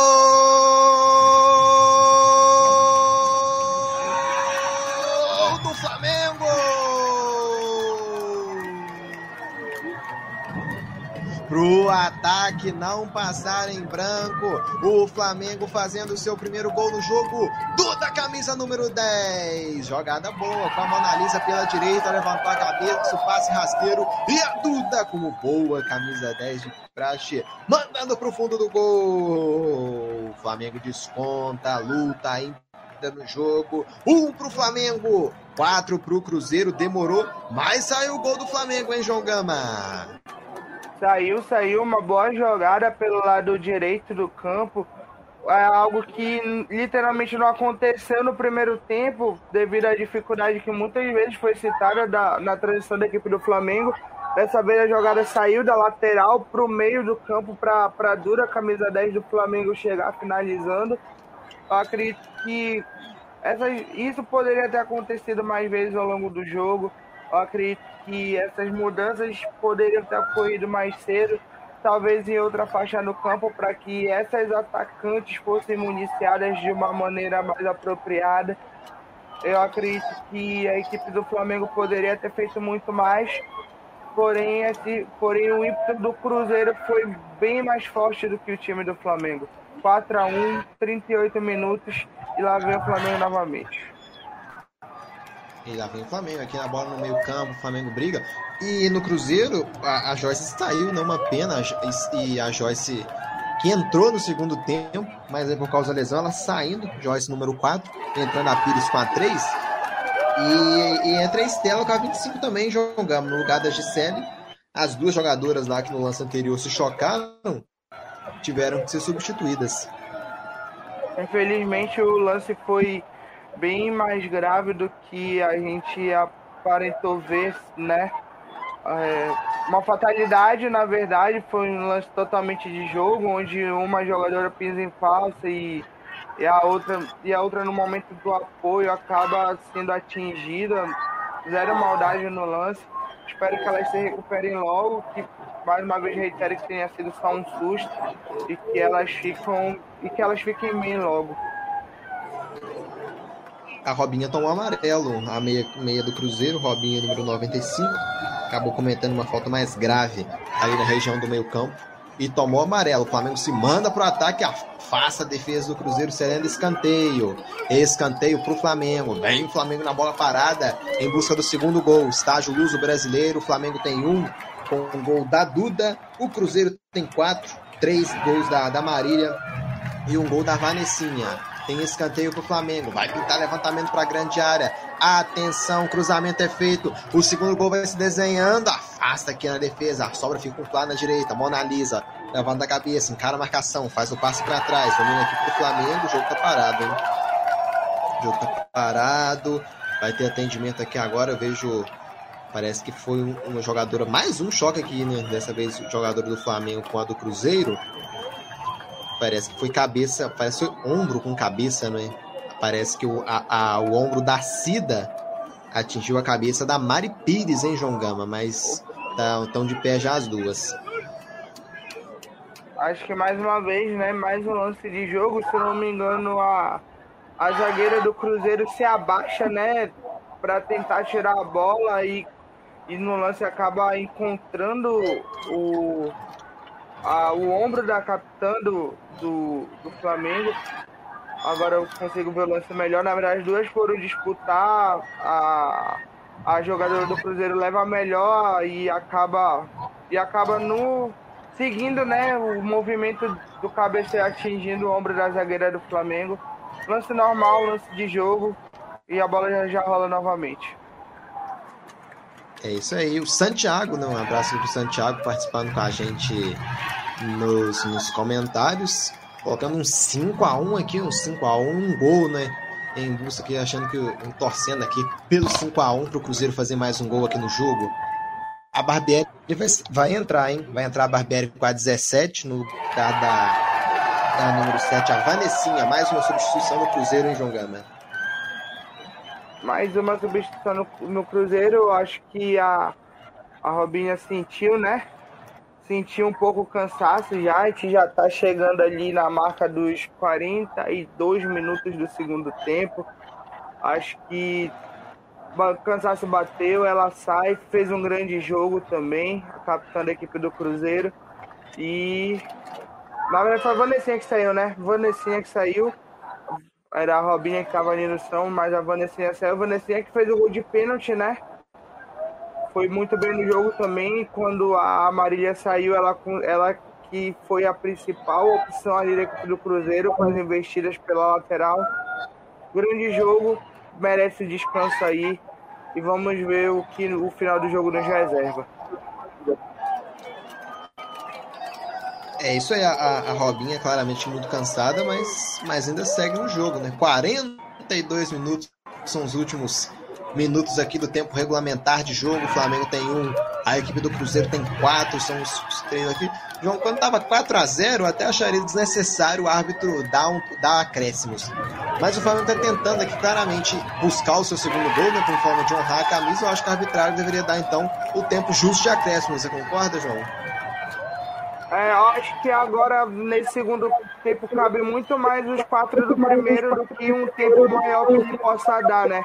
Pro ataque não passar em branco. O Flamengo fazendo o seu primeiro gol no jogo. Duda, camisa número 10. Jogada boa com a Mona Lisa pela direita, levantou a cabeça, o passe rasteiro. E a Duda como boa, camisa 10 de praxe, mandando pro fundo do gol. O Flamengo desconta, luta ainda no jogo. Um pro Flamengo, quatro pro Cruzeiro. Demorou, mas saiu o gol do Flamengo, hein, João Gama? Saiu, saiu uma boa jogada pelo lado direito do campo. É algo que literalmente não aconteceu no primeiro tempo, devido à dificuldade que muitas vezes foi citada da, na transição da equipe do Flamengo. Dessa vez a jogada saiu da lateral para o meio do campo para a dura camisa 10 do Flamengo chegar finalizando. Eu acredito que essa, isso poderia ter acontecido mais vezes ao longo do jogo. Eu acredito que essas mudanças poderiam ter ocorrido mais cedo, talvez em outra faixa no campo, para que essas atacantes fossem municiadas de uma maneira mais apropriada. Eu acredito que a equipe do Flamengo poderia ter feito muito mais, porém, esse, porém o ímpeto do Cruzeiro foi bem mais forte do que o time do Flamengo. 4 a 1 38 minutos e lá vem o Flamengo novamente. E lá vem o Flamengo, aqui na bola no meio campo, o Flamengo briga. E no Cruzeiro, a, a Joyce saiu, não uma pena, e a Joyce que entrou no segundo tempo, mas aí por causa da lesão, ela saindo, Joyce número 4, entrando a Pires com a 3. E, e entra a Estela com a 25 também, jogando no lugar da Gisele. As duas jogadoras lá que no lance anterior se chocaram, tiveram que ser substituídas. Infelizmente o lance foi bem mais grave do que a gente aparentou ver, né? É, uma fatalidade, na verdade, foi um lance totalmente de jogo, onde uma jogadora pisa em falsa e, e, a outra, e a outra, no momento do apoio, acaba sendo atingida. Zero maldade no lance. Espero que elas se recuperem logo, que mais uma vez reitero que tenha sido só um susto e que elas ficam e que elas fiquem bem logo a Robinha tomou amarelo, a meia, meia do Cruzeiro, Robinha número 95, acabou cometendo uma falta mais grave ali na região do meio campo e tomou amarelo. O Flamengo se manda para o ataque, afasta a defesa do Cruzeiro, serendo escanteio. Escanteio para o Flamengo. Vem o Flamengo na bola parada em busca do segundo gol. Estágio Luso brasileiro. O Flamengo tem um com um gol da Duda. O Cruzeiro tem quatro, três gols da, da Marília e um gol da Vanessinha. Tem escanteio para o Flamengo. Vai pintar levantamento para a grande área. Atenção, cruzamento é feito. O segundo gol vai se desenhando. Afasta aqui na defesa. A sobra fica com o na direita. Mona Lisa levando a cabeça, encara a marcação, faz o passe para trás. Domina aqui para o Flamengo. O jogo tá parado, hein? O jogo tá parado. Vai ter atendimento aqui agora. Eu vejo. Parece que foi uma jogadora. Mais um choque aqui, né? Dessa vez, o jogador do Flamengo com a do Cruzeiro. Parece que foi cabeça, parece ombro com cabeça, não é? Parece que o, a, a, o ombro da Cida atingiu a cabeça da Mari Pires, hein, João Gama? Mas estão tá, de pé já as duas. Acho que mais uma vez, né? Mais um lance de jogo, se não me engano, a, a zagueira do Cruzeiro se abaixa, né? Para tentar tirar a bola e, e no lance acaba encontrando o, a, o ombro da capitã do, do, do, Flamengo. Agora eu consigo ver o lance melhor. Na verdade, as duas foram disputar. A, a jogadora do Cruzeiro leva a melhor e acaba, e acaba no, seguindo né, o movimento do cabeceio atingindo o ombro da zagueira do Flamengo. Lance normal, lance de jogo. E a bola já, já rola novamente. É isso aí. O Santiago, né? Um abraço pro Santiago participando com a gente nos, nos comentários. Colocando um 5x1 aqui, um 5x1, um gol, né? Em busca aqui, achando que. torcendo aqui pelo 5x1 pro Cruzeiro fazer mais um gol aqui no jogo. A Barbieri vai, vai entrar, hein? Vai entrar a Barbieri com a 17 no lugar da, da número 7, a Vanessinha. Mais uma substituição no Cruzeiro, hein, João Gama? mais uma substituição no, no Cruzeiro. Eu acho que a, a Robinha sentiu, né? Sentiu um pouco cansaço já. A gente já tá chegando ali na marca dos 42 minutos do segundo tempo. Acho que o cansaço bateu, ela sai, fez um grande jogo também, a capitã da equipe do Cruzeiro. E na verdade foi a Vanessinha que saiu, né? Vanessinha que saiu. Era a Robinha que tava ali no chão, mas a Vanessinha saiu. A Vanessinha que fez o gol de pênalti, né? Foi muito bem no jogo também. Quando a Marília saiu, ela, ela que foi a principal opção ali do Cruzeiro, com as investidas pela lateral. Grande jogo, merece descanso aí. E vamos ver o que o final do jogo nos reserva. É isso aí, a, a Robinha claramente muito cansada, mas, mas ainda segue no jogo, né? 42 minutos são os últimos minutos aqui do tempo regulamentar de jogo. O Flamengo tem um, a equipe do Cruzeiro tem quatro, são os, os três aqui. João, quando tava 4 a 0 até acharia desnecessário o árbitro dar, um, dar acréscimos. Mas o Flamengo está tentando aqui claramente buscar o seu segundo gol, né, por forma de honrar a camisa. Eu acho que o arbitrário deveria dar então o tempo justo de acréscimos. Você concorda, João? É, acho que agora, nesse segundo tempo, cabe muito mais os quatro do primeiro do que um tempo maior que ele possa dar, né?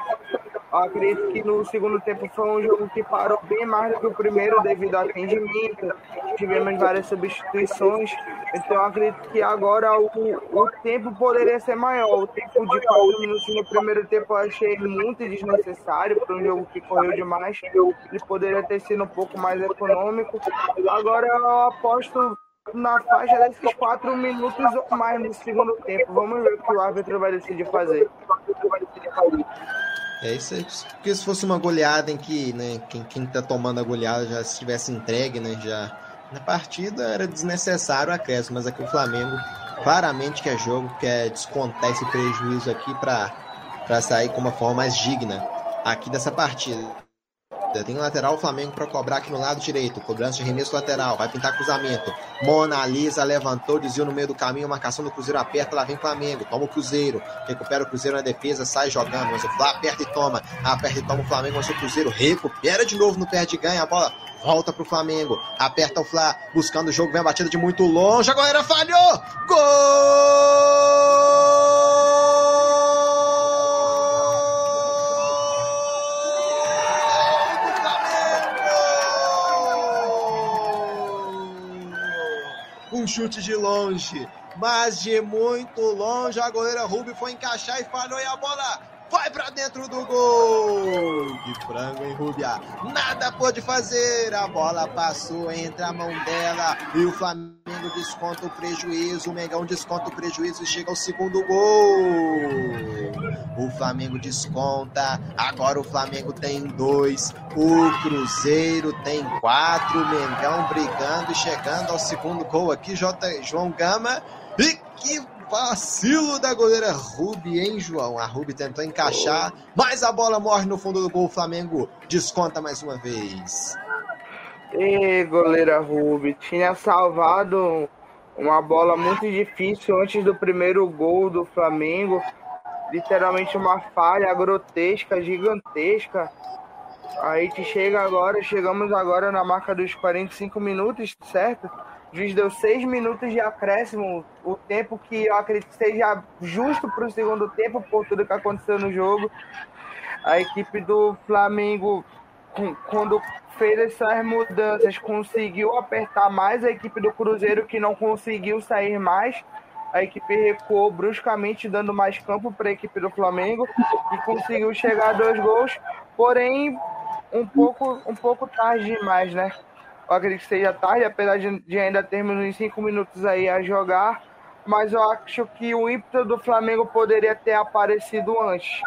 Eu acredito que no segundo tempo foi um jogo que parou bem mais do que o primeiro devido ao atendimento. Tivemos várias substituições. Então eu acredito que agora o, o tempo poderia ser maior. O tempo de quatro minutos no primeiro tempo eu achei muito desnecessário para um jogo que correu demais. Ele poderia ter sido um pouco mais econômico. Agora eu aposto na faixa desses quatro minutos ou mais no segundo tempo. Vamos ver o que o árbitro vai decidir fazer. É isso aí. Porque se fosse uma goleada em que né, quem, quem tá tomando a goleada já estivesse entregue, né? Já na partida era desnecessário o acréscimo, mas aqui o Flamengo claramente quer jogo, quer descontar esse prejuízo aqui para sair com uma forma mais digna aqui dessa partida. Tem um lateral o Flamengo para cobrar aqui no lado direito. Cobrança de remesso lateral. Vai pintar cruzamento. Mona Lisa levantou, desviou no meio do caminho. Marcação do Cruzeiro aperta. Lá vem Flamengo. Toma o Cruzeiro. Recupera o Cruzeiro na defesa. Sai jogando. Mas o Flá aperta e toma. Aperta e toma o Flamengo. Mas o Cruzeiro recupera de novo no pé de ganha. A bola volta pro Flamengo. Aperta o Flá. Buscando o jogo. Vem a batida de muito longe. A goleira falhou. Gol! Um chute de longe, mas de muito longe a goleira Ruby foi encaixar e falhou e a bola vai para dentro do gol. De frango em Rubia. Nada pôde fazer. A bola passou entre a mão dela e o Flamengo desconta o prejuízo. O Mengão desconta o prejuízo e chega ao segundo gol. O Flamengo desconta. Agora o Flamengo tem dois. O Cruzeiro tem quatro. O Mengão brigando e chegando ao segundo gol aqui. J. João Gama. E que Vacilo da goleira Ruby, hein, João? A Ruby tentou encaixar, mas a bola morre no fundo do gol. O Flamengo desconta mais uma vez. E goleira Ruby, tinha salvado uma bola muito difícil antes do primeiro gol do Flamengo. Literalmente uma falha grotesca, gigantesca. A gente chega agora, chegamos agora na marca dos 45 minutos, certo? O juiz deu seis minutos de acréscimo, o tempo que eu acredito seja justo para o segundo tempo, por tudo que aconteceu no jogo. A equipe do Flamengo, quando fez essas mudanças, conseguiu apertar mais a equipe do Cruzeiro, que não conseguiu sair mais. A equipe recuou bruscamente, dando mais campo para a equipe do Flamengo e conseguiu chegar a dois gols, porém um pouco, um pouco tarde demais, né? Eu acredito que seja tarde, apesar de, ainda termos uns 5 minutos aí a jogar. Mas eu acho que o ímpeto do Flamengo poderia ter aparecido antes.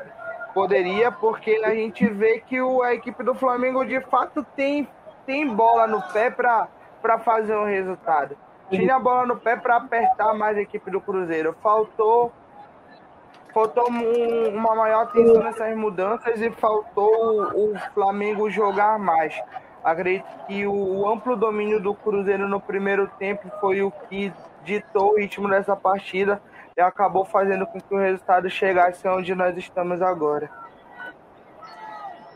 Poderia, porque a gente vê que o, a equipe do Flamengo de fato tem, tem bola no pé para fazer um resultado. Tinha a bola no pé para apertar mais a equipe do Cruzeiro. Faltou faltou um, uma maior atenção nessas mudanças e faltou o, o Flamengo jogar mais. Acredito que o amplo domínio do Cruzeiro no primeiro tempo foi o que ditou o ritmo dessa partida e acabou fazendo com que o resultado chegasse onde nós estamos agora.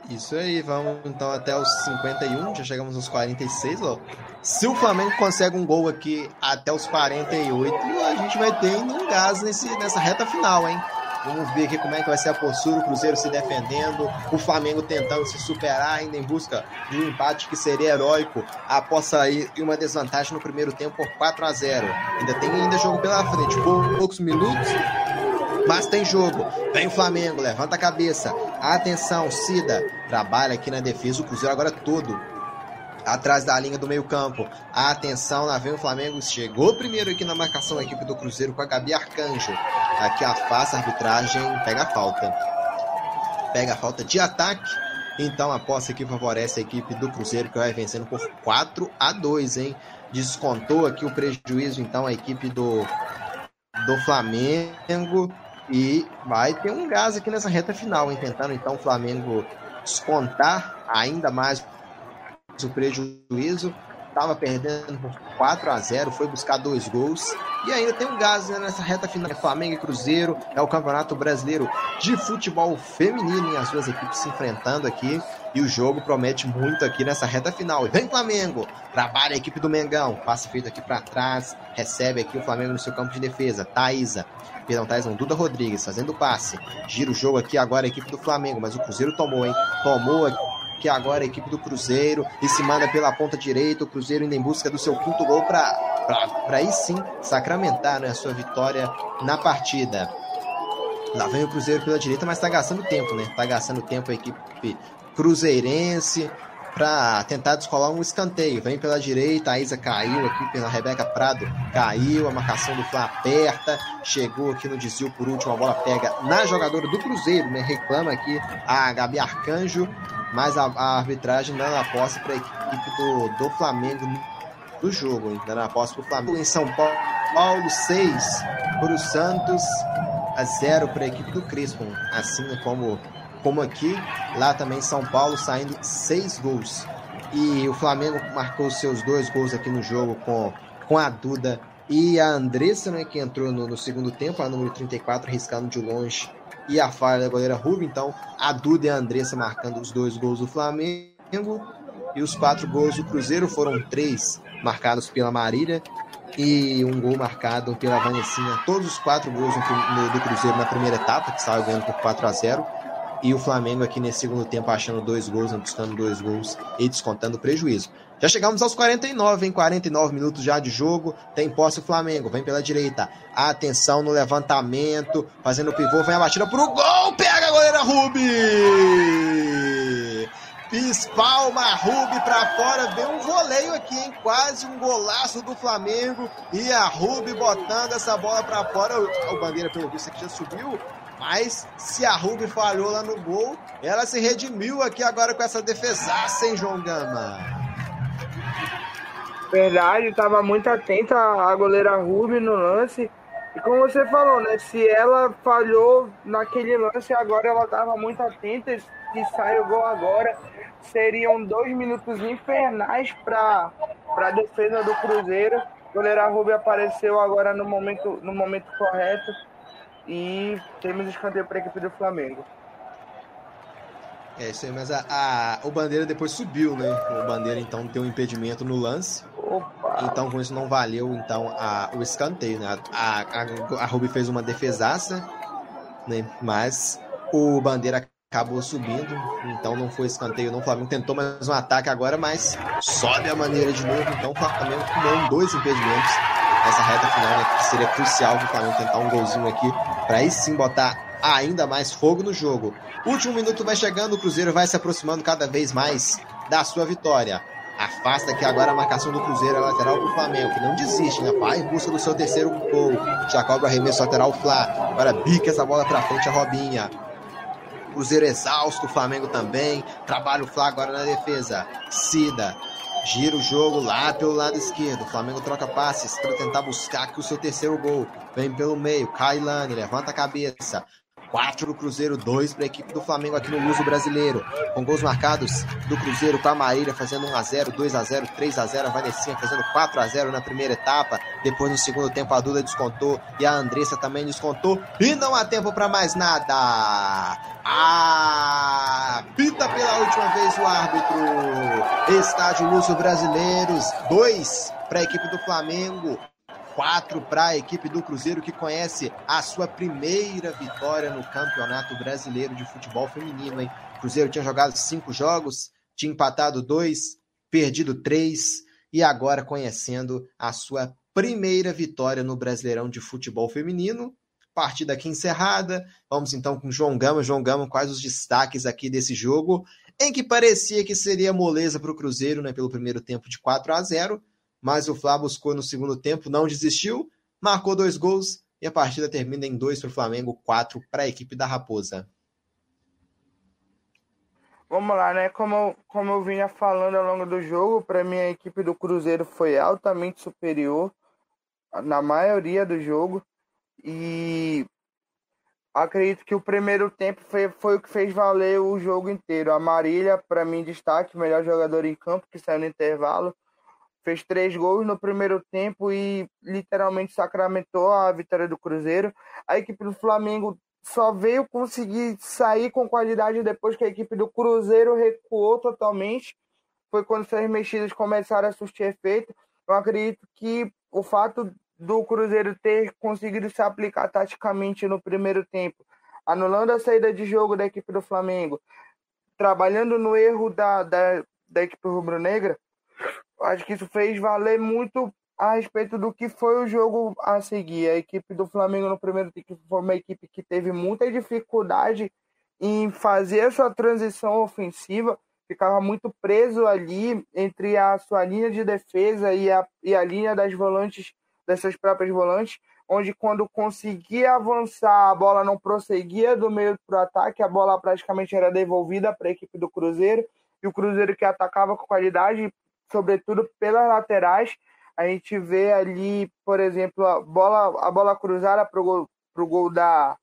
Isso aí, vamos então até os 51, já chegamos aos 46, ó. Se o Flamengo consegue um gol aqui até os 48, a gente vai ter um gás nesse, nessa reta final, hein? Vamos ver aqui como é que vai ser a postura, o Cruzeiro se defendendo, o Flamengo tentando se superar ainda em busca de um empate que seria heróico após sair uma desvantagem no primeiro tempo por 4 a 0. Ainda tem ainda jogo pela frente, poucos minutos, mas tem jogo. Vem o Flamengo, levanta a cabeça. Atenção, Cida. Trabalha aqui na defesa. O Cruzeiro agora todo atrás da linha do meio-campo. Atenção, lá vem o Flamengo. Chegou primeiro aqui na marcação a equipe do Cruzeiro com a Gabi Arcanjo. Aqui afasta a arbitragem, pega a falta. Pega a falta de ataque. Então a posse aqui favorece a equipe do Cruzeiro que vai vencendo por 4 a 2, hein? Descontou aqui o prejuízo então a equipe do do Flamengo e vai ter um gás aqui nessa reta final, hein? Tentando então o Flamengo descontar ainda mais o prejuízo. Estava perdendo por 4 a 0 foi buscar dois gols. E ainda tem um gás né, nessa reta final. É Flamengo e Cruzeiro. É o Campeonato Brasileiro de Futebol Feminino. E as duas equipes se enfrentando aqui. E o jogo promete muito aqui nessa reta final. E vem Flamengo. Trabalha a equipe do Mengão. Passe feito aqui para trás. Recebe aqui o Flamengo no seu campo de defesa. Thaisa perdão, Tyson Duda Rodrigues fazendo passe. Gira o jogo aqui agora a equipe do Flamengo, mas o Cruzeiro tomou, hein? Tomou aqui agora a equipe do Cruzeiro e se manda pela ponta direita. O Cruzeiro indo em busca do seu quinto gol para aí sim sacramentar né, a sua vitória na partida. Lá vem o Cruzeiro pela direita, mas está gastando tempo, né? Está gastando tempo a equipe cruzeirense para tentar descolar um escanteio. Vem pela direita, a Isa caiu aqui pela Rebeca Prado, caiu, a marcação do Flá aperta, chegou aqui no desvio por último, a bola pega na jogadora do Cruzeiro, né? Reclama aqui a Gabi Arcanjo, mas a, a arbitragem dando a posse para a equipe do, do Flamengo do jogo, hein? dando a posse para o Flamengo. Em São Paulo, 6 para o Santos, a 0 para a equipe do Crispo, assim como como aqui, lá também São Paulo saindo seis gols. E o Flamengo marcou seus dois gols aqui no jogo com, com a Duda e a Andressa, né, que entrou no, no segundo tempo, a número 34, riscando de longe, e a falha da goleira Ruby. Então, a Duda e a Andressa marcando os dois gols do Flamengo. E os quatro gols do Cruzeiro foram três marcados pela Marília e um gol marcado pela Vanessinha. Todos os quatro gols do Cruzeiro na primeira etapa, que saiu ganhando por 4 a 0 e o Flamengo aqui nesse segundo tempo achando dois gols, buscando dois gols e descontando o prejuízo. Já chegamos aos 49, em 49 minutos já de jogo. Tem posse o Flamengo, vem pela direita. Atenção no levantamento, fazendo o pivô, vem a batida pro gol, pega a goleira Rubi! Espalma Rubi para fora, vem um voleio aqui, hein? Quase um golaço do Flamengo e a Rubi botando essa bola para fora. O Bandeira, pelo visto, aqui já subiu mas se a Ruby falhou lá no gol, ela se redimiu aqui agora com essa defesaça, hein, João Gama? Verdade, estava muito atenta a goleira Ruby no lance. E como você falou, né? Se ela falhou naquele lance, agora ela estava muito atenta. Se sai o gol agora, seriam dois minutos infernais para a defesa do Cruzeiro. A goleira Ruby apareceu agora no momento, no momento correto e temos escanteio para a equipe do Flamengo. É isso aí, mas a, a, o Bandeira depois subiu, né? O Bandeira então tem um impedimento no lance. Opa. Então com isso não valeu então a, o escanteio, né? A, a, a Ruby fez uma defesaça, né? Mas o Bandeira acabou subindo, então não foi escanteio, não. O Flamengo tentou mais um ataque agora, mas sobe a maneira de novo. Então o Flamengo tomou dois impedimentos nessa reta final, né, que seria crucial para o Flamengo tentar um golzinho aqui, para aí sim botar ainda mais fogo no jogo. Último minuto vai chegando, o Cruzeiro vai se aproximando cada vez mais da sua vitória. Afasta aqui agora a marcação do Cruzeiro, a lateral para o Flamengo, que não desiste, né? Vai em busca do seu terceiro gol. Já cobra arremesso lateral Flá. Agora bica essa bola para frente a Robinha. Cruzeiro exausto, o Flamengo também. Trabalha o Flá agora na defesa. Cida Gira o jogo lá pelo lado esquerdo. O Flamengo troca passes para tentar buscar aqui o seu terceiro gol. Vem pelo meio. Kailane levanta a cabeça. 4 para o Cruzeiro, 2 para a equipe do Flamengo aqui no Luso Brasileiro. Com gols marcados do Cruzeiro com a Marília fazendo 1x0, 2x0, 3x0. A Vanessinha fazendo 4x0 na primeira etapa. Depois no segundo tempo a Duda descontou e a Andressa também descontou. E não há tempo para mais nada. Ah, pita pela última vez o árbitro. Estádio Luso Brasileiros, 2 para a equipe do Flamengo, 4 para a equipe do Cruzeiro, que conhece a sua primeira vitória no Campeonato Brasileiro de Futebol Feminino. Hein? O Cruzeiro tinha jogado cinco jogos, tinha empatado dois, perdido três, e agora conhecendo a sua primeira vitória no Brasileirão de Futebol Feminino. Partida aqui encerrada. Vamos então com João Gama. João Gama, quais os destaques aqui desse jogo? Em que parecia que seria moleza para o Cruzeiro né, pelo primeiro tempo de 4 a 0 mas o Flá buscou no segundo tempo, não desistiu, marcou dois gols e a partida termina em dois para o Flamengo, quatro para a equipe da Raposa. Vamos lá, né? Como, como eu vinha falando ao longo do jogo, para mim a equipe do Cruzeiro foi altamente superior na maioria do jogo e acredito que o primeiro tempo foi, foi o que fez valer o jogo inteiro. A Marília, para mim, destaque, melhor jogador em campo, que saiu no intervalo fez três gols no primeiro tempo e literalmente sacramentou a vitória do Cruzeiro. A equipe do Flamengo só veio conseguir sair com qualidade depois que a equipe do Cruzeiro recuou totalmente. Foi quando essas mexidas começaram a surtir efeito. Eu acredito que o fato do Cruzeiro ter conseguido se aplicar taticamente no primeiro tempo, anulando a saída de jogo da equipe do Flamengo, trabalhando no erro da, da, da equipe rubro-negra, acho que isso fez valer muito a respeito do que foi o jogo a seguir. A equipe do Flamengo no primeiro tempo foi uma equipe que teve muita dificuldade em fazer a sua transição ofensiva, ficava muito preso ali entre a sua linha de defesa e a, e a linha das volantes, dessas próprias volantes, onde quando conseguia avançar, a bola não prosseguia do meio para o ataque, a bola praticamente era devolvida para a equipe do Cruzeiro, e o Cruzeiro que atacava com qualidade sobretudo pelas laterais. A gente vê ali, por exemplo, a bola, a bola cruzada para o gol, pro gol da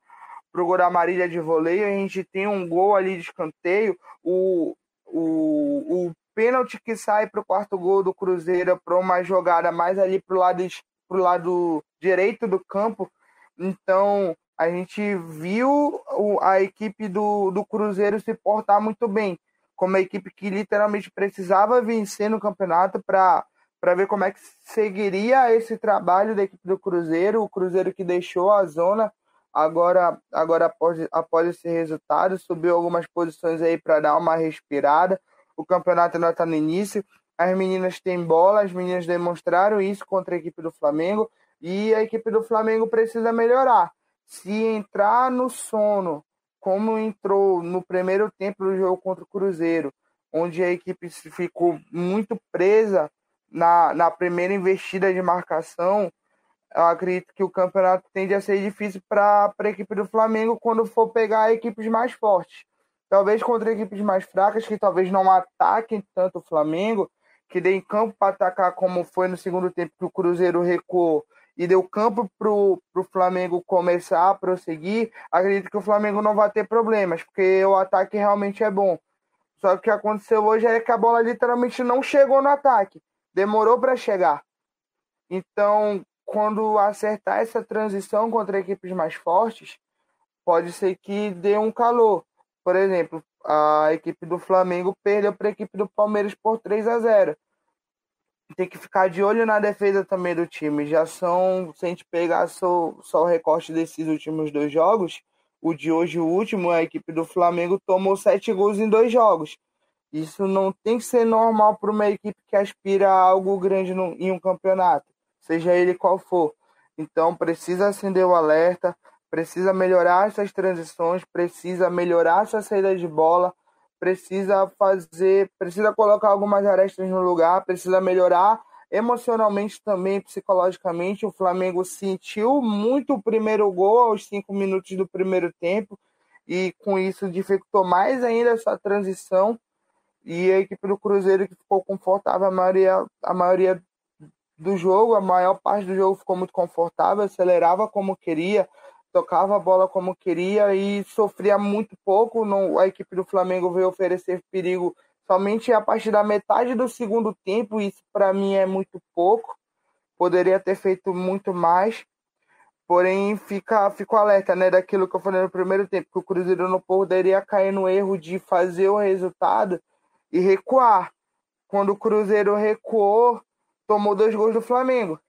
pro gol da Marília de voleio, a gente tem um gol ali de escanteio, o, o, o pênalti que sai para o quarto gol do Cruzeiro para uma jogada mais ali para o lado, pro lado direito do campo. Então, a gente viu a equipe do, do Cruzeiro se portar muito bem como uma equipe que literalmente precisava vencer no campeonato para para ver como é que seguiria esse trabalho da equipe do Cruzeiro, o Cruzeiro que deixou a zona agora agora após, após esse resultado, subiu algumas posições aí para dar uma respirada. O campeonato ainda está no início. As meninas têm bola, as meninas demonstraram isso contra a equipe do Flamengo e a equipe do Flamengo precisa melhorar. Se entrar no sono como entrou no primeiro tempo do jogo contra o Cruzeiro, onde a equipe ficou muito presa na, na primeira investida de marcação, eu acredito que o campeonato tende a ser difícil para a equipe do Flamengo quando for pegar equipes mais fortes. Talvez contra equipes mais fracas, que talvez não ataquem tanto o Flamengo, que deem campo para atacar como foi no segundo tempo que o Cruzeiro recuou e deu campo para o Flamengo começar a prosseguir, acredito que o Flamengo não vai ter problemas, porque o ataque realmente é bom. Só que o que aconteceu hoje é que a bola literalmente não chegou no ataque, demorou para chegar. Então, quando acertar essa transição contra equipes mais fortes, pode ser que dê um calor. Por exemplo, a equipe do Flamengo perdeu para a equipe do Palmeiras por 3 a 0 tem que ficar de olho na defesa também do time. Já são, se a gente pegar só, só o recorte desses últimos dois jogos, o de hoje, o último, a equipe do Flamengo tomou sete gols em dois jogos. Isso não tem que ser normal para uma equipe que aspira a algo grande no, em um campeonato, seja ele qual for. Então precisa acender o alerta, precisa melhorar essas transições, precisa melhorar essa saída de bola, precisa fazer, precisa colocar algumas arestas no lugar, precisa melhorar emocionalmente também, psicologicamente. O Flamengo sentiu muito o primeiro gol aos cinco minutos do primeiro tempo e com isso dificultou mais ainda essa transição. E a equipe do Cruzeiro que ficou confortável a maioria, a maioria do jogo, a maior parte do jogo ficou muito confortável, acelerava como queria, tocava a bola como queria e sofria muito pouco. Não, a equipe do Flamengo veio oferecer perigo somente a partir da metade do segundo tempo. Isso para mim é muito pouco. Poderia ter feito muito mais. Porém, fica, fico alerta né, daquilo que eu falei no primeiro tempo, que o Cruzeiro não poderia cair no erro de fazer o resultado e recuar. Quando o Cruzeiro recuou, tomou dois gols do Flamengo.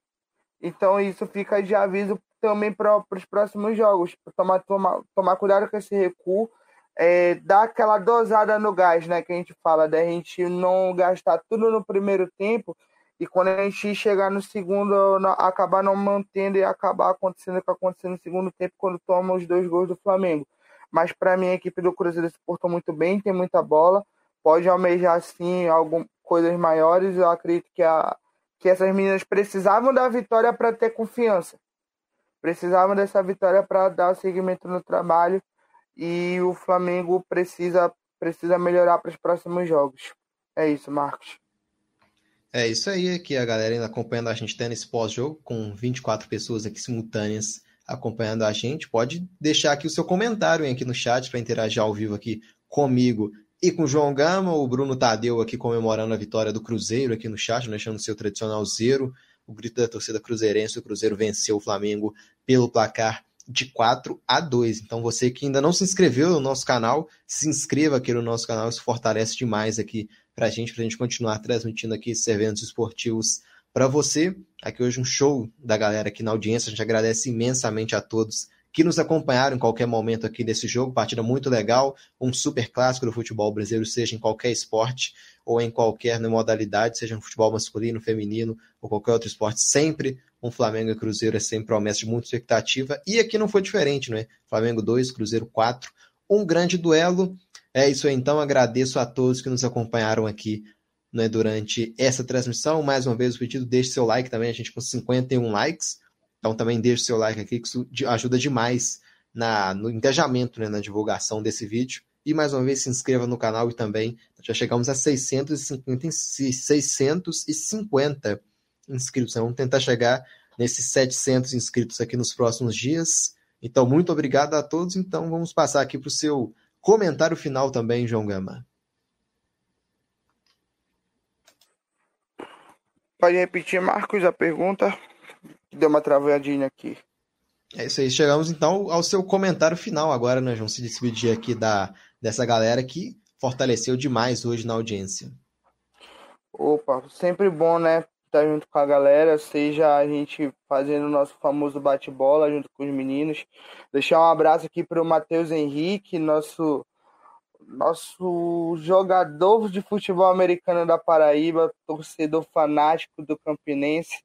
Então isso fica de aviso também para os próximos jogos. Tomar, tomar, tomar cuidado com esse recuo, é, dar aquela dosada no gás, né? Que a gente fala, da gente não gastar tudo no primeiro tempo e quando a gente chegar no segundo, acabar não mantendo e acabar acontecendo o que aconteceu no segundo tempo quando toma os dois gols do Flamengo. Mas para mim a equipe do Cruzeiro se portou muito bem, tem muita bola, pode almejar sim algumas coisas maiores. Eu acredito que, a, que essas meninas precisavam da vitória para ter confiança. Precisavam dessa vitória para dar seguimento no trabalho e o Flamengo precisa precisa melhorar para os próximos jogos. É isso, Marcos. É isso aí, aqui a galera ainda acompanhando a gente tendo esse pós-jogo, com 24 pessoas aqui simultâneas acompanhando a gente. Pode deixar aqui o seu comentário aqui no chat para interagir ao vivo aqui comigo e com o João Gama, o Bruno Tadeu aqui comemorando a vitória do Cruzeiro aqui no chat, deixando o seu tradicional zero. O grito da torcida cruzeirense, o Cruzeiro venceu o Flamengo pelo placar de 4 a 2. Então você que ainda não se inscreveu no nosso canal, se inscreva aqui no nosso canal, isso fortalece demais aqui para a gente, para a gente continuar transmitindo aqui esses eventos esportivos para você. Aqui hoje um show da galera aqui na audiência, a gente agradece imensamente a todos que nos acompanharam em qualquer momento aqui desse jogo, partida muito legal, um super clássico do futebol brasileiro, seja em qualquer esporte ou em qualquer modalidade, seja no futebol masculino, feminino ou qualquer outro esporte, sempre um Flamengo e Cruzeiro é sempre promessa de muita expectativa, e aqui não foi diferente, não é? Flamengo 2, Cruzeiro 4, um grande duelo. É isso aí, então, agradeço a todos que nos acompanharam aqui né, durante essa transmissão. Mais uma vez, o pedido, deixe seu like também, a gente com 51 likes. Então também deixe seu like aqui, que isso ajuda demais na, no engajamento, né, na divulgação desse vídeo. E mais uma vez se inscreva no canal e também já chegamos a 650, 650 inscritos. Né? Vamos tentar chegar nesses 700 inscritos aqui nos próximos dias. Então, muito obrigado a todos. Então, vamos passar aqui para o seu comentário final também, João Gama. Pode repetir, Marcos, a pergunta? Deu uma travadinha aqui. É isso aí. Chegamos então ao seu comentário final agora, né, João? Se despedir aqui da, dessa galera que fortaleceu demais hoje na audiência. Opa, sempre bom, né? estar tá junto com a galera, seja a gente fazendo o nosso famoso bate-bola junto com os meninos. Deixar um abraço aqui para o Matheus Henrique, nosso nosso jogador de futebol americano da Paraíba, torcedor fanático do Campinense.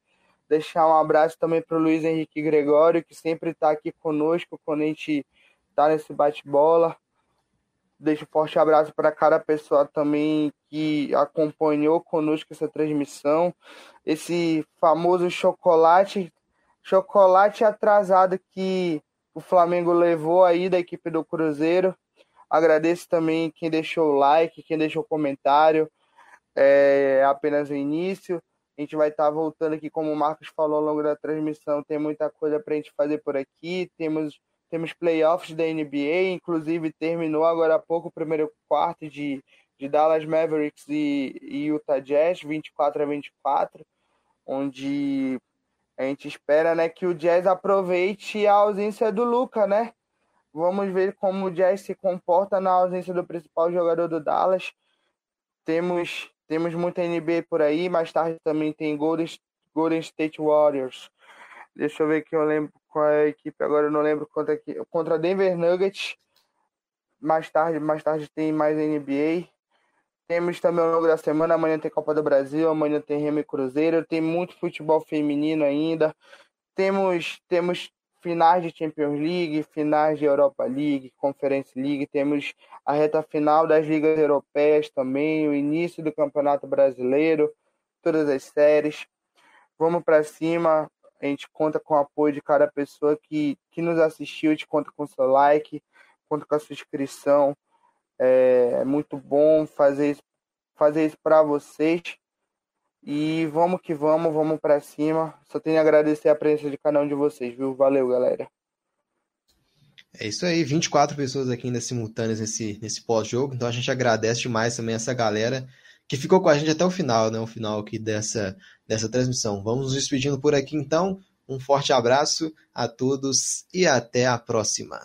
Deixar um abraço também para o Luiz Henrique Gregório, que sempre está aqui conosco quando a gente está nesse bate-bola. Deixo um forte abraço para cada pessoa também que acompanhou conosco essa transmissão. Esse famoso chocolate, chocolate atrasado que o Flamengo levou aí da equipe do Cruzeiro. Agradeço também quem deixou o like, quem deixou o comentário. É apenas o início. A gente vai estar tá voltando aqui, como o Marcos falou ao longo da transmissão. Tem muita coisa para a gente fazer por aqui. Temos temos playoffs da NBA, inclusive terminou agora há pouco o primeiro quarto de, de Dallas Mavericks e, e Utah Jazz, 24 a 24, onde a gente espera né, que o Jazz aproveite a ausência do Luca, né? Vamos ver como o Jazz se comporta na ausência do principal jogador do Dallas. Temos, temos muita NBA por aí, mais tarde também tem Golden, Golden State Warriors. Deixa eu ver que eu lembro qual é a equipe agora, eu não lembro contra aqui. Contra Denver Nuggets. Mais tarde, mais tarde tem mais NBA. Temos também ao longo da semana, amanhã tem Copa do Brasil, amanhã tem Remy Cruzeiro, tem muito futebol feminino ainda. Temos temos finais de Champions League, finais de Europa League, Conference League, temos a reta final das ligas europeias também, o início do Campeonato Brasileiro, todas as séries. Vamos para cima, a gente conta com o apoio de cada pessoa que, que nos assistiu, a gente conta com o seu like, conta com a sua inscrição. É, é muito bom fazer isso, fazer isso para vocês. E vamos que vamos, vamos para cima. Só tenho a agradecer a presença de cada um de vocês, viu? Valeu, galera. É isso aí, 24 pessoas aqui ainda simultâneas nesse, nesse pós-jogo, então a gente agradece demais também essa galera que ficou com a gente até o final, né? O final aqui dessa, dessa transmissão. Vamos nos despedindo por aqui então. Um forte abraço a todos e até a próxima.